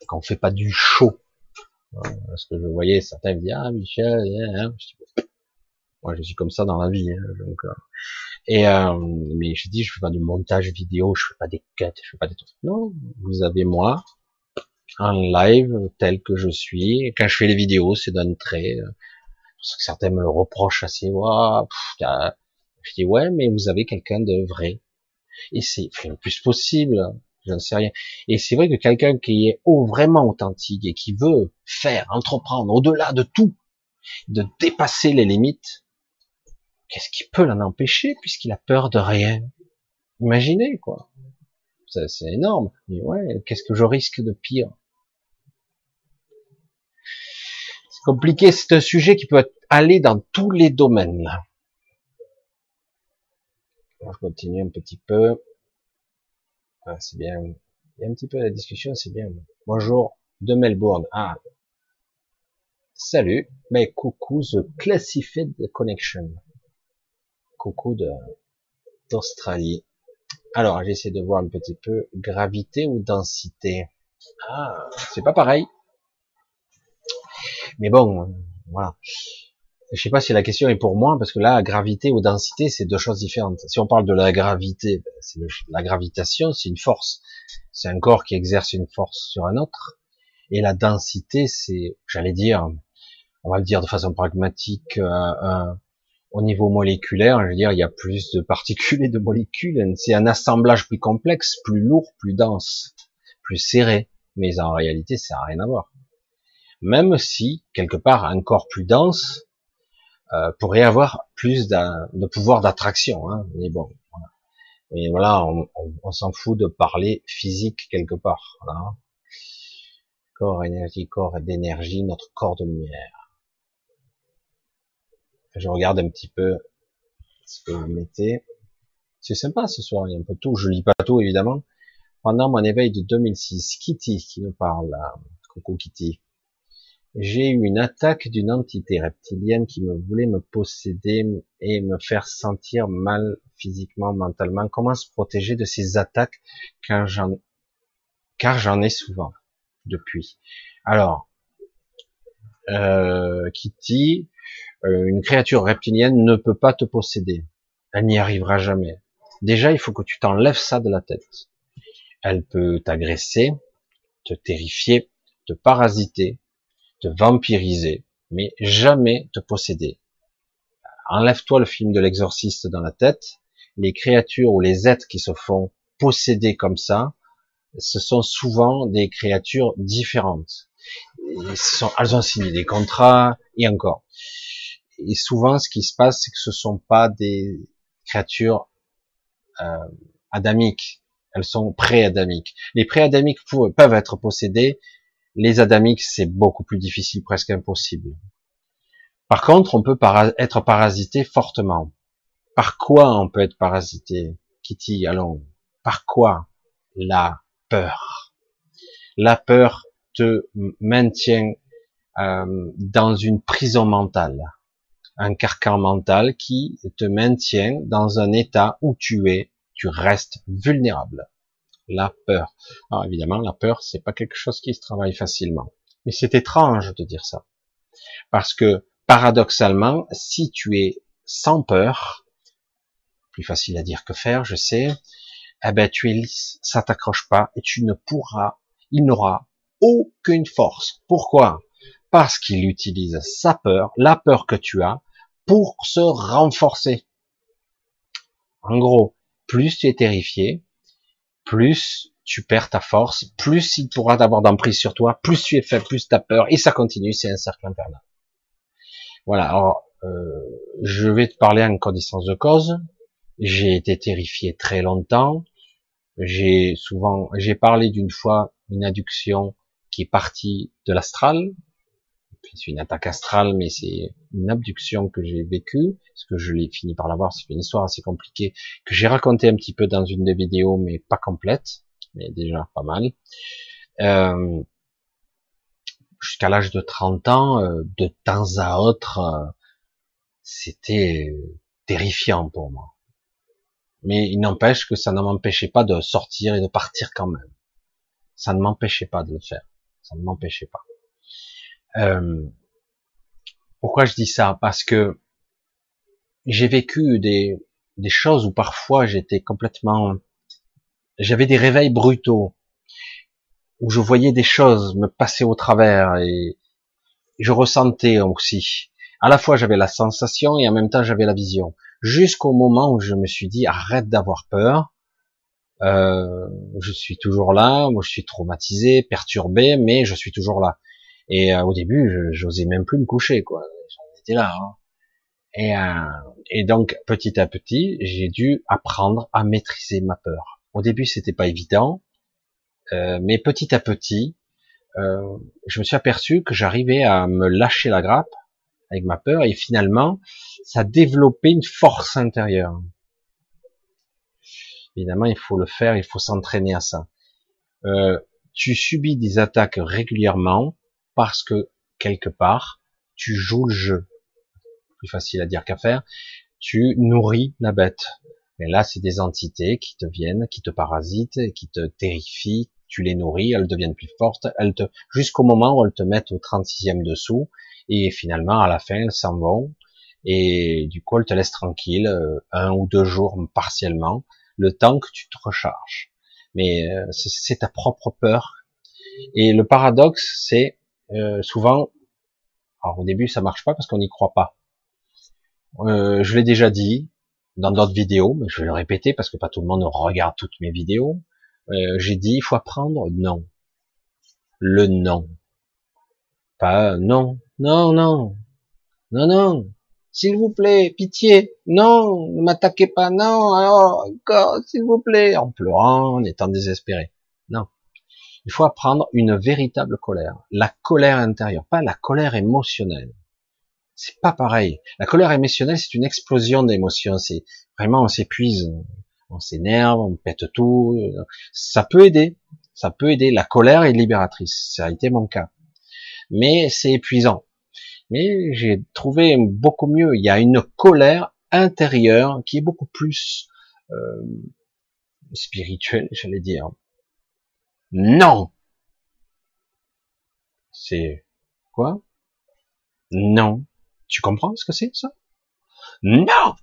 qu'on fait pas du show. Hein, parce que je voyais certains me dire, ah Michel, hein, hein. moi je suis comme ça dans la vie. Hein, donc, euh, et euh, mais je dis, je fais pas du montage vidéo, je fais pas des cuts, je fais pas des trucs. Non, vous avez moi en live tel que je suis. Quand je fais les vidéos, c'est d'un trait. Euh, certains me le reprochent assez. Wow, je dis ouais, mais vous avez quelqu'un de vrai. Et c'est le plus possible. Je ne sais rien. Et c'est vrai que quelqu'un qui est oh, vraiment authentique et qui veut faire, entreprendre au-delà de tout, de dépasser les limites, qu'est-ce qui peut l'en empêcher puisqu'il a peur de rien Imaginez quoi. C'est énorme. Mais ouais, qu'est-ce que je risque de pire? C'est compliqué, c'est un sujet qui peut aller dans tous les domaines. On va continuer un petit peu. Ah, c'est bien. Il y a un petit peu la discussion, c'est bien. Bonjour de Melbourne. Ah. Salut. Mais coucou, The Classified Connection coucou d'Australie. Alors, j'essaie de voir un petit peu gravité ou densité. Ah, c'est pas pareil. Mais bon, voilà. je sais pas si la question est pour moi, parce que là, gravité ou densité, c'est deux choses différentes. Si on parle de la gravité, ben, c'est la gravitation, c'est une force. C'est un corps qui exerce une force sur un autre. Et la densité, c'est, j'allais dire, on va le dire de façon pragmatique, euh, au niveau moléculaire, je veux dire, il y a plus de particules et de molécules. C'est un assemblage plus complexe, plus lourd, plus dense, plus serré. Mais en réalité, ça n'a rien à voir. Même si, quelque part, un corps plus dense euh, pourrait avoir plus de pouvoir d'attraction. Hein. Mais bon, voilà. On, s'en fout de parler physique quelque part. Corps, énergie, corps d'énergie, notre corps de lumière. Je regarde un petit peu ce que vous mettez. C'est sympa ce soir, il y a un peu tout. Je lis pas tout évidemment. Pendant mon éveil de 2006, Kitty qui nous parle. Là. Coucou Kitty. J'ai eu une attaque d'une entité reptilienne qui me voulait me posséder et me faire sentir mal physiquement, mentalement. Comment se protéger de ces attaques car j'en, car j'en ai souvent depuis? Alors, euh, Kitty, euh, une créature reptilienne ne peut pas te posséder. Elle n'y arrivera jamais. Déjà, il faut que tu t'enlèves ça de la tête. Elle peut t'agresser, te terrifier, te parasiter, te vampiriser, mais jamais te posséder. Enlève-toi le film de l'exorciste dans la tête. Les créatures ou les êtres qui se font posséder comme ça, ce sont souvent des créatures différentes. elles ont signé des contrats et encore. Et souvent, ce qui se passe, c'est que ce sont pas des créatures euh, adamiques. Elles sont pré-adamiques. Les pré-adamiques peuvent être possédés. Les adamiques, c'est beaucoup plus difficile, presque impossible. Par contre, on peut être parasité fortement. Par quoi on peut être parasité Kitty, allons. Par quoi? La peur. La peur te maintient euh, dans une prison mentale un carcan mental qui te maintient dans un état où tu es, tu restes vulnérable. La peur. Alors évidemment, la peur, c'est pas quelque chose qui se travaille facilement. Mais c'est étrange de dire ça. Parce que, paradoxalement, si tu es sans peur, plus facile à dire que faire, je sais, eh ben, tu es lisse, ça t'accroche pas, et tu ne pourras, il n'aura aucune force. Pourquoi? Parce qu'il utilise sa peur, la peur que tu as, pour se renforcer. En gros, plus tu es terrifié, plus tu perds ta force, plus il pourra d'avoir d'emprise sur toi, plus tu es faible, plus tu peur, et ça continue, c'est un cercle infernal. Voilà, alors, euh, je vais te parler en connaissance de cause. J'ai été terrifié très longtemps. J'ai souvent, j'ai parlé d'une fois une adduction qui est partie de l'astral, c'est une attaque astrale, mais c'est une abduction que j'ai vécue, parce que je l'ai fini par l'avoir, c'est une histoire assez compliquée, que j'ai raconté un petit peu dans une des vidéos, mais pas complète, mais déjà pas mal. Euh, Jusqu'à l'âge de 30 ans, euh, de temps à autre, euh, c'était terrifiant pour moi. Mais il n'empêche que ça ne m'empêchait pas de sortir et de partir quand même. Ça ne m'empêchait pas de le faire. Ça ne m'empêchait pas. Euh, pourquoi je dis ça? Parce que j'ai vécu des, des choses où parfois j'étais complètement... J'avais des réveils brutaux, où je voyais des choses me passer au travers et je ressentais aussi. À la fois j'avais la sensation et en même temps j'avais la vision. Jusqu'au moment où je me suis dit arrête d'avoir peur. Euh, je suis toujours là, moi je suis traumatisé, perturbé, mais je suis toujours là. Et euh, au début, j'osais même plus me coucher, quoi. J'en étais là. Hein. Et, euh, et donc, petit à petit, j'ai dû apprendre à maîtriser ma peur. Au début, c'était pas évident, euh, mais petit à petit, euh, je me suis aperçu que j'arrivais à me lâcher la grappe avec ma peur, et finalement, ça développait une force intérieure. Évidemment, il faut le faire, il faut s'entraîner à ça. Euh, tu subis des attaques régulièrement, parce que quelque part, tu joues le jeu. Plus facile à dire qu'à faire. Tu nourris la bête. Mais là, c'est des entités qui te viennent, qui te parasitent, qui te terrifient. Tu les nourris, elles deviennent plus fortes, elles te, jusqu'au moment où elles te mettent au 36e dessous, et finalement, à la fin, elles s'en vont. Et du coup, elle te laisse tranquille euh, un ou deux jours partiellement, le temps que tu te recharges. Mais euh, c'est ta propre peur. Et le paradoxe, c'est euh, souvent, alors au début ça marche pas parce qu'on n'y croit pas. je l'ai déjà dit dans d'autres vidéos, mais je vais le répéter parce que pas tout le monde regarde toutes mes vidéos. J'ai dit, il faut apprendre non. Le non. Pas non, non, non, non, non, s'il vous plaît, pitié, non, ne m'attaquez pas, non, alors, encore, s'il vous plaît, en pleurant, en étant désespéré. Il faut apprendre une véritable colère. La colère intérieure, pas la colère émotionnelle. C'est pas pareil. La colère émotionnelle, c'est une explosion d'émotions. C'est vraiment, on s'épuise, on s'énerve, on pète tout. Ça peut aider. Ça peut aider. La colère est libératrice. Ça a été mon cas. Mais c'est épuisant. Mais j'ai trouvé beaucoup mieux. Il y a une colère intérieure qui est beaucoup plus euh, spirituelle, j'allais dire. Non. C'est quoi? Non. Tu comprends ce que c'est ça? Non.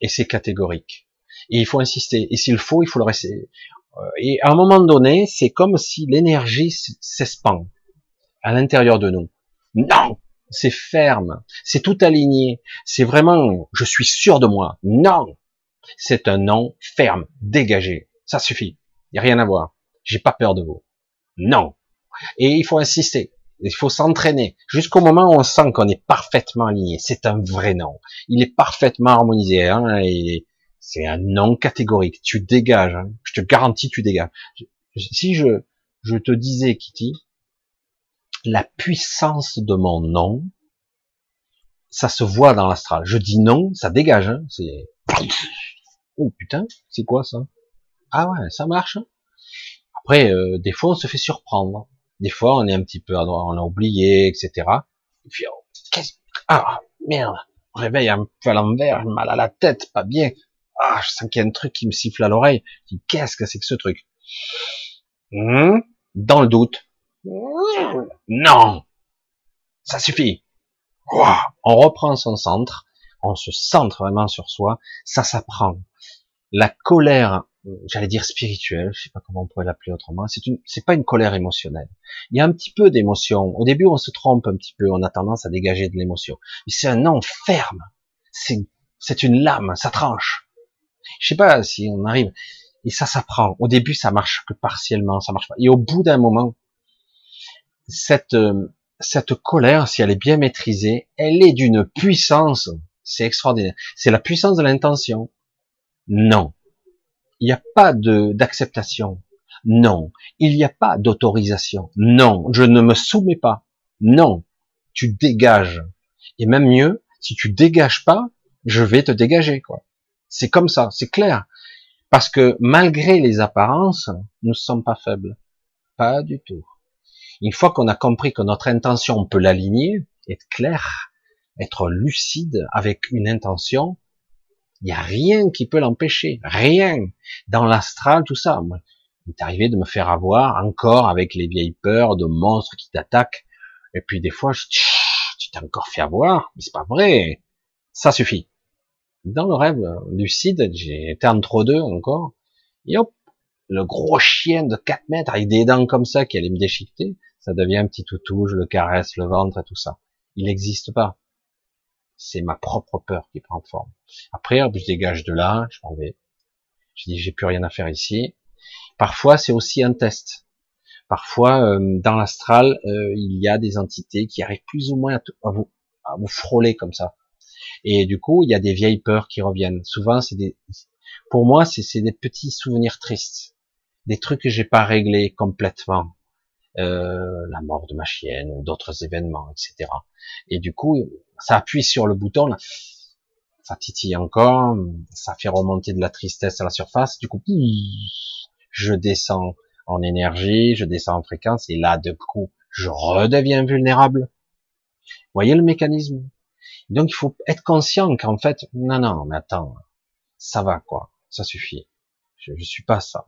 Et c'est catégorique. Et il faut insister. Et s'il faut, il faut le rester. Euh, et à un moment donné, c'est comme si l'énergie s'espand à l'intérieur de nous. Non c'est ferme, c'est tout aligné, c'est vraiment, je suis sûr de moi. Non, c'est un non ferme, dégagé. Ça suffit. Il n'y a rien à voir. J'ai pas peur de vous. Non. Et il faut insister. Il faut s'entraîner jusqu'au moment où on sent qu'on est parfaitement aligné. C'est un vrai non. Il est parfaitement harmonisé. Hein, c'est un non catégorique. Tu dégages. Hein. Je te garantis, tu dégages. Si je, je te disais, Kitty, la puissance de mon nom, ça se voit dans l'astral. Je dis non, ça dégage. Hein, c'est oh putain, c'est quoi ça? Ah ouais, ça marche. Après, euh, des fois, on se fait surprendre. Des fois, on est un petit peu, on a oublié, etc. Et puis, oh, qu'est-ce ah merde, réveille un peu à l'envers, mal à la tête, pas bien. Ah, je sens qu'il y a un truc qui me siffle à l'oreille. Qu'est-ce que c'est que ce truc? Hmm? Dans le doute, non, ça suffit. On reprend son centre, on se centre vraiment sur soi, ça s'apprend. La colère, j'allais dire spirituelle, je sais pas comment on pourrait l'appeler autrement, c'est une, c'est pas une colère émotionnelle. Il y a un petit peu d'émotion. Au début, on se trompe un petit peu, on a tendance à dégager de l'émotion. C'est un non ferme. C'est, c'est une lame, ça tranche. Je sais pas si on arrive. Et ça s'apprend. Au début, ça marche que partiellement, ça marche pas. Et au bout d'un moment, cette, euh, cette colère, si elle est bien maîtrisée, elle est d'une puissance, c'est extraordinaire. C'est la puissance de l'intention. Non. Il n'y a pas d'acceptation. Non. Il n'y a pas d'autorisation. Non. Je ne me soumets pas. Non. Tu dégages. Et même mieux, si tu dégages pas, je vais te dégager, quoi. C'est comme ça, c'est clair. Parce que malgré les apparences, nous ne sommes pas faibles. Pas du tout. Une fois qu'on a compris que notre intention, on peut l'aligner, être clair, être lucide avec une intention, il n'y a rien qui peut l'empêcher. Rien. Dans l'astral, tout ça. Il est arrivé de me faire avoir encore avec les vieilles peurs de monstres qui t'attaquent. Et puis des fois, je, tu t'es encore fait avoir, mais c'est pas vrai. Ça suffit. Dans le rêve lucide, été entre deux encore. Et hop, le gros chien de 4 mètres avec des dents comme ça qui allait me déchiqueter, ça devient un petit toutou, je le caresse, le ventre et tout ça. Il n'existe pas. C'est ma propre peur qui prend forme. Après, je dégage de là, je m'en vais. Je dis, j'ai plus rien à faire ici. Parfois, c'est aussi un test. Parfois, euh, dans l'astral, euh, il y a des entités qui arrivent plus ou moins à, vous, à vous frôler comme ça. Et du coup, il y a des vieilles peurs qui reviennent. Souvent, c'est des, pour moi, c'est des petits souvenirs tristes, des trucs que j'ai pas réglés complètement. Euh, la mort de ma chienne ou d'autres événements, etc. Et du coup, ça appuie sur le bouton, ça titille encore, ça fait remonter de la tristesse à la surface. Du coup, je descends en énergie, je descends en fréquence, et là, de coup, je redeviens vulnérable. Vous voyez le mécanisme? Donc, il faut être conscient qu'en fait, non, non, mais attends, ça va quoi, ça suffit. Je, je suis pas ça.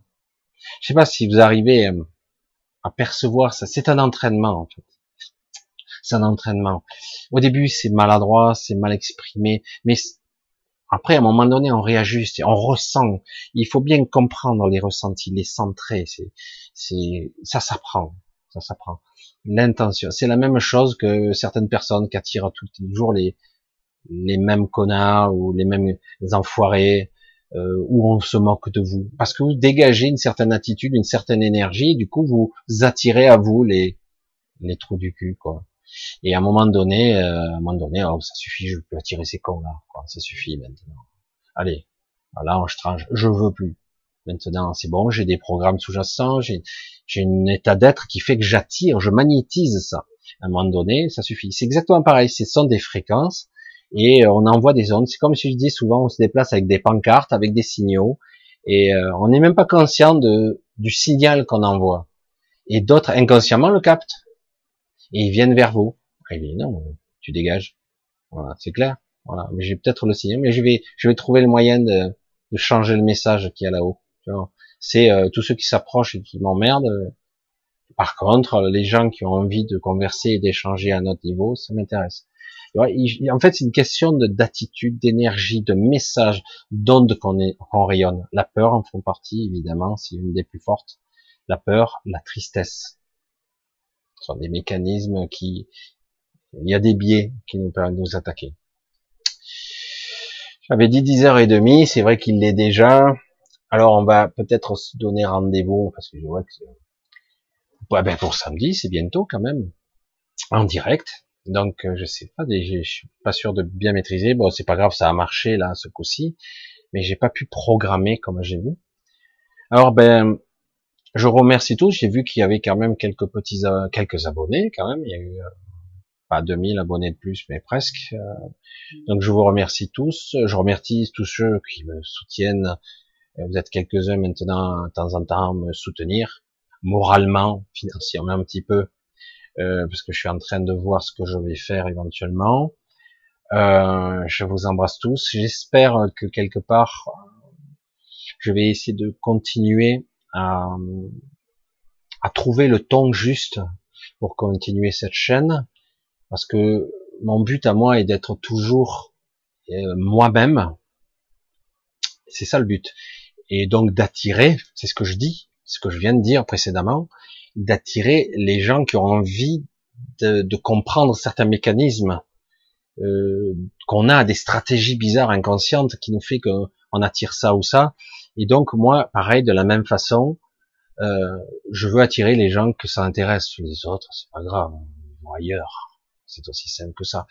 Je sais pas si vous arrivez à percevoir ça. C'est un entraînement, en fait. C'est un entraînement. Au début, c'est maladroit, c'est mal exprimé, mais après, à un moment donné, on réajuste, on ressent. Il faut bien comprendre les ressentis, les centrer. C'est, c'est, ça s'apprend, ça s'apprend. L'intention, c'est la même chose que certaines personnes qui attirent toujours les, les mêmes connards ou les mêmes enfoirés, euh, où on se moque de vous, parce que vous dégagez une certaine attitude, une certaine énergie, du coup vous attirez à vous les les trous du cul, quoi. Et à un moment donné, euh, à un moment donné, oh, ça suffit, je peux attirer ces cons là, quoi. Ça suffit maintenant. Allez, voilà, je tranche, je veux plus. Maintenant, c'est bon, j'ai des programmes sous-jacents, j'ai j'ai un état d'être qui fait que j'attire, je magnétise ça. À un moment donné, ça suffit. C'est exactement pareil, ce sont des fréquences et on envoie des ondes. C'est comme si je dis souvent, on se déplace avec des pancartes, avec des signaux, et euh, on n'est même pas conscient de, du signal qu'on envoie. Et d'autres inconsciemment le captent et ils viennent vers vous. Et dit non, tu dégages. Voilà, c'est clair. Voilà, mais j'ai peut-être le signal, mais je vais, je vais trouver le moyen de, changer le message qui est là-haut. C'est euh, tous ceux qui s'approchent et qui m'emmerdent. Par contre, les gens qui ont envie de converser et d'échanger à notre niveau, ça m'intéresse. En fait, c'est une question d'attitude, d'énergie, de message, d'onde qu'on qu'on rayonne. La peur en font partie, évidemment, c'est une des plus fortes. La peur, la tristesse. Ce sont des mécanismes qui, il y a des biais qui nous permettent de nous attaquer. J'avais dit 10h30, c'est vrai qu'il l'est déjà. Alors on va peut-être se donner rendez-vous, parce que je vois que ouais, ben pour samedi, c'est bientôt quand même, en direct. Donc euh, je sais pas, je suis pas sûr de bien maîtriser. Bon, c'est pas grave, ça a marché là ce coup-ci, mais j'ai pas pu programmer comme j'ai vu. Alors ben, je remercie tous. J'ai vu qu'il y avait quand même quelques petits, euh, quelques abonnés quand même. Il y a eu euh, pas 2000 abonnés de plus, mais presque. donc je vous remercie tous. Je remercie tous ceux qui me soutiennent. Vous êtes quelques-uns maintenant, de temps en temps, à me soutenir moralement, financièrement un petit peu euh, parce que je suis en train de voir ce que je vais faire éventuellement. Euh, je vous embrasse tous. J'espère que quelque part, je vais essayer de continuer à, à trouver le ton juste pour continuer cette chaîne, parce que mon but à moi est d'être toujours euh, moi-même. C'est ça le but. Et donc d'attirer, c'est ce que je dis, ce que je viens de dire précédemment, d'attirer les gens qui ont envie de, comprendre certains mécanismes euh, qu'on a des stratégies bizarres inconscientes qui nous fait qu'on attire ça ou ça. Et donc moi, pareil, de la même façon, euh, je veux attirer les gens que ça intéresse. Les autres, c'est pas grave, ailleurs. C'est aussi simple que ça.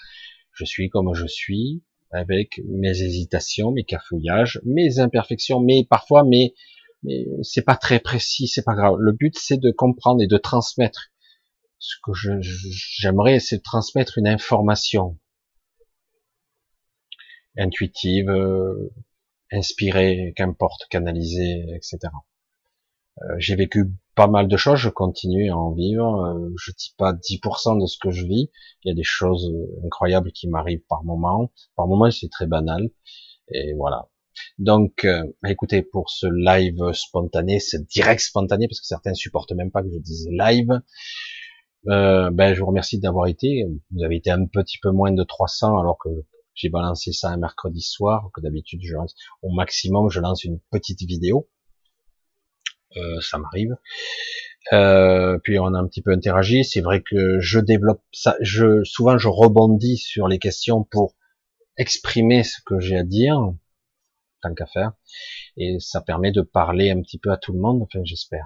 Je suis comme je suis, avec mes hésitations, mes cafouillages, mes imperfections, mais parfois mes mais c'est pas très précis, c'est pas grave. Le but c'est de comprendre et de transmettre. Ce que j'aimerais, c'est de transmettre une information intuitive, euh, inspirée, qu'importe, canalisée, etc. Euh, j'ai vécu pas mal de choses, je continue à en vivre. Euh, je dis pas 10% de ce que je vis. Il y a des choses incroyables qui m'arrivent par moment. Par moment, c'est très banal. Et voilà. Donc, euh, bah, écoutez, pour ce live spontané, ce direct spontané, parce que certains supportent même pas que je dise live, euh, ben, je vous remercie d'avoir été. Vous avez été un petit peu moins de 300, alors que j'ai balancé ça un mercredi soir, que d'habitude, je lance, au maximum, je lance une petite vidéo. Euh, ça m'arrive. Euh, puis on a un petit peu interagi. C'est vrai que je développe ça. Je souvent je rebondis sur les questions pour exprimer ce que j'ai à dire tant qu'à faire. Et ça permet de parler un petit peu à tout le monde, enfin j'espère.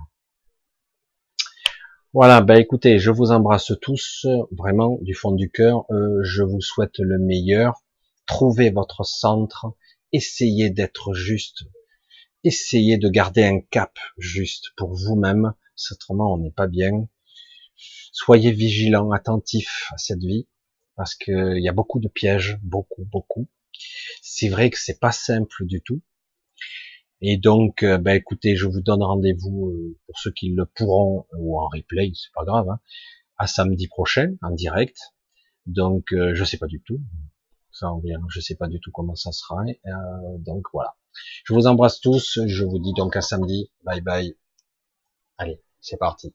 Voilà, bah écoutez, je vous embrasse tous, vraiment du fond du cœur. Euh, je vous souhaite le meilleur. Trouvez votre centre, essayez d'être juste, essayez de garder un cap juste pour vous-même. Autrement, on n'est pas bien. Soyez vigilants, attentifs à cette vie, parce qu'il y a beaucoup de pièges, beaucoup, beaucoup. C'est vrai que c'est pas simple du tout. Et donc, euh, bah, écoutez, je vous donne rendez-vous euh, pour ceux qui le pourront ou en replay, c'est pas grave, hein, à samedi prochain en direct. Donc, euh, je sais pas du tout. Ça, on vient. Je sais pas du tout comment ça sera. donc voilà. Je vous embrasse tous. Je vous dis donc à samedi. Bye bye. Allez, c'est parti.